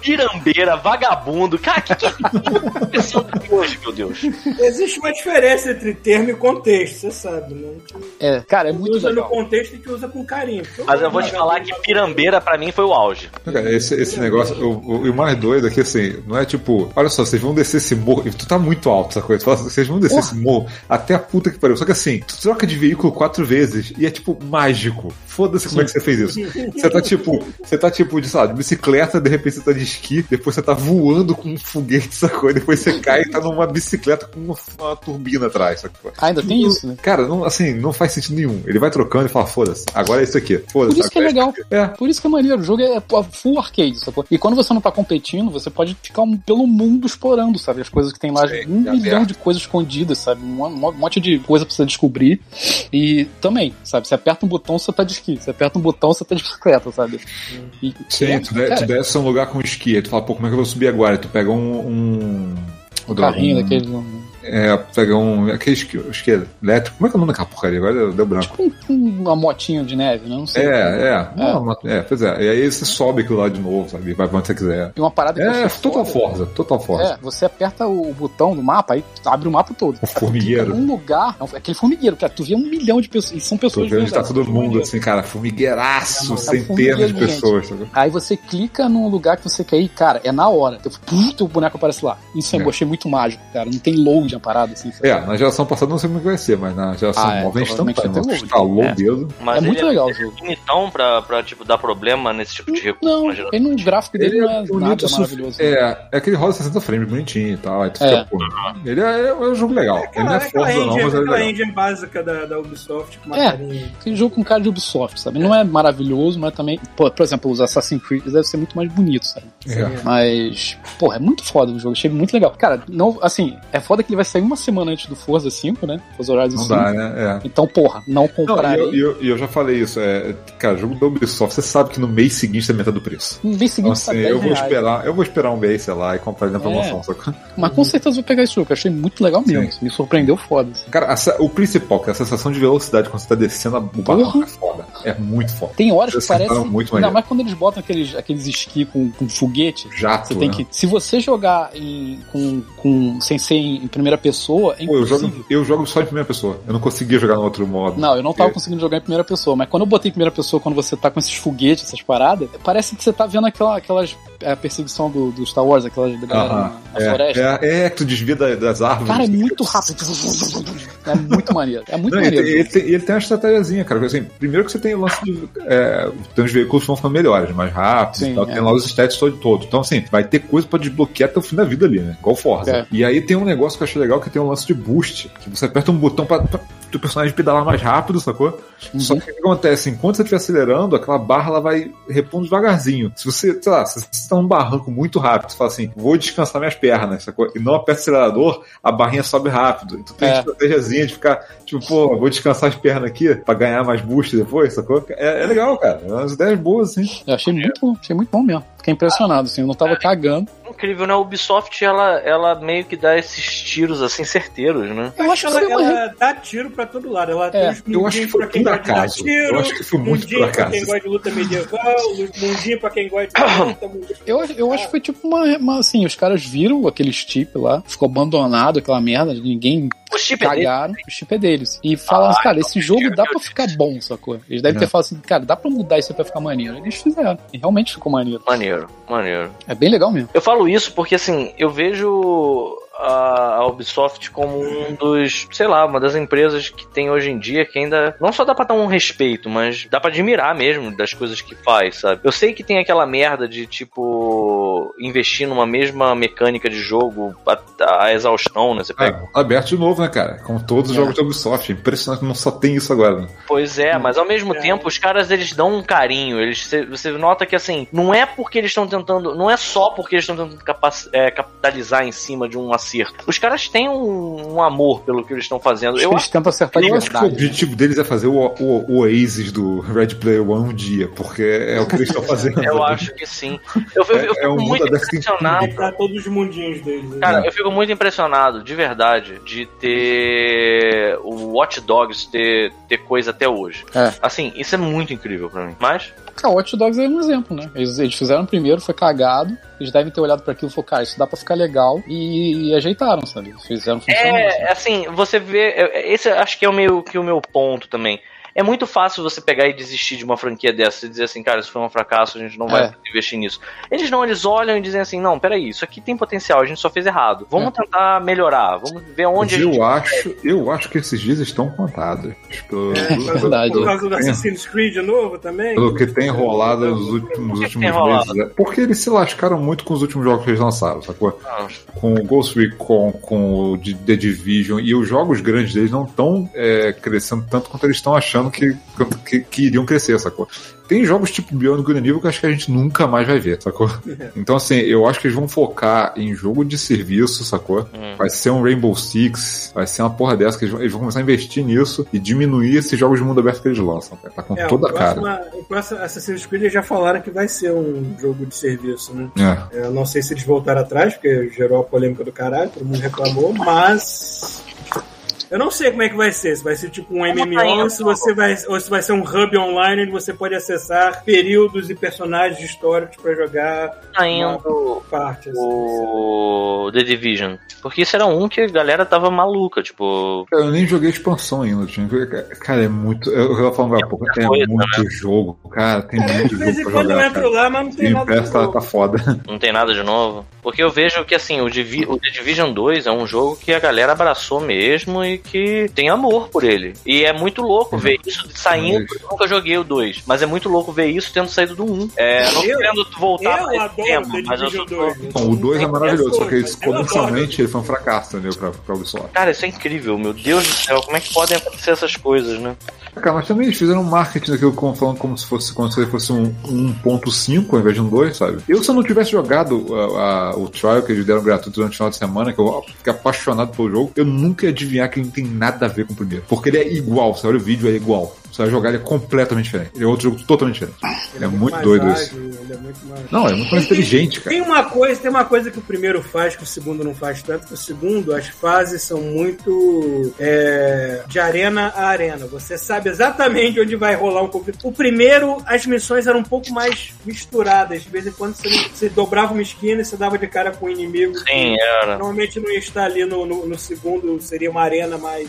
pirambeira, vagabundo, cara, que que é aqui hoje, meu Deus? Existe uma diferença entre termo e contexto, você sabe, né? É, cara, é Tu muito usa legal. no contexto e tu usa com carinho. Mas eu vou te falar que pirambeira pra mim foi o auge. Cara, esse, esse negócio, o, o, e o mais doido é que assim, não é tipo, olha só, vocês vão descer esse morro, e tu tá muito alto essa coisa, tu fala, vocês vão descer esse morro até a puta que pariu. Só que assim, tu troca de veículo quatro vezes e é tipo mágico. Foda-se como é que você fez isso. Você tá tipo, você tá tipo de, sei lá, de bicicleta, de repente você tá de esqui, depois você tá voando com um foguete, sacou? E depois você cai e tá numa bicicleta com uma, uma turbina atrás, sacou? Ah, ainda tem isso, né? Cara, não, assim, não faz sentido nenhum. Ele vai trocando e fala, foda-se, agora é isso aqui. Foda-se. Por isso que é legal. É. Por isso que é maneiro. O jogo é pô, full arcade, sacou? E quando você não tá competindo, você pode ficar um- pelo mundo explorando, sabe? As coisas que tem lá, Sim, um milhão aberto. de coisas escondidas, sabe? Um, um monte de coisa pra você descobrir. E também, sabe? Você aperta um botão, você tá de esqui. Você aperta um botão, você tá de bicicleta, sabe? E, Sim, é, tu, de, tu desce um lugar com esqui, aí tu fala, pô, como é que eu vou subir agora? Aí tu pega um. um, um carrinho um- daquele. É, pegar um. Aquele isque- isqueiro elétrico. Como é que é o nome daquela porcaria? Agora deu, branco. Um- um- uma motinha de neve, né? Não sei. É, é. Não, uma- é, pois é. E aí você sobe aquilo lá de novo, sabe? Vai pra onde você quiser. E uma parada que eu É, total. Forza, total Forza. É, você aperta o botão do mapa, aí abre o mapa todo. O formigueiro. Um lugar, é aquele formigueiro, cara, tu vê um milhão de pessoas, e são pessoas vendo de que tá verdade, todo mundo assim, cara, formigueiraço, É, centenas de formigueiro, gente. pessoas. sabe? Aí você clica num lugar que você quer ir, cara, é na hora. Puto, o boneco aparece lá. Isso É. eu achei muito mágico, cara. Não tem load a parada, assim. sabe? É, na geração passada não sei como é que vai ser, mas na geração Ah, é, nova é vai ter load. Instalou É. o dedo. Mas é ele muito legal o jogo. bonitão pra, pra, tipo, dar problema nesse tipo de recurso. Não, ele no gráfico dele Ele não é é bonito, nada sufi- maravilhoso. É, é aquele roda 60 frames bonitinho e tal. Aí tu É. fica, pô, ele é, é um jogo legal. ele não é Forza não, engine, mas é legal. engine básica da, da Ubisoft com uma É. carinha. Aquele jogo com cara de Ubisoft, sabe? Não é maravilhoso, mas também. Pô, por exemplo, os Assassin's Creed deve ser muito mais bonito, sabe? É. Mas, porra, é muito foda o jogo. Achei muito legal. Cara, não, assim, é foda que ele vai sair uma semana antes do Forza 5, né? Forza Horizon Não 5. dá, né? É. Então, porra, não Não, e eu, e eu, eu já falei isso. É, cara, jogo da Ubisoft, você sabe que no mês seguinte tá metade do preço. No mês Então, seguinte tá assim, 10 eu vou reais. esperar, eu vou esperar um mês, sei lá, e comprar ele na promoção. É. Mas com certeza eu vou pegar jogo, que eu achei muito legal mesmo. Sim. Me surpreendeu foda. Cara, a o principal, que é a sensação de velocidade quando você tá descendo a- Porra. é foda. É muito foda. Tem horas que parece. muito Ainda mais quando eles botam aqueles, aqueles esqui com, com foguete. Jato, Você tem né? que. Se você jogar em, com, com, sem ser em, em primeira pessoa, é Pô, eu jogo, eu jogo só em primeira pessoa. Eu não conseguia jogar no outro modo. Não, eu não tava Porque- conseguindo jogar em primeira pessoa, mas quando eu botei em primeira pessoa, quando você tá com esses foguetes, essas paradas, parece que você tá vendo aquela, aquelas. A perseguição do, do Star Wars, aquelas da galera Aham. na, na floresta. É, é, é que tu desvia da- das árvores. Cara, é muito rápido. É muito maneiro. É muito Não, ele, maneiro. tem, ele, tem, ele tem uma estratégiazinha, cara. porque, Assim, primeiro que você tem o lance de. É, tem os veículos que vão ficando melhores, mais rápidos Sim, e tal. é. Tem lá os stats todo, todo. Então, assim, vai ter coisa pra desbloquear até o fim da vida ali, né? Igual Forza. É. E aí tem um negócio que eu achei legal que tem um lance de boost. Que você aperta um botão pra, pra o personagem pedalar mais rápido, sacou? Uhum. Só que o que acontece? Enquanto você estiver acelerando, aquela barra ela vai repondo devagarzinho. Se você, sei lá, se você tá num barranco muito rápido, você fala assim, vou descansar minhas pernas, sacou? E não aperta o acelerador, a barrinha sobe rápido. Então tem É. estratégiazinha de ficar, tipo, pô, vou descansar as pernas aqui pra ganhar mais boost depois, sacou? É, é legal, cara. É umas ideias boas, assim. Eu achei muito, achei muito bom mesmo. Fiquei impressionado, assim. Eu não tava cagando. Incrível, né? A Ubisoft, ela, ela meio que dá esses tiros, assim, certeiros, né? Eu acho que ela, uma. ela dá tiro pra todo lado. Ela tem os eu acho que mundinhos foi pra quem gosta de dar acaso. tiro, Eu acho que foi muito mundinho por pra acaso. quem gosta de luta medieval, mundinho pra quem gosta de <coughs> luta, mundinho Eu, eu acho que foi tipo uma, uma, Assim, os caras viram aquele chip lá, ficou abandonado, aquela merda, ninguém O chip é cagaram, o chip é deles. E falaram assim, cara, esse jogo dá pra ficar bom, sacou? Eles devem É. ter falado assim, cara, dá pra mudar isso pra ficar maneiro. Eles fizeram. E realmente ficou maneiro. Maneiro, maneiro. É bem legal mesmo. Eu falo isso porque, assim, eu vejo a, Ubisoft como um dos, sei lá, uma das empresas que tem hoje em dia que ainda não só dá pra dar um respeito, mas dá pra admirar mesmo das coisas que faz, sabe? Eu sei que tem aquela merda de, tipo, investir numa mesma mecânica de jogo a, a exaustão, né? Você pega É, aberto de novo, né, cara? Como todos os É. jogos da Ubisoft. É impressionante que não só tem isso agora, né? Pois é, mas ao mesmo É. tempo os caras eles dão um carinho. Eles, cê- você nota que assim, não é porque eles estão tentando, não é só porque eles estão tentando é, capitalizar em cima de um acerto. Os caras têm um, um amor pelo que eles estão fazendo. Acho Eu eles tentam acertar de que o verdade. objetivo deles é fazer o, o, o Oasis do Red Player One um dia, porque é o que eles estão fazendo. Eu acho que sim. Eu, eu, eu É- é fico um mundo muito impressionado. Todos os mundinhos deles. né? Cara, eu fico muito impressionado, de verdade, de ter o Watch Dogs ter, ter coisa até hoje. É. Assim, isso é muito incrível pra mim. Mas, Ah, o Watch Dogs é um exemplo, né? Eles, eles fizeram primeiro, foi cagado. Eles devem ter olhado pra aquilo e falou, cara, isso dá pra ficar legal. E, e ajeitaram, sabe? Fizeram funcionar. é, assim, você vê. é- Esse acho que é o meu, que o meu ponto também. É muito fácil você pegar e desistir de uma franquia dessa e dizer assim, cara, isso foi um fracasso, a gente não vai É. investir nisso. Eles não, eles olham e dizem assim, não, peraí, isso aqui tem potencial, a gente só fez errado. Vamos É. tentar melhorar, vamos ver onde Mas a gente. eu acho, eu acho que esses dias estão contados. Pelo, É verdade. Por causa do Assassin's Creed novo também. pelo que tem rolado nos últimos, nos últimos meses. é. Porque eles se lascaram muito com os últimos jogos que eles lançaram, sacou? Ah, Com o Ghost Recon, com o The Division, e os jogos grandes deles não estão crescendo tanto quanto eles estão achando falando que, que, que iriam crescer, sacou? Tem jogos tipo Beyond Good Evil que eu acho que a gente nunca mais vai ver, sacou? <laughs> Então, assim, eu acho que eles vão focar em jogo de serviço, sacou? Hum. Vai ser um Rainbow Six, vai ser uma porra dessa que eles vão, eles vão começar a investir nisso e diminuir esses jogos de mundo aberto que eles lançam, cara. Tá com É, toda a cara. o próximo Assassin's Creed eles já falaram que vai ser um jogo de serviço, né? É. Eu não sei se eles voltaram atrás, porque gerou a polêmica do caralho, todo mundo reclamou, mas. Eu não sei como é que vai ser. Se vai ser tipo um MMO ou se, você vai, ou se vai ser um hub online onde você pode acessar períodos e personagens históricos pra jogar Tá indo parte. Assim. o The Division. Porque isso era um que a galera tava maluca, tipo. Cara, eu nem joguei a expansão ainda. tinha que- Cara, é muito. Eu eu tava falando há pouco, é coisa, muito jogo. Cara, tem É, muito de vez em jogo pra quando eu jogar. entro Cara. lá, mas não tem Game nada de tá, novo. tá foda. Não tem nada de novo. Porque eu vejo que assim, o, Divi o The Division 2 é um jogo que a galera abraçou mesmo e que tem amor por ele. E é muito louco ver isso saindo. Eu nunca joguei o 2, mas é muito louco ver isso tendo saído do 1. É, não tô Eu- querendo voltar Eu pra adoro tema, The mas eu sou. 2. Então, o 2 é maravilhoso, só que comercialmente ele foi um fracasso, entendeu? Pra, pra Ubisoft. Cara, isso é incrível, meu Deus do céu, como é que podem acontecer essas coisas, né? Cara, mas também eles fizeram um marketing daquilo falando como se fosse, como se fosse um 1.5 ao invés de um 2, sabe? Eu, se eu não tivesse jogado a- a- o trial que eles deram gratuito durante o final de semana, que eu fiquei apaixonado pelo jogo, eu nunca ia adivinhar que não tem nada a ver com o primeiro. Porque ele é igual, você olha o vídeo, é igual. Você vai jogar, ele é completamente diferente. Ele é outro jogo totalmente diferente. Ele é muito mais doido isso. ágil, ele é muito mais- Não, é muito mais inteligente, cara. Tem uma coisa, tem uma coisa que o primeiro faz que o segundo não faz tanto, que o segundo, as fases são muito é, de arena a arena. Você sabe exatamente onde vai rolar um pouco. O primeiro, as missões eram um pouco mais misturadas. De vez em quando você, você dobrava uma esquina e você dava de cara com o inimigo. Sim, era. Normalmente não ia estar ali no, no, no segundo, seria uma arena mais.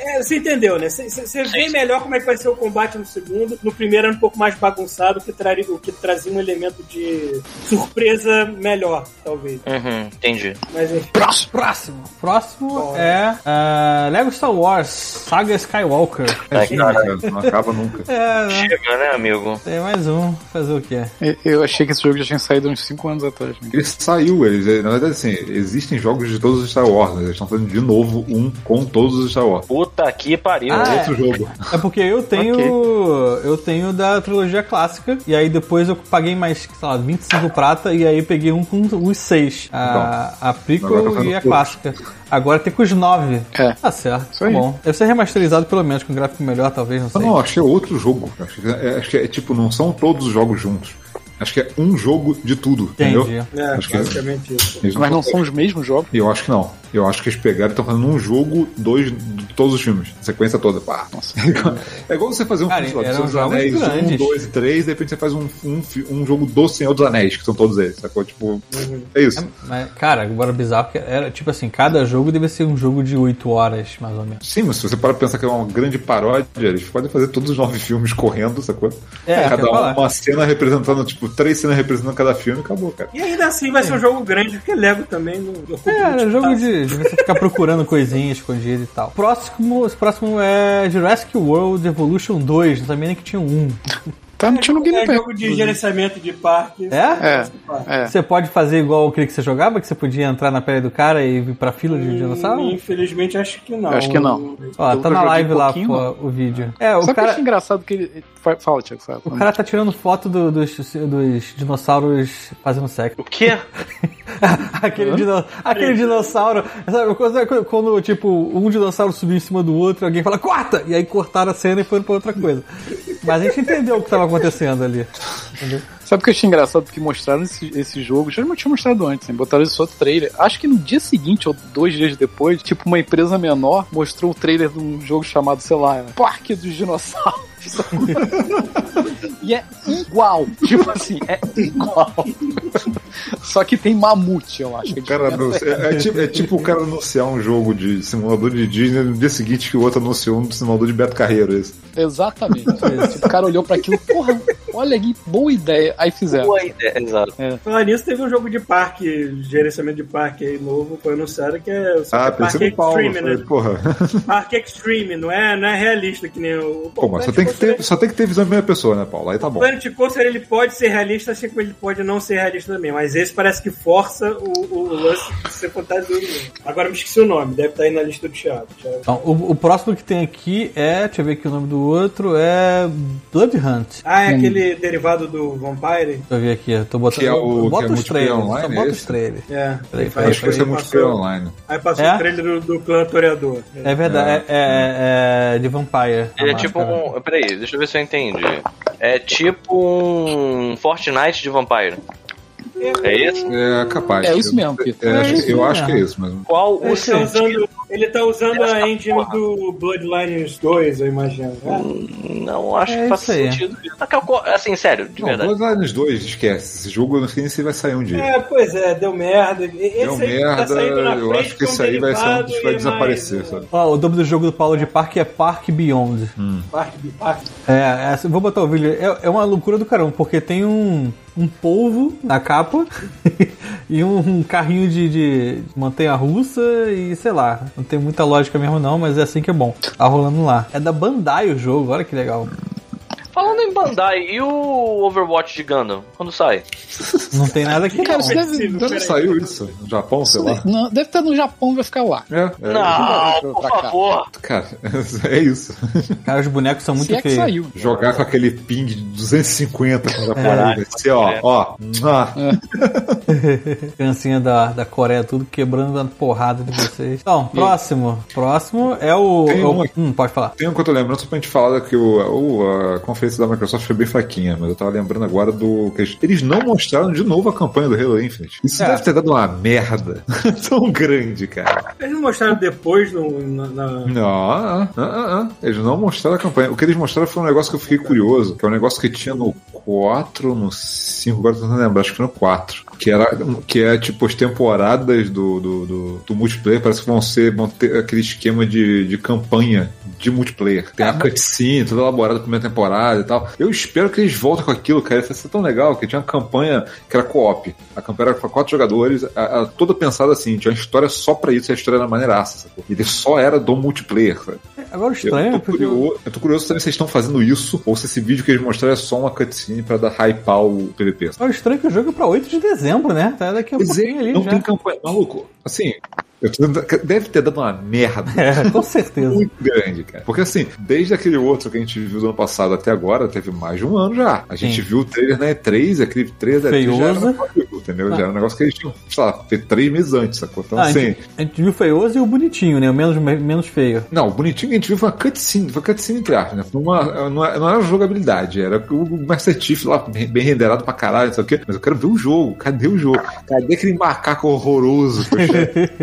É, você entendeu, né? Você- vê melhor como é que vai ser o combate no segundo. No primeiro era um pouco mais bagunçado, o que, traria, o que trazia um elemento de surpresa melhor, talvez. Uhum, entendi. Mas enfim. Próximo. Próximo. Próximo é ah, Lego Star Wars Saga Skywalker. É, cara, não acaba nunca. <laughs> É, né? Chega, né, amigo? Tem mais um. Fazer o quê? Eu- Eu achei que esse jogo já tinha saído uns 5 anos atrás. né? Ele saiu, eles, na verdade, assim, existem jogos de todos os Star Wars, né? eles estão fazendo de novo um com todos os Star Wars. Puta que pariu. Ah, Outro jogo. É porque eu tenho. Eu tenho da trilogia clássica. E aí depois eu paguei mais, sei lá, 25 prata. E aí peguei um com os seis. A, a tá prequel fazendo e a clássica. Agora tem com os nove. É. Tá certo. Isso Tá aí. bom. Deve ser remasterizado pelo menos, com um gráfico melhor, talvez, não Não, sei. não, acho que é outro jogo. Acho que é, acho que é, tipo, não são todos os jogos juntos. Acho que é um jogo de tudo, Entendi. entendeu? É, Acho que- basicamente isso. Eles Mas não são os mesmos jogos. Eu acho que não. Eu acho que eles pegaram e estão fazendo um jogo, dois de todos os filmes. Sequência toda. Pá. <laughs> É igual você fazer um Cara, filme, dos Anéis, um, grandes. dois e três, de repente você faz um, um, um jogo do Senhor dos Anéis, que são todos eles, sacou? Tipo, é isso. Mas, cara, agora bizarro porque era tipo assim, cada jogo deve ser um jogo de 8 horas, mais ou menos. Sim, mas se você para pensar que é uma grande paródia, eles podem fazer todos os nove filmes correndo, sacou? É, cada uma cena representando, tipo, três cenas representando cada filme e acabou, cara. E ainda assim vai ser um jogo grande, porque Lego também não ocupa É, muito era jogo de, de você ficar procurando <laughs> coisinhas escondidas e tal. Próximo, próximo é Jurassic World Evolution 2, não sabia nem que tinha um. Tá no no Game É Pass. jogo de gerenciamento de parque. É? É, é. Você pode fazer igual aquele que você jogava, que você podia entrar na pele do cara e vir pra fila de dinossauro? Infelizmente acho que não. Acho que não. Ó, tá que na live lá o vídeo. É, o Sabe o que cara, achei engraçado que ele. Fa- Fala, Tiago, fala. o cara tá tirando foto do- dos, dinossauros fazendo sexo. O quê? <laughs> aquele, dino- aquele dinossauro. Sabe, quando, quando, tipo, um dinossauro subiu em cima do outro, alguém fala, corta! E aí cortaram a cena e foram pra outra coisa. Mas a gente entendeu o que tava acontecendo ali. Sabe o que eu achei engraçado? Porque mostraram esse, esse jogo, já não tinha mostrado antes, né? botaram esse outro trailer. Acho que no dia seguinte, ou dois dias depois, tipo, uma empresa menor mostrou o trailer de um jogo chamado, sei lá, Parque dos Dinossauros. <laughs> e é igual. Tipo assim, é igual. Só que tem mamute, eu acho. O cara anuncia- é, é tipo, é tipo o cara anunciar um jogo de simulador de Disney no dia seguinte que o outro anunciou um simulador de Beto Carreiro. Esse. Exatamente. tipo, o cara olhou pra aquilo, porra, olha que boa ideia. Aí fizeram. Boa ideia, exato. Falar nisso, teve um jogo de parque, gerenciamento de parque aí novo, foi anunciado que é o Ah, Parque no Paulo. Extreme, Falei, né? porra. <laughs> Parque Extreme, não é, não é realista que nem o. Pô, mas só tem, que ter, só tem que ter visão em primeira pessoa, né, Paulo? Aí tá O bom. Planet Coaster ele pode ser realista, assim como ele pode não ser realista também. Mas esse parece que força o, o lance de ser mesmo. Agora me esqueci o nome, deve estar aí na lista do Thiago. Então, o, o próximo que tem aqui é. Deixa eu ver aqui o nome do outro. É. Blood Hunt. Ah, é aquele derivado do Vampire? Deixa eu ver aqui. Eu tô botando. Que é o- eu boto que é os multiplayer trailers. online, Só é bota esse? os trailers. É. Peraí, Aí peraí, Acho que ser passou- multiplayer online. Aí passou É? o trailer do, do clã Toreador. É verdade, é, é- é de Vampire. Ele é tipo um. Peraí, deixa eu ver se eu entendi. É tipo um Fortnite de Vampire. É isso? É capaz. É isso mesmo, Peter. É, É isso eu mesmo. acho que é isso mesmo. Qual o Ele tá usando, sentido? ele tá usando a engine do Bloodlines 2, eu imagino. né? Não acho É que faz isso aí. sentido. Assim, sério, de Não, verdade. Bloodlines 2, esquece. Esse jogo eu não sei nem se vai sair um dia. É, pois é, deu merda. Esse Deu merda, tá eu acho que esse aí vai ser um dos que vai é desaparecer, mais, sabe? Ó, o nome do jogo do Paulo de Parque é Park Beyond. Parque de parque. É, essa- vou botar o vídeo. É, é uma loucura do caramba, porque tem um, um polvo na capa <laughs> e um, um carrinho de, de montanha russa e sei lá. Não tem muita lógica mesmo, não, mas é assim que é bom. Tá rolando lá. É da Bandai o jogo, olha que legal. Falando em Bandai, e o Overwatch de Gundam? Quando sai? Não tem nada aqui. Cara, não. isso deve, saiu isso no Japão, sei lá. não, deve estar no Japão e vai ficar lá. É, é. Não, por favor. Cara, <laughs> é isso. Cara, os bonecos são muito Se é que feios. saiu. Jogar com aquele ping de 250 contra a ser, ó, é. ó. ah, <laughs> Criancinha da, da Coreia, tudo quebrando a porrada de vocês. Então, próximo. Próximo é o. Tem é o- um hum, pode falar. Tem um que eu tô lembrando só pra gente falar que o, o- a conferência da Microsoft foi bem fraquinha, mas eu tava lembrando agora do. que eles, não mostraram de novo a campanha do Halo Infinite. Isso É. deve ter dado uma merda <laughs> tão grande, cara. Eles não mostraram depois no, na, na- Não, ah, ah, ah, ah. eles não mostraram a campanha. O que eles mostraram foi um negócio que eu fiquei curioso, que é um negócio que tinha no 4, no 5, agora eu tô tentando lembrar, acho que foi no 4. Que, era, que é tipo as temporadas do, do, do, do multiplayer, parece que vão ser vão ter aquele esquema de, de campanha de multiplayer. Tem a cutscene, toda elaborada pra primeira temporada e tal. Eu espero que eles voltem com aquilo, cara. Isso vai ser tão legal, que tinha uma campanha que era co-op. A campanha era pra quatro jogadores, a, a- toda pensada assim, tinha uma história só pra isso, e a história era maneiraça, sacou? E ele só era do multiplayer, sabe? Agora o estranho Eu é tô, porque. curioso, eu tô curioso também se vocês estão fazendo isso ou se esse vídeo que eles mostraram é só uma cutscene pra dar hypar o PVP. Agora o estranho é que o jogo é pra 8 de dezembro, né? Tá daqui a é, pouquinho ali não já. tem campanha. Maluco, assim, deve ter dado uma merda. É, com certeza. Muito grande, cara. Porque assim, desde aquele outro que a gente viu do ano passado até agora, teve mais de um ano já. A gente Sim. viu o trailer na E3, aquele trailer da E3 já era Entendeu? Já era um negócio que eles tinham, sei lá, feito três meses antes, sacou? Então, Ah, a, assim. gente, a gente viu o feioso e o bonitinho, né? O menos, menos feio. Não, o bonitinho que a gente viu foi uma cutscene, foi cutscene entre aspas, né? Foi uma, não, era- não era jogabilidade, era o Master Chief lá, bem renderado pra caralho, não sei o quê. Mas eu quero ver o jogo, cadê o jogo? Cadê aquele macaco horroroso? Poxa, <laughs>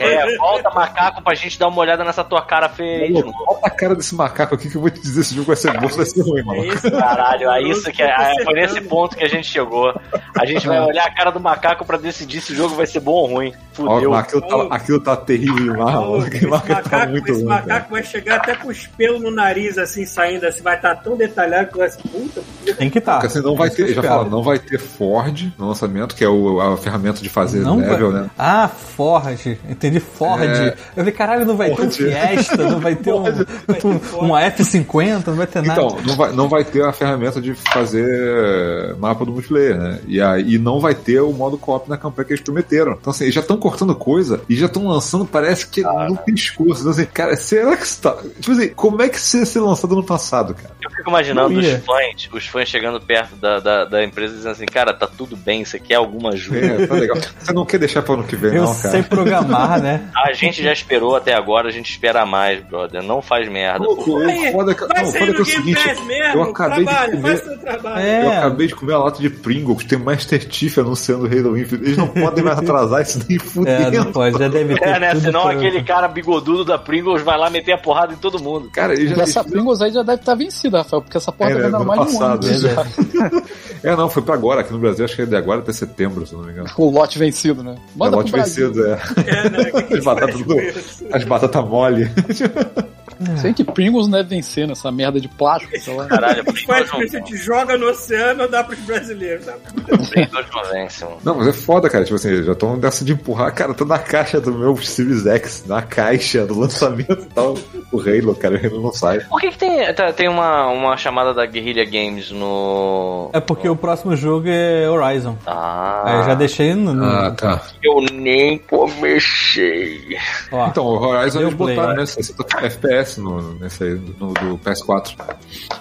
É, volta macaco pra gente dar uma olhada nessa tua cara feia aí de Maluco, novo. Olha a cara desse macaco aqui que eu vou te dizer se o jogo vai ser bom ou vai ser ruim, mano. É esse Caralho, é isso que é, é, foi nesse ponto que a gente chegou. A gente vai olhar a cara do macaco pra decidir se o jogo vai ser bom ou ruim. Fudeu. Ó, aquilo, tá, aquilo tá terrível mano. esse Aquele macaco tá muito esse ruim, macaco cara. vai chegar até com os pelos no nariz, assim, saindo, assim, vai estar tão detalhado que vai ser puta. Tem que estar. Porque assim, não vai ter, já fala, não vai ter Ford no lançamento, que é o, a ferramenta de fazer Não level, vai... né? Ah, Ford. Entendi, Ford. É. Eu falei, caralho, não vai ter um Ford. Fiesta, não vai ter um, um, um F-50, não vai ter nada. Então, não vai, não vai ter a ferramenta de fazer mapa do multiplayer, né? E aí não vai ter o modo co-op na campanha que eles prometeram. Então, assim, eles já estão cortando coisa e já estão lançando, parece que no pescoço. Então, assim, cara, será que isso tá. Tipo assim, como é que isso ia ser lançado no passado, cara? Eu fico imaginando os fãs, os fãs chegando perto da, da, da empresa dizendo assim, cara, tá tudo bem, você quer alguma ajuda? É, tá legal. Você não quer deixar pra ano que vem, Eu não, cara. sei programar, né? <laughs> A gente já esperou até agora, a gente espera mais, brother. Não faz merda. Pô. foda é que, Vai não, foda é que é o seguinte, mesmo, eu acabei trabalho, de faz comer. seu trabalho. É. Eu acabei de comer a lata de Pringles, tem Master Chief anunciando Halo Infinite. Eles não podem mais atrasar isso nem <laughs> É, fudendo. não pode, já deve ter. É, né? Senão pra- aquele cara bigodudo da Pringles vai lá meter a porrada em todo mundo. Cara, eles E já. essa Pringles aí já deve estar vencida, Rafael, porque essa porra É, tá né, vendendo mais de um ano. passado, já. <laughs> É, não, foi pra agora. Aqui no Brasil, acho que é de agora até setembro, se eu não me engano. <laughs> O lote vencido, né? Manda é, lote vencido, é. É, né? O que que a As batatas, isso? as batatas mole. Sei que Pringles não deve vencer nessa merda de plástico, sei lá. Caralho, Faz Pringles que a gente joga no oceano dá pros brasileiros, sabe? não, Pringles não vence, mano. Não, mas é foda, cara. Tipo assim, já estão nessa de empurrar. Cara, tô na caixa do meu Series X, na caixa do lançamento e tal. O Halo, cara, o Halo não sai. Por que, que tem, tá- tem uma, uma chamada da Guerrilla Games no. É porque o próximo jogo é Horizon. Ah, Aí eu já deixei no. Ah, tá. eu nem comecei. ó, Então, o Horizon eles botaram, né? 60 FPS no, nesse aí, no, do PS4.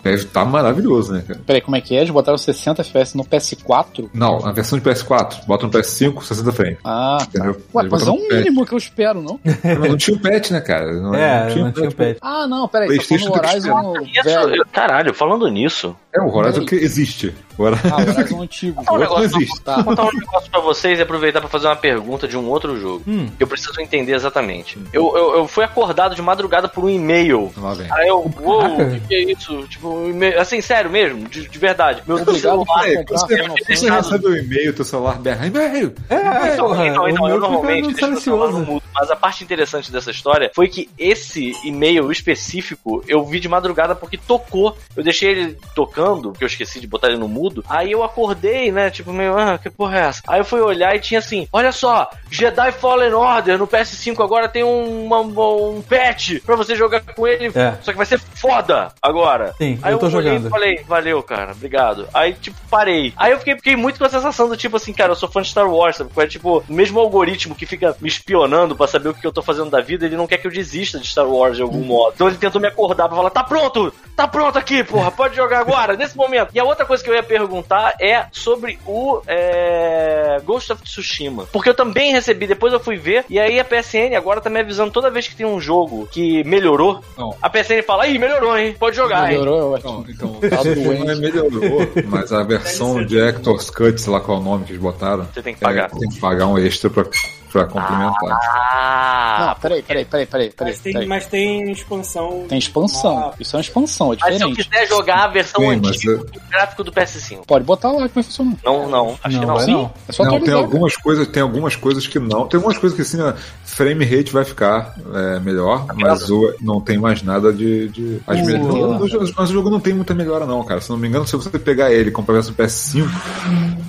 Deve tá maravilhoso, né, cara? Peraí, como é que é? Eles botaram 60 FPS no PS4? Não, na versão de PS4, bota no PS5, 60 frames. Ah, Entendeu? Ué, mas é um mínimo que eu espero, não? Mas não tinha o patch, né, cara? Não, é, não tinha o patch. Ah, não, peraí, tá falando Horizon velho. eu- caralho, falando nisso, É, o Horizon que existe. O Horizon, Ah, o Horizon antigo. um o negócio- existe. Tá. vou contar um negócio pra vocês e aproveitar pra fazer uma pergunta de um outro jogo. Hum. Eu preciso entender exatamente. Eu, eu, eu fui acordado de madrugada por um e-mail. Aí eu, uou, o que, que é isso? Tipo, um e-mail, assim, sério mesmo, de, de verdade. Meu Obrigado celular. É, comprar você, recebe o e-mail, teu celular berra, e-mail! É, Então, porra, então, então, eu normalmente deixo meu celular no mudo. Mas a parte interessante dessa história foi que esse e-mail específico eu vi de madrugada porque tocou. Eu deixei ele tocando, porque eu esqueci de botar ele no mudo. Aí eu acordei, né? Tipo, meio, ah, que porra é essa? Aí eu fui olhar e tinha assim: olha só, Jedi Fallen Order no PS5 agora tem um, uma- um patch pra você jogar com ele. É. Só que vai ser foda agora. Sim, Aí eu tô olhei jogando. e falei, valeu, cara, obrigado. Aí, tipo, parei. Aí eu fiquei, fiquei muito com a sensação do tipo assim, cara, eu sou fã de Star Wars, sabe? É tipo, o mesmo algoritmo que fica me espionando pra saber o que eu tô fazendo da vida, ele não quer que eu desista de Star Wars de algum modo. Então ele tentou me acordar pra falar, tá pronto! Tá pronto aqui, porra, pode jogar agora, nesse momento. E a outra coisa que eu ia perguntar é sobre o é, Ghost of Tsushima. Porque eu também recebi, depois eu fui ver, e aí a PSN agora tá me avisando toda vez que tem um jogo que melhorou, Não. a PSN fala, ih, melhorou, hein? Pode jogar, hein? Melhorou, eu Então, acho. então Tá não é doente. melhorou, mas a versão de Hector's Cut, sei lá qual é o nome que eles botaram, Você tem que pagar. é, tem que pagar um extra pra, pra complementar. Ah, Não, peraí, peraí, peraí, peraí, peraí. Mas tem, peraí. mas tem expansão. Tem expansão. Ah, Isso é uma expansão, é Mas se eu diferente. quiser jogar a versão Sim, antiga eu- do gráfico do PS5. Pode botar lá que vai funcionar. Não, não, acho Não, que não. Sim. não. É só Não, tem algumas coisas, tem algumas coisas que não. Tem algumas coisas que assim, a frame rate vai ficar é, melhor, mas o, não tem mais nada de. de as Uh. melhores- mas o jogo não tem muita melhora, não, cara. Se não me engano, se você pegar ele e comprar a versão PS5,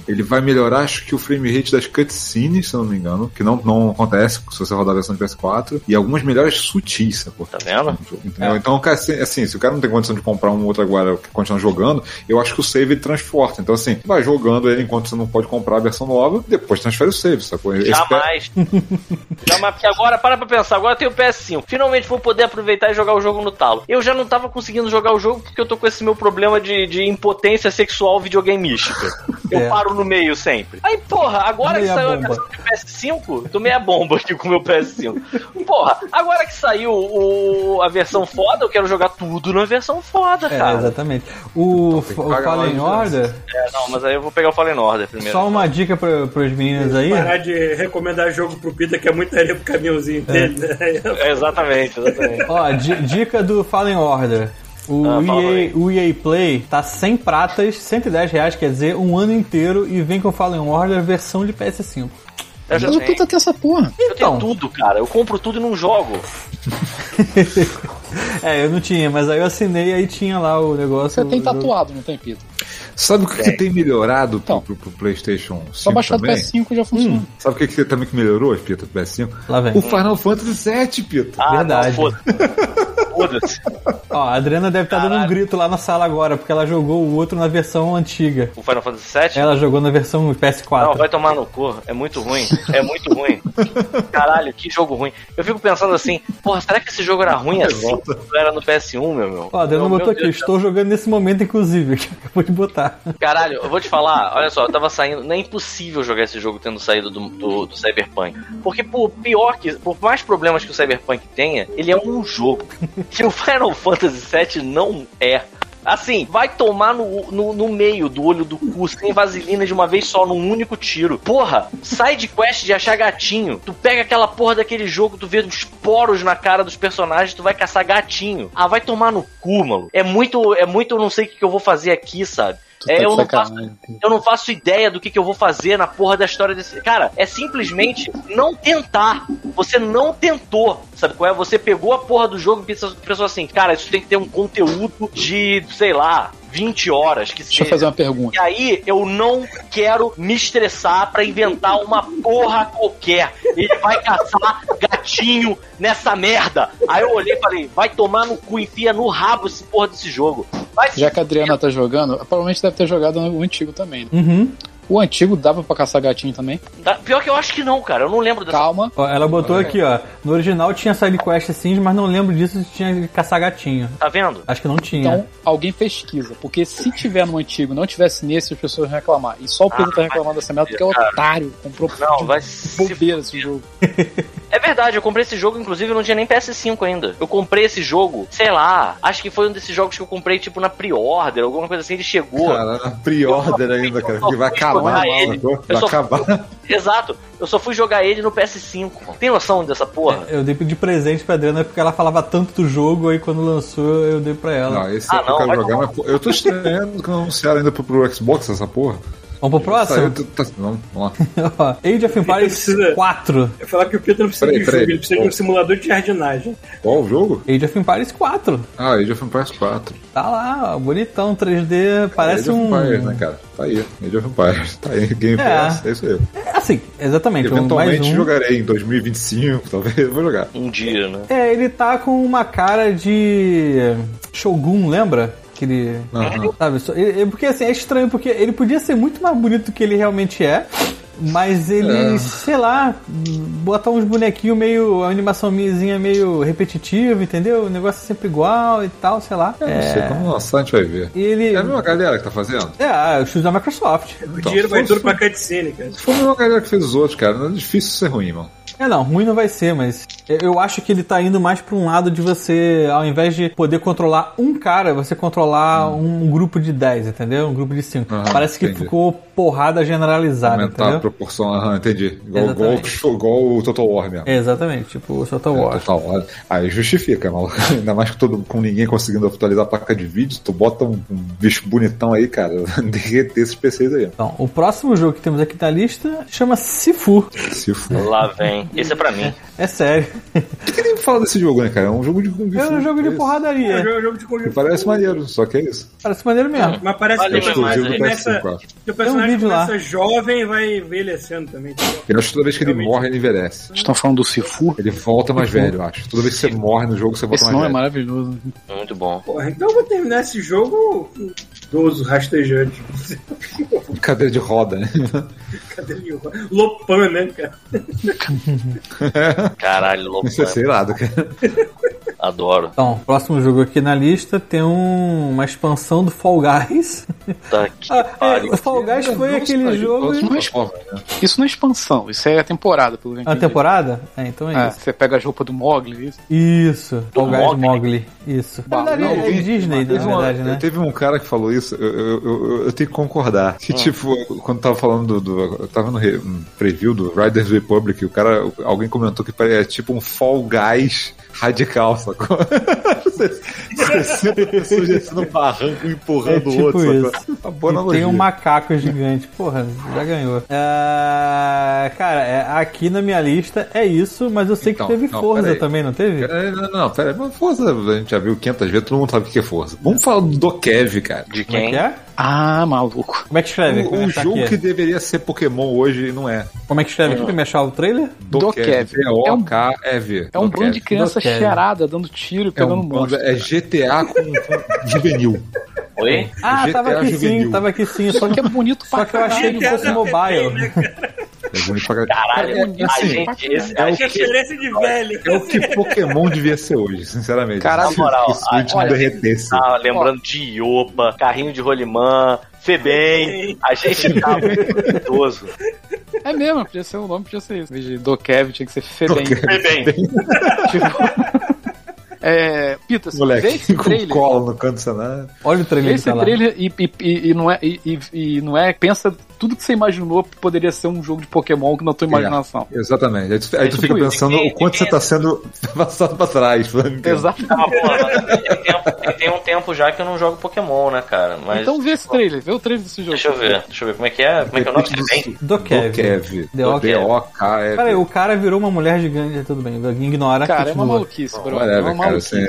ele vai melhorar, acho que o frame rate das cutscenes, se eu não me engano, que não, não acontece se você rodar a versão de PS4, e algumas melhores sutis, sacou? Tá vendo? Entendeu? Então, cara, assim, assim, se o cara não tem condição de comprar um outro agora que continua jogando, eu acho que o save ele transporta. Então, assim, vai jogando ele enquanto você não pode comprar a versão nova, depois transfere o save, sacou? Jamais. <laughs> Jamais, porque agora, para pra pensar, agora tem o PS5. Finalmente vou poder aproveitar e jogar o jogo no talo. Eu já não tava conseguindo jogar o jogo porque eu tô com esse meu problema de, de impotência sexual videogameística. <laughs> Eu É. paro no meio sempre. Aí, porra, agora Meia que saiu bomba. a versão de PS5, tô meia bomba aqui com o meu PS5. Porra, agora que saiu o, a versão foda, eu quero jogar tudo na versão foda, É, cara. exatamente. O, o Fallen Order, É, não, mas aí eu vou pegar o Fallen Order primeiro. só uma dica pra, pros meninos aí. Parar de recomendar jogo pro Pita, que é muito areia pro caminhãozinho dele. Né? É, exatamente, exatamente. Ó, di- dica do Fallen Order. O, Ah, EA, o EA Play tá 100 pratas, 110 reais, quer dizer, um ano inteiro e vem com Fallen Order versão de PS5. Eu já tenho. Tem essa porra. Eu tenho Então. tudo, cara. Eu compro tudo e não jogo. <laughs> É, eu não tinha, mas aí eu assinei aí tinha lá o negócio. Você tem tatuado, não tem, Pita? Sabe o que, que tem melhorado pro, Então. pro, pro PlayStation 5 Só baixar do também? PS5 já funciona. Sabe o que, que também que melhorou, Pita, do PS5? Lá vem. O Final Fantasy VII, Pita. Ah, Verdade. não, foda-se. <laughs> Ó, a Adriana deve estar dando um grito lá na sala agora, porque ela jogou o outro na versão antiga. O Final Fantasy VII? Ela jogou na versão PS4. Não, vai tomar no cu. É muito ruim. É muito ruim. <laughs> Caralho, que jogo ruim. Eu fico pensando assim, porra, será que esse jogo era ruim assim? quando Era no PS1, meu meu. Ó, a Adriana Meu botou aqui, Deus do estou jogando nesse momento, inclusive, <laughs> que acabou de botar. Caralho, eu vou te falar, olha só, eu tava saindo. Não é impossível jogar esse jogo tendo saído do, do, do Cyberpunk. Porque, por pior que. Por mais problemas que o Cyberpunk tenha, ele é um jogo. Que <laughs> o Final Fantasy VII não é. Assim, vai tomar no, no, no meio do olho do cu, sem vaselina de uma vez só, num único tiro. Porra, sai de quest de achar gatinho. Tu pega aquela porra daquele jogo, tu vê os poros na cara dos personagens, tu vai caçar gatinho. Ah, vai tomar no cu, mano. É muito, é muito, eu não sei o que eu vou fazer aqui, sabe? É, tá eu não faço-. Eu não faço ideia do que, que eu vou fazer na porra da história desse. Cara, é simplesmente não tentar. Você não tentou. Sabe qual é? Você pegou a porra do jogo e pensou, pensou assim, cara, isso tem que ter um conteúdo de, sei lá, 20 horas que Deixa seja. eu fazer uma pergunta. E aí, eu não quero me estressar pra inventar uma porra qualquer. Ele vai caçar gatinho nessa merda. Aí eu olhei e falei, vai tomar no cu, enfia no rabo esse porra desse jogo. Vai Já que a Adriana tá jogando, provavelmente deve ter jogado o antigo também. né? Uhum. O antigo dava pra caçar gatinho também. Tá- Pior que eu acho que não, cara. Eu não lembro dessa. Calma. Ó, ela botou aqui, ó. No original tinha side quest sim, mas não lembro disso se tinha de caçar gatinho. Tá vendo? Acho que não tinha. Então, alguém pesquisa. Porque se tiver no antigo não tivesse nesse, as pessoas vão reclamar. E só o Pedro Ah, tá reclamando dessa merda porque é otário. Comprou Não, vai se bobeira esse jogo. <laughs> É verdade, eu comprei esse jogo, inclusive eu não tinha nem PS5 ainda. Eu comprei esse jogo, sei lá, acho que foi um desses jogos que eu comprei, tipo, na pre-order, alguma coisa assim, ele chegou. Cara, na pre-order ainda, cara, que vai acabar, ele. vai só- acabar. <laughs> Exato, eu só fui jogar ele no PS5. Tem noção dessa porra? Eu dei de presente pra Adriana porque ela falava tanto do jogo, aí quando lançou eu dei pra ela. Não, esse Ah, é o que eu não, quero jogar, mas pô, eu tô estranhando que não anunciaram ainda pro, pro Xbox essa porra. Vamos pro Saiu, próximo? tá, não, vamos lá. <laughs> Age of Empires precisa- 4. Eu falar que o Pedro não precisa Peraí, de peraí. jogo, ele precisa de um simulador de jardinagem. Qual o jogo? Age of Empires 4. Ah, Age of Empires 4. Tá lá, ó, bonitão, 3D, parece Age of um... Empires, né, cara? Tá aí, Age of Empires. Tá aí, Game É. Pass, é isso aí. É, assim, exatamente, um, mais Eventualmente um. jogarei em 2025, <laughs> talvez eu vou jogar. Um dia, né? É, ele tá com uma cara de Shogun, lembra? Aquele. Aham. Sabe? Porque assim, é estranho, porque ele podia ser muito mais bonito do que ele realmente é. Mas ele, É. sei lá, botar uns bonequinhos meio. A animação minhazinha meio repetitiva, entendeu? O negócio é sempre igual e tal, sei lá. Eu não sei, quando lançar a gente vai ver. E ele. É a mesma galera que tá fazendo? É, os chutes da Microsoft. O Então, dinheiro vai for- pra cutscene, cara. For a mesma galera que fez os outros, cara, não é difícil ser ruim, mano. É, não, ruim não vai ser, mas eu- acho que ele tá indo mais pra um lado de você, ao invés de poder controlar um cara, você controlar um grupo de 10, entendeu? Um grupo de 5. Aham, Parece que entendi. ficou porrada generalizada, Aumentar a entendeu? proporção, aham, entendi. Igual, igual, igual o Total War mesmo. Exatamente, tipo o Total É, War. Total War. Aí justifica, maluco. <laughs> Ainda mais que todo, com ninguém conseguindo atualizar a placa de vídeo, tu bota um, um bicho bonitão aí, cara, <laughs> derreter esses PCs aí. Então, o próximo jogo que temos aqui na lista chama Sifu. For. Lá vem. Esse é pra mim. É sério. O <laughs> que nem fala desse jogo, né, cara? É um jogo de Kung Fu. É um jogo de é isso. É porradaria. um jogo de Kung Que Fu. parece maneiro, só que é isso. Parece maneiro mesmo. Mas parece que mais, hein? começa, PS5, acho. que o personagem vídeo lá. começa jovem vai envelhecendo também. Eu acho que toda vez que ele Realmente. morre, ele envelhece. Estão falando do Sifu? Ele volta mais velho, eu acho. Toda vez que você morre no jogo, você volta Esse mais nome é velho. maravilhoso. Muito bom. Porra, então eu vou terminar esse jogo idoso, rastejante. Cadeira de roda, né? Cadê ele? Lopan, né, cara? <laughs> Caralho, louco. Isso é sei lá, do cara. Adoro. Então, próximo jogo aqui na lista tem um- uma expansão do Fall Guys. Tá que <laughs> Ah, é, pariu. Fall Guys foi aquele jogo. Não é Isso não é expansão, isso é a temporada, pelo que eu A temporada? É, então é É, isso. você pega as roupas do Mogli, isso. Isso, Fall Guys Mogli? Isso. Na verdade, não, é Disney, na uma- verdade, né? Teve um cara que falou isso, eu, eu, eu- eu tenho que concordar. Que, tipo, quando tava falando do. do- eu tava no re- um preview do Riders Republic, o cara. Alguém comentou que é tipo um Fall Guys radical, sacou? 60 pessoas descendo um barranco empurrando É tipo o outro, isso. sacou? Uma boa E analogia. tem um macaco gigante. Porra, já ganhou. É, cara, é, aqui na minha lista é isso, mas eu sei Então, que teve não, Forza peraí. também, não teve? É, Não, não, pera aí, mas Forza a gente já viu 500 vezes, todo mundo sabe o que é Forza. Vamos falar do Dokev, cara. De Como é quem? que é? Ah, maluco. Como é que escreve? O, é que tá jogo que deveria ser Pokémon hoje não é. Como é que escreve aqui pra me achar o trailer? Dokev. D-O-K-E-V. É um bando de criança cheirada, dando tiro e É, pegando um monstro. é GTA com, juvenil. Oi? Ah, GTA tava aqui sim, tava aqui sim. Só Só que é bonito Só pra que eu achei que fosse mobile. É bonito pra caralho. É, a assim, gente, esse, é a o Referência de velho. é o que Pokémon devia ser hoje, sinceramente. Caralho, na moral, se o Switch olha, não derretesse. tá lembrando de Iopa, carrinho de rolimã, Febem, a gente tá <laughs> muito idoso. É mesmo, podia ser o nome, podia ser isso. Em vez de Dokev, tinha que ser Febem. Febem, Tipo, <laughs> É, Pita, vê Moleque, esse <laughs> com trailer. colo no canto do cenário. Olha o trailer que Esse tá lá. trailer e, e- e- e não é, e, e- não é. Pensa tudo que você imaginou que poderia ser um jogo de Pokémon que na tua imaginação. Exatamente. Aí tu, aí tu tipo fica isso. pensando o quanto você tá sendo <laughs> passado pra trás. que- Exato. Ah, tem, tem um tempo já que eu não jogo Pokémon, né, cara? Mas. Então vê esse trailer, vê o trailer desse jogo. Deixa eu ver, deixa eu ver como é que é. Como é que é o nome? Vem? Do Kev. Kev. D.O.K.. D.O.K.F. Peraí, o cara virou uma mulher gigante, tudo bem. Ignora, Cara, é uma maluquice, bro. É uma cara, assim,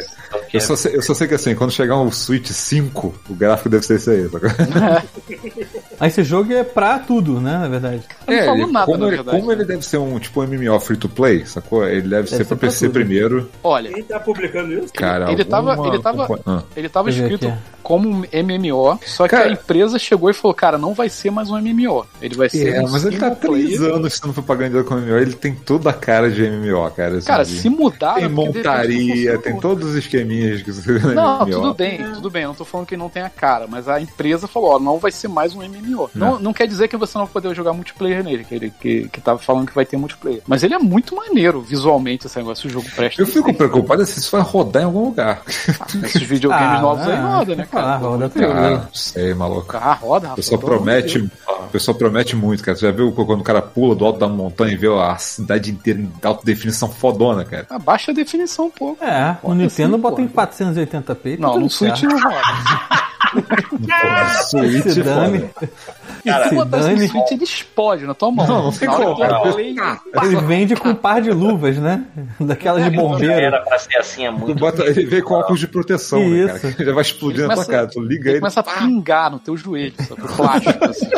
eu, só sei, eu só sei que assim, quando chegar um Switch 5, o gráfico deve ser esse aí. <laughs> Aí esse jogo é pra tudo, né, na verdade. Não falou ele- nada, como, na ele, verdade, como ele deve ser um tipo MMO free to play, sacou? Ele deve, ser ser pra pra PC tudo. primeiro. Olha, Quem tá publicando isso? Cara, Ele tava- alguma ele tava- Ah. ele tava escrito aqui. como um MMO, só que Cara- a empresa chegou e falou, cara, não vai ser mais um MMO. Ele vai ser É, um mas ele tá player. três anos sendo propaganda com MMO, ele tem toda a cara de MMO, cara. assim, Cara, de- se mudar... tem é montaria, tem todos os esqueminhas que você Não, MMO. tudo bem, tudo bem. Eu não tô falando que não tem a cara, mas a empresa falou, ó, não vai ser mais um MMO. Não, não quer dizer que você não vai poder jogar multiplayer nele, que ele que, que tava falando que vai ter multiplayer. Mas ele é muito maneiro visualmente, esse negócio, o jogo presta. Eu fico preocupado se isso vai rodar em algum lugar. Esses videogames Ah, novos aí ah, roda, né, ah, cara? roda amor de tudo. Ah, não sei, maluco. Ah, roda, O rapaz. pessoal amor de promete, o pessoal promete muito, cara. Você já viu quando o cara pula do alto da montanha e vê a cidade inteira em alta definição fodona, cara? Abaixa a definição um pouco. É, o Roda Nintendo sim, bota em pô. 480p. tá Não, tudo no Switch não roda. <laughs> Switch é dane. Cara, Se botar esse. Switch, ele explode na tua mão. Não, não cara. play, Ele vende com um par de luvas, né? Daquelas de bombeiro. era pra ser assim Tu muito bota, ele vem com óculos de proteção, né, cara? Isso. <laughs> Já vai explodir na tua cara. Tu liga ele ele. começa a pingar no teu joelho, sabe? O plástico, assim.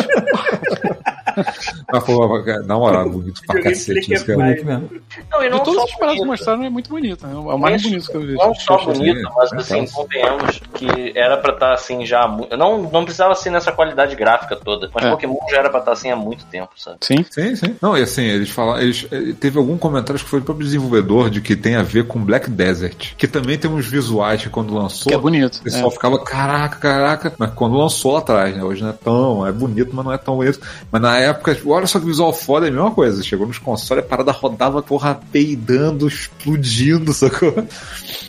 Ah, pô, cara, na moral, bonito pra <laughs> cacete isso, cara. Bonito mesmo. Não, e não De todos os paradas que mostraram, é muito bonito. né? É o mais bonito que eu vi. Não só bonito, mas é assim, convenhamos que era pra estar assim já. Não, não precisava ser nessa qualidade gráfica toda. Mas É. Pokémon já era pra estar assim há muito tempo, sabe? Sim. Sim, sim. Não, e assim, eles falaram. Eles, eh, teve algum comentário que foi do próprio desenvolvedor de que tem a ver com Black Desert. Que também tem uns visuais que quando lançou. Que é bonito. O pessoal é. ficava, caraca, caraca. Mas quando lançou lá atrás, né? Hoje não é tão. É bonito, mas não é tão bonito. Mas na época, tipo, olha só que visual foda, é a mesma coisa. Chegou nos consoles, a parada rodava, porra, peidando, explodindo, <laughs> sacou?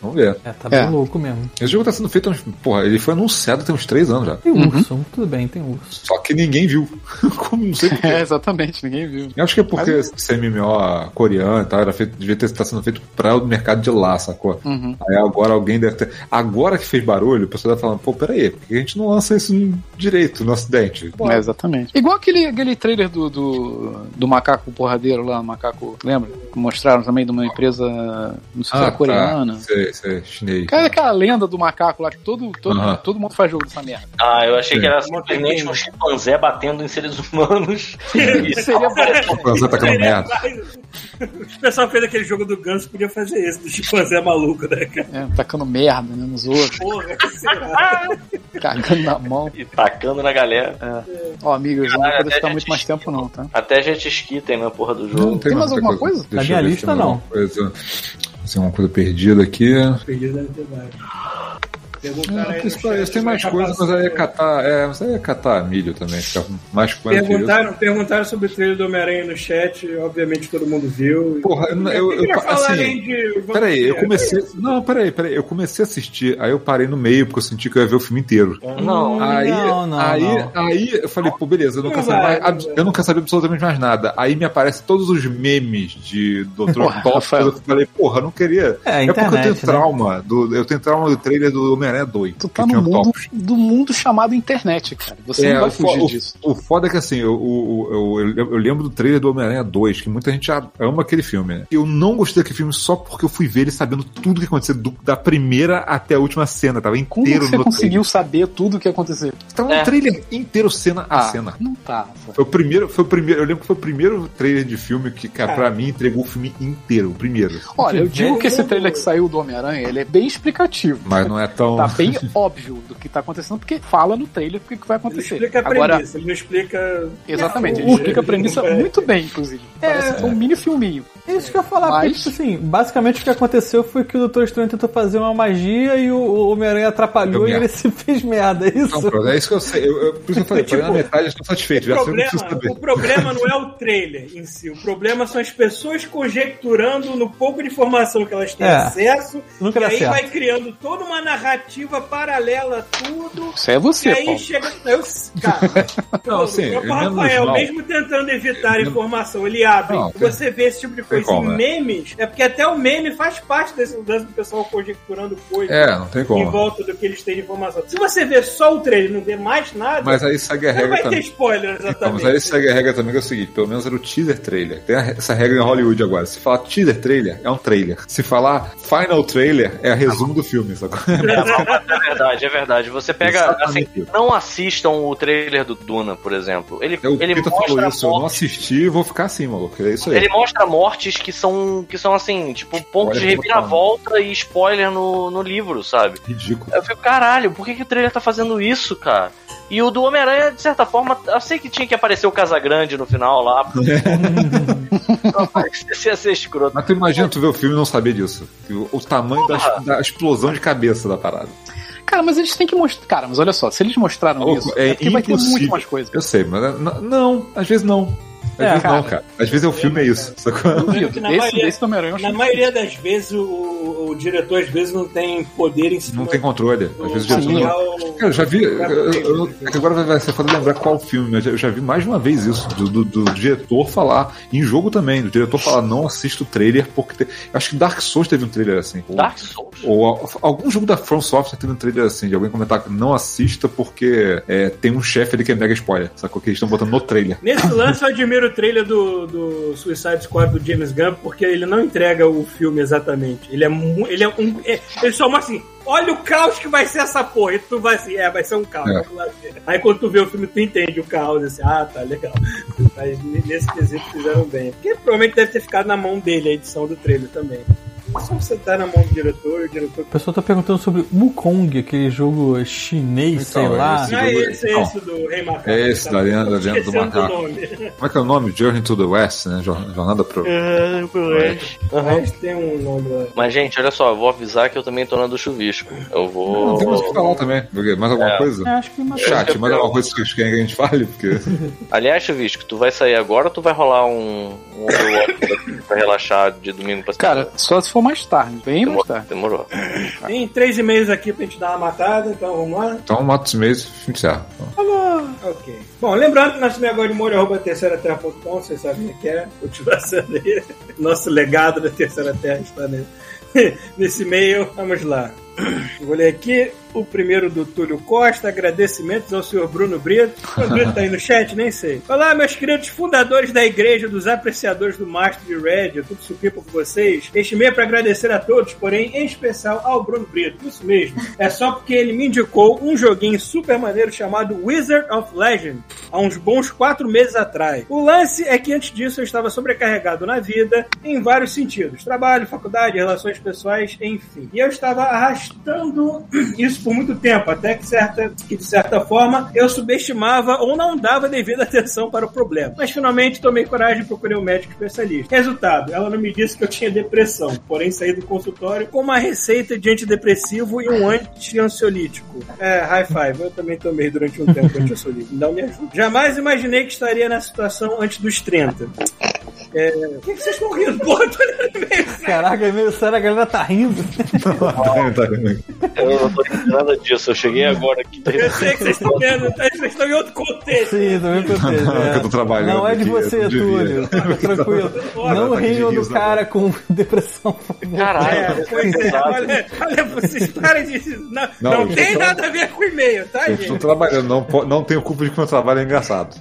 Vamos ver. É, tá É. bem louco mesmo. Esse jogo tá sendo feito, porra, ele foi anunciado tem uns três anos já. Tem Uhum. urso, tudo bem, tem urso. Só que ninguém viu. <laughs> Como não sei porquê. É, exatamente, ninguém viu. Eu acho que é porque esse MMO coreano e tal, era feito, devia ter tá sendo feito para o mercado de lá, sacou? Uhum. Aí agora alguém deve ter. Agora que fez barulho, o pessoal tá falando, pô, peraí, por que a gente não lança isso direito no ocidente? É, exatamente. Igual aquele, aquele trailer do, do, do macaco porradeiro lá, macaco, lembra? Que mostraram também de uma empresa, não sei se era coreana. Tá. Sei, sei, chinês. Cara, aquela lenda do macaco lá que todo, todo, Aham. todo mundo faz jogo dessa merda. Ah, eu achei Sim. que era simplesmente um chimpanzé batendo em seres <laughs> humanos. Isso seria bom. Pô, Você tá merda. O pessoal fez aquele jogo do Ganso, podia fazer esse, do chimpanzé maluco, né, cara? É, tacando merda né, nos outros, Porra, <laughs> cagando na mão. e tacando na galera. Ó, amigos, não vou poder ficar muito mais tempo não, tá? Até jet ski tem na porra do Não jogo. Tem mais alguma coisa? Deixa Na minha lista, tem não. alguma Coisa. Tem uma coisa perdida aqui. Perdi deve ter vários. Perguntaram no Isso, tem mais vai coisa, acabar mas aí é assim, catar. É, mas aí é catar milho também. Fica mais coisa. Perguntaram, perguntaram sobre o trailer do Homem-Aranha no chat, obviamente todo mundo viu. Porra, eu- eu- eu- ia falar assim, de Peraí, eu ver? comecei. Não, peraí, peraí. Eu comecei a assistir, aí eu parei no meio, porque eu senti que eu ia ver o filme inteiro. Não. Aí, não, não, aí, não. aí eu falei, pô, beleza, eu não, Não quero saber, mais, não eu não quero saber absolutamente mais nada. Aí me aparecem todos os memes de Dr. Rafael. Eu falei, porra, eu não queria. É, a porque eu tenho né? trauma. Do, eu tenho trauma do trailer do Homem-Aranha 2. Tu que tá tinha no mundo, do mundo chamado internet, cara. Você É, não vai fugir o- disso. o foda é que assim, eu, eu, eu, eu- eu lembro do trailer do Homem-Aranha 2, que muita gente ama aquele filme, né? Eu não gostei daquele filme só porque eu fui ver ele sabendo tudo que aconteceu, do- da primeira até a última cena, tava Como inteiro que você no conseguiu saber tudo o que aconteceu? trailer. Tava É. trailer inteiro, cena a Ah, cena. não tá. Rafa. Foi o primeiro, foi o primeiro, eu lembro que foi o primeiro trailer de filme que, cara, pra mim entregou o filme inteiro, o primeiro. Olha, eu digo que esse trailer que saiu do Homem-Aranha, ele é bem explicativo. Mas não é tão. Tá bem <laughs> óbvio do que tá acontecendo, porque fala no trailer o que que vai Ele acontecer. explica a Agora, premissa, ele não explica. exatamente, ele explica a premissa <laughs> é. muito bem, inclusive. Parece é um mini filminho. É isso que eu ia falar, Mas- porque, tipo assim, basicamente o que aconteceu foi que o Doutor Estranho tentou fazer uma magia e o- o Homem-Aranha atrapalhou e ele se fez merda, é isso? Não, é isso que eu sei. Eu, eu, por isso que eu falei, <laughs> Tipo, na metade, eu estou satisfeito. O problema, o problema não é o trailer em si. O problema são as pessoas conjecturando no pouco de informação que elas têm É. acesso. Nunca e aí certo. vai criando toda uma narrativa paralela a tudo. Isso é E você, aí Paulo. chega. Eu, cara, <laughs> Não, assim, o próprio menos Rafael, mal. mesmo tentando evitar a informação, ele abre. Não, e você vê esse tipo de coisa como, em né? memes, é porque até o meme faz parte desse lance do pessoal conjecturando coisas. É, não tem Em como. volta do que eles têm de informação. Se você vê só o trailer e não vê mais nada, Mas aí segue a não regra vai ter também. spoiler Não, exatamente. mas aí segue a regra também que é o seguinte, pelo menos era o teaser trailer. Tem essa regra em Hollywood agora. Se falar teaser trailer, é um trailer. Se falar final trailer, é resumo do filme, sacou? <laughs> É <laughs> verdade, é verdade. Você pega, assim, não assistam o trailer do Duna, por exemplo. Ele, É, O ele mostra falou isso, eu não mortes, assisti e vou ficar assim, maluco. É isso aí. ele mostra mortes que são, que são assim, tipo, pontos de reviravolta e spoiler no, no livro, sabe? Ridículo. Eu fico, caralho, por que, que o trailer tá fazendo isso, cara? E o do Homem-Aranha, de certa forma, eu sei que tinha que aparecer o Casagrande no final lá. <laughs> porque- Isso ia ser escroto. Mas tu imagina tu ver o filme e não saber disso. O, tamanho da, da explosão de cabeça da parada. Cara, mas eles têm que mostrar. Cara, mas olha só, se eles mostraram isso, é é porque vai ter muito impossível. mais coisa. Eu sei, mas não, às vezes não. Às É, vezes cara. não, cara. Às vezes é o filme é isso. Duvido. Na Esse, maioria- esse do Homem-Aranha eu Na maioria das vezes, o, o- o diretor às vezes não tem poder em cima Não tem controle. Às vezes o diretor não. Cara, eu já vi. eu- eu- eu- é que agora vai ser foda lembrar qual filme, mas eu já vi mais de uma vez isso, do, do- do diretor falar, em jogo também, do diretor falar, não assista o trailer, porque. te- acho que Dark Souls teve um trailer assim. Ou- Dark Souls? Ou algum jogo da From Software teve um trailer assim, de alguém comentar que não assista porque é, tem um chefe ali que é mega spoiler, sacou? Que eles estão botando no trailer. Nesse lance, eu admiro o trailer do, do Suicide Squad do James Gunn, porque ele não entrega o filme exatamente. Ele é, ele é um. é- ele só mostra assim: olha o caos que vai ser essa porra. E tu vai assim: é, vai ser um caos. É. Aí quando tu vê o filme, tu entende o caos. Assim, ah, tá legal. Mas nesse quesito fizeram bem. Porque provavelmente deve ter ficado na mão dele a edição do trailer também. É só você tá na mão do diretor o diretor. O pessoal tá perguntando sobre Wukong, aquele jogo chinês, Então, sei lá. esse- Não é esse, é esse do Rei Macaco. É esse, tá? da lenda- da lenda do macaco. nome. Como é que é o nome? Journey to the West, né? Jor- Jornada pro. É, Mas tem um nome lá. Mas, gente, olha só, eu vou avisar que eu também tô na do chuvisco. Eu vou. Não tem mais o que falar também. Mais alguma É. coisa? É, acho que uma Chat, mais alguma coisa que vocês querem que a gente fale? Porque. <laughs> Aliás, chuvisco, tu vai sair agora ou tu vai rolar um, um Overwatch pra relaxar de domingo pra Cara, só se for mais tarde, bem mais demorou. tarde. demorou. Tem três e-mails aqui pra gente dar uma matada, então vamos lá. Então, mata os meses e encerra. Ok. Bom, lembrando que nosso e-mail agora de molho arroba terceiraterra.com, vocês sabem o que é, continuação aí. <laughs> Nosso legado da Terceira Terra está <laughs> nesse, nesse e-mail. Vamos lá. Vou ler aqui o primeiro do Túlio Costa. Agradecimentos ao senhor Bruno Brito. O Brito tá aí no chat, nem sei. Olá, meus queridos fundadores da igreja dos apreciadores do Master de Red. Tudo supipa com vocês. Este e-mail é para agradecer a todos, porém, em especial ao Bruno Brito. Isso mesmo. É só porque ele me indicou um joguinho super maneiro chamado Wizard of Legend há uns bons quatro meses atrás. O lance é que antes disso eu estava sobrecarregado na vida em vários sentidos: trabalho, faculdade, relações pessoais, enfim. E eu estava arrastando <clears throat> isso por muito tempo, até que, certa, que de certa forma eu subestimava ou não dava devida atenção para o problema. Mas finalmente tomei coragem e procurei um médico especialista. Resultado: ela não me disse que eu tinha depressão, porém saí do consultório com uma receita de antidepressivo e um anti-ansiolítico. É, high five. Eu também tomei durante um tempo anti-ansiolítico. Não me ajuda. Jamais imaginei que estaria na situação antes dos 30. É... O que, que vocês estão rindo? Porra, tô olhando meio. Caraca, é meio sério, a galera tá rindo. Tá vendo? Eu não tô entendendo nada disso, eu cheguei agora aqui. Eu sei que vocês estão vendo, tá? vocês estão em outro contexto. Sim, também contexto. Não, que eu tô trabalhando Não é de você, não. Túlio. Fica <laughs> tranquilo. Não tá riam do cara com <laughs> depressão, por. Caralho, É, pois é, olha, olha, vocês parem de. Não, Não, não, tem tô- nada a ver com e-mail, tá, Eu gente? estou trabalhando, não, não tenho culpa de que meu trabalho é engraçado.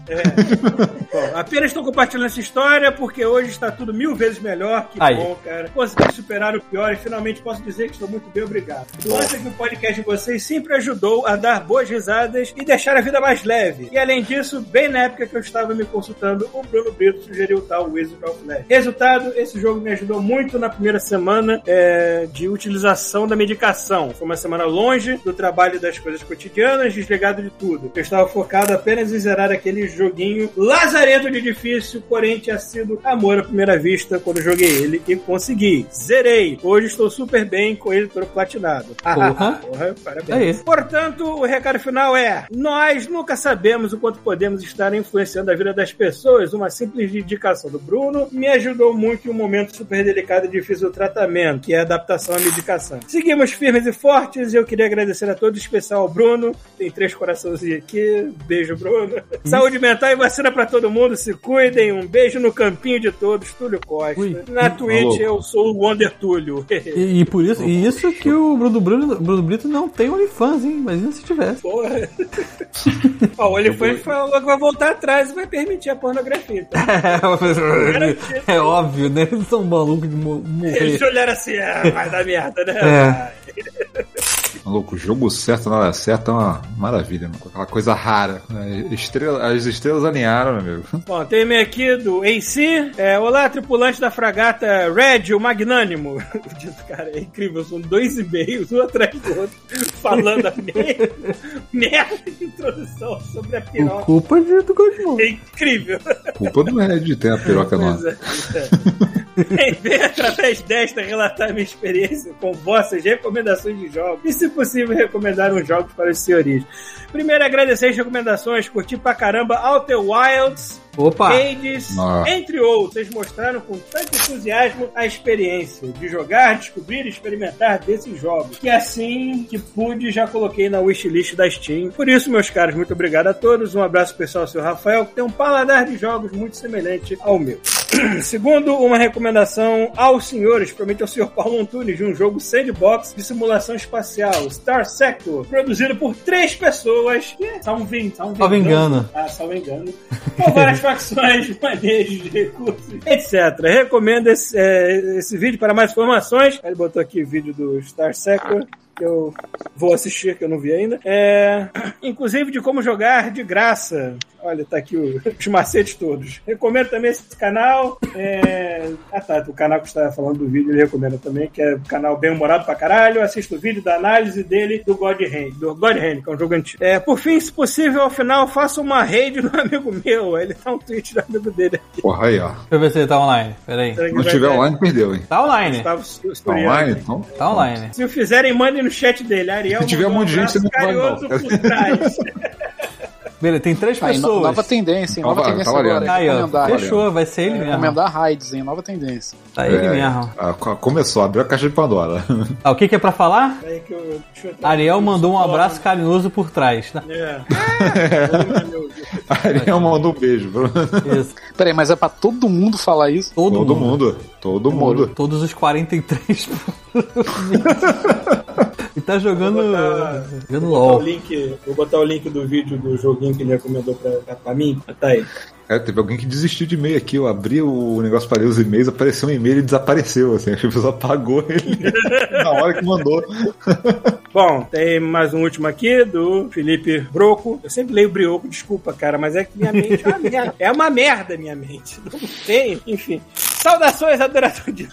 Bom, apenas estou compartilhando essa história porque hoje está tudo mil vezes melhor. Que Aí. bom, cara. Consegui superar o pior e finalmente posso dizer que estou muito bem, obrigado. O lance que o podcast de vocês sempre ajudou a dar boas risadas e deixar a vida mais leve. E além disso, bem na época que eu estava me consultando, o Bruno Brito sugeriu o tal Wizard of Life. Resultado, esse jogo me ajudou muito na primeira semana é, de utilização da medicação. Foi uma semana longe do trabalho das coisas cotidianas, desligado de tudo. Eu estava focado apenas em zerar aquele joguinho lazareto de difícil, porém tinha sido amor à primeira vista quando joguei ele e consegui. Zerei. Hoje estou super bem com ele todo platinado. <laughs> Porra. Porra, parabéns. Aí. Portanto, o recado final é: nós nunca sabemos o quanto podemos estar influenciando a vida das pessoas. Uma simples indicação do Bruno me ajudou muito em um momento super delicado e difícil do tratamento, que é a adaptação à medicação. Seguimos firmes e fortes e eu queria agradecer a todos, especial ao Bruno. Tem três coraçãozinhos aqui. Beijo, Bruno. Saúde mental e vacina pra todo mundo. Se cuidem. Um beijo no campinho de todos. Túlio Costa. Ui. Na Twitch Alô. eu sou o Wonder Túlio. E, e por isso, e isso que o Bruno, Bruno, Bruno Brito não tem OnlyFans, hein? Imagina se tivesse. Porra. <laughs> Ó, o Olifante falou que vai voltar atrás e vai permitir a pornografia. Tá? <laughs> É, óbvio, né? Eles são malucos de mo- Eles morrer. olharam assim, ah, vai dar merda, né? É. <laughs> Maluco, jogo certo na hora certa é uma maravilha, mano. Aquela coisa rara. Estrela- as estrelas alinharam, meu amigo. <laughs> Bom, tem e-mail aqui do AC. É, Olá, tripulante da fragata Red, o Magnânimo. O <laughs> dito, cara, é incrível. São dois e-mails, um atrás do outro, <laughs> falando a mesma merda de introdução sobre a piroca. culpa de, do Godmon. É incrível. Culpa do Red ter a piroca nova. é. Vem através desta relatar minha experiência com vossas recomendações de jogos e, se possível, recomendar uns jogos para os senhores. Primeiro, agradecer as recomendações, curti pra caramba Outer Wilds, Opa! Hades, Ah. entre outros. Mostraram com tanto entusiasmo a experiência de jogar, descobrir e experimentar desses jogos. Que assim que pude, já coloquei na wishlist da Steam. Por isso, meus caros, muito obrigado a todos. Um abraço pessoal ao seu Rafael, que tem um paladar de jogos muito semelhante ao meu. <clears throat> Segundo, uma recomendação aos senhores, provavelmente ao senhor Paulo Antunes, de um jogo sandbox de simulação espacial, Star Sector, produzido por três pessoas. Que, salvo, engano. Ah, salvo engano. Com várias <laughs> facções, manejos de recursos, etc. Recomendo esse, é, esse vídeo para mais informações. Ele botou aqui o vídeo do Star Sector. Que eu vou assistir, que eu não vi ainda. É, inclusive de como jogar de graça. Olha, tá aqui o- os macetes todos. Recomendo também esse canal. é, Ah, tá. O canal que está falando do vídeo, ele recomenda também, que é um canal bem humorado pra caralho. Assista o vídeo da análise dele do God Hand, do God Hand, que é um jogo antigo. É, por fim, se possível, ao final, faça uma raid no <laughs> amigo meu. Ele tá um tweet do amigo dele aqui. Porra aí, ó. Deixa eu ver se ele tá online. Pera aí. Se não tiver online, perdeu, hein? Tá online. Estava Tá online, então? Tá online. Se o fizerem, mandem no chat dele. Ariel Se tiver um monte de gente, você não vai, não. <laughs> Beleza, tem três Aí, no- pessoas. nova tendência, hein? Nova Tá- tendência tá agora. Aí, ó. Fechou, vai ser ele mesmo. recomendar raids, hein? Nova tendência. Tá ele É, mesmo. ah, co- começou, abriu a caixa de Pandora. <laughs> Ah, o que, que é pra falar? Que eu- Ariel mandou um abraço carinhoso por trás. tá? É. <laughs> A Ariel mandou um beijo. Bruno. Isso. <laughs> Peraí, mas é pra todo mundo falar isso? Todo, Todo mundo. mundo. Todo mundo. Todos os 43. <laughs> e tá jogando. Vou botar- Jogando Vou botar, o LOL. link, vou botar o link do vídeo do joguinho que ele recomendou pra, pra mim. Tá aí. É, teve alguém que desistiu de e-mail aqui. Eu abri o negócio para ler os e-mails, apareceu um e-mail e desapareceu. Assim, a pessoa apagou ele <laughs> na hora que mandou. <laughs> Bom, tem mais um último aqui do Felipe Broco. Eu sempre leio Brioco, desculpa, cara, mas é que minha mente é uma merda. É uma merda, minha mente. Não tem, enfim. Saudações, adoradores de.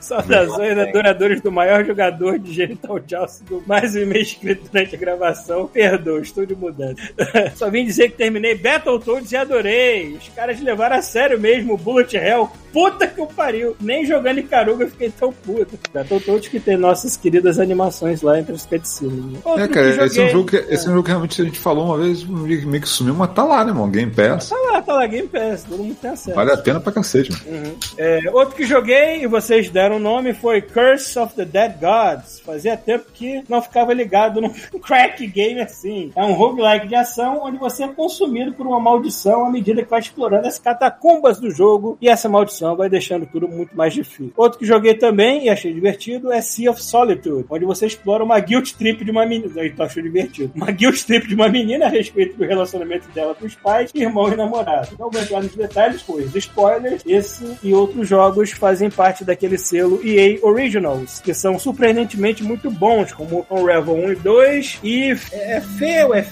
Saudações, adoradores do maior jogador de Genital Joust do mais um e-mail escrito durante a gravação. Perdoa, estou de mudança. <laughs> Só vim dizer que terminei Battletoads e adorei. Os caras levaram a sério mesmo o Bullet Hell. Puta que eu pariu. Nem jogando em Caruga eu fiquei tão puto. Battletoads que tem nossas queridas animações lá entre os cutscenes. né? Outro É, que cara, esse é, um joguei- jogo que, esse é um jogo que realmente a gente falou uma vez, meio que sumiu, mas tá lá, né, irmão? Game Pass. Tá lá, tá lá, Game Pass. Todo mundo tem acesso. Vale a pena pra cacete, mano. É, outro que joguei e vocês deram o nome foi Curse of the Dead Gods. Fazia tempo que não ficava ligado num <laughs> crack game assim. É um roguelike de ação onde você é consumido por uma maldição à medida que vai explorando as catacumbas do jogo e essa maldição vai deixando tudo muito mais difícil. Outro que joguei também e achei divertido é Sea of Solitude, onde você explora uma guilt trip de uma menina. Aí achou divertido. Uma guilt trip de uma menina a respeito do relacionamento dela com os pais, irmão e namorado. Não vou entrar nos detalhes, pois spoilers, esse e outros jogos fazem parte daquele selo EA Originals, que são surpreendentemente muito bons, como Unravel 1 e 2, e é ou é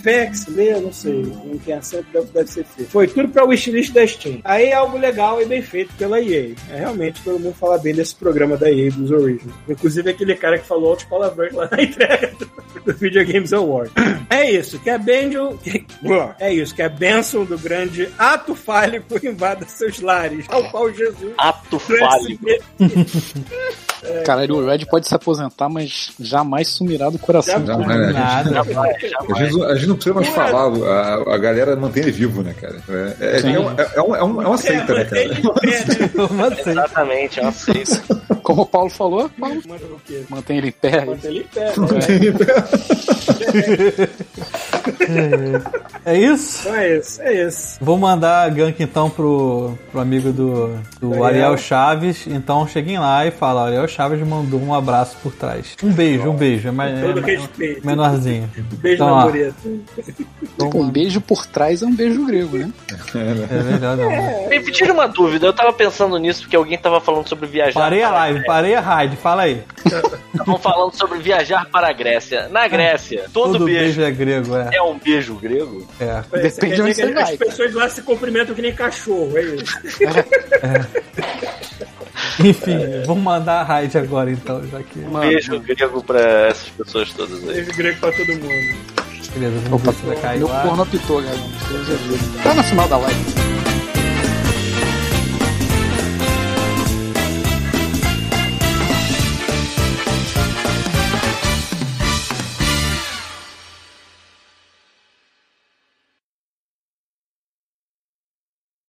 eu não sei, quem é sempre deve, ser Fê. Foi tudo pra wishlist da Steam. Aí é algo legal e bem feito pela EA. É, realmente todo mundo fala bem desse programa da EA dos Originals. Inclusive aquele cara que falou outros palavrões lá na <laughs> entrega do, do Video Games Award. <clears throat> É isso, que é Benjo. É isso, que é bênção do grande ato fálico invada seus lares, ao qual Jesus. Ato fálico. <laughs> Caralho, o Red pode se aposentar, mas jamais sumirá do coração. Né? Nada. Jamais, A jamais. gente, a gente não precisa mais falar, a, a galera mantém ele vivo, né, cara? É, é, é, um- é, um- é um- é uma seita, né, cara? <laughs> Exatamente, é uma seita. Como o Paulo falou, Paulo mantém ele em pé. Mantém ele em pé. né? <laughs> É isso? Então é isso, é isso. Vou mandar a gank então pro, pro amigo do, do Ariel. Ariel Chaves. Então cheguem lá e fala: Ariel Chaves mandou um abraço por trás. Um beijo, um beijo. É, mais, todo é, respeito. menorzinho. Beijo Então, na mureta. Pô, um beijo por trás é um beijo grego, né? É melhor não. né? Me tira uma dúvida, eu tava pensando nisso porque alguém tava falando sobre viajar. Parei a live, parei a raid, fala aí. Estavam falando sobre viajar para a Grécia. Na Grécia, todo, Todo beijo, beijo é grego, é. é um beijo grego? é. Depende de onde você As vai, pessoas lá se cumprimentam que nem cachorro, é isso. Enfim, vamos mandar a raid agora então, já que. Um beijo grego pra essas pessoas todas aí. Beijo grego pra todo mundo. Beleza, vamos ver se vai cair Meu lá. porno apitou, galera. Ajuda. Tá no final da live.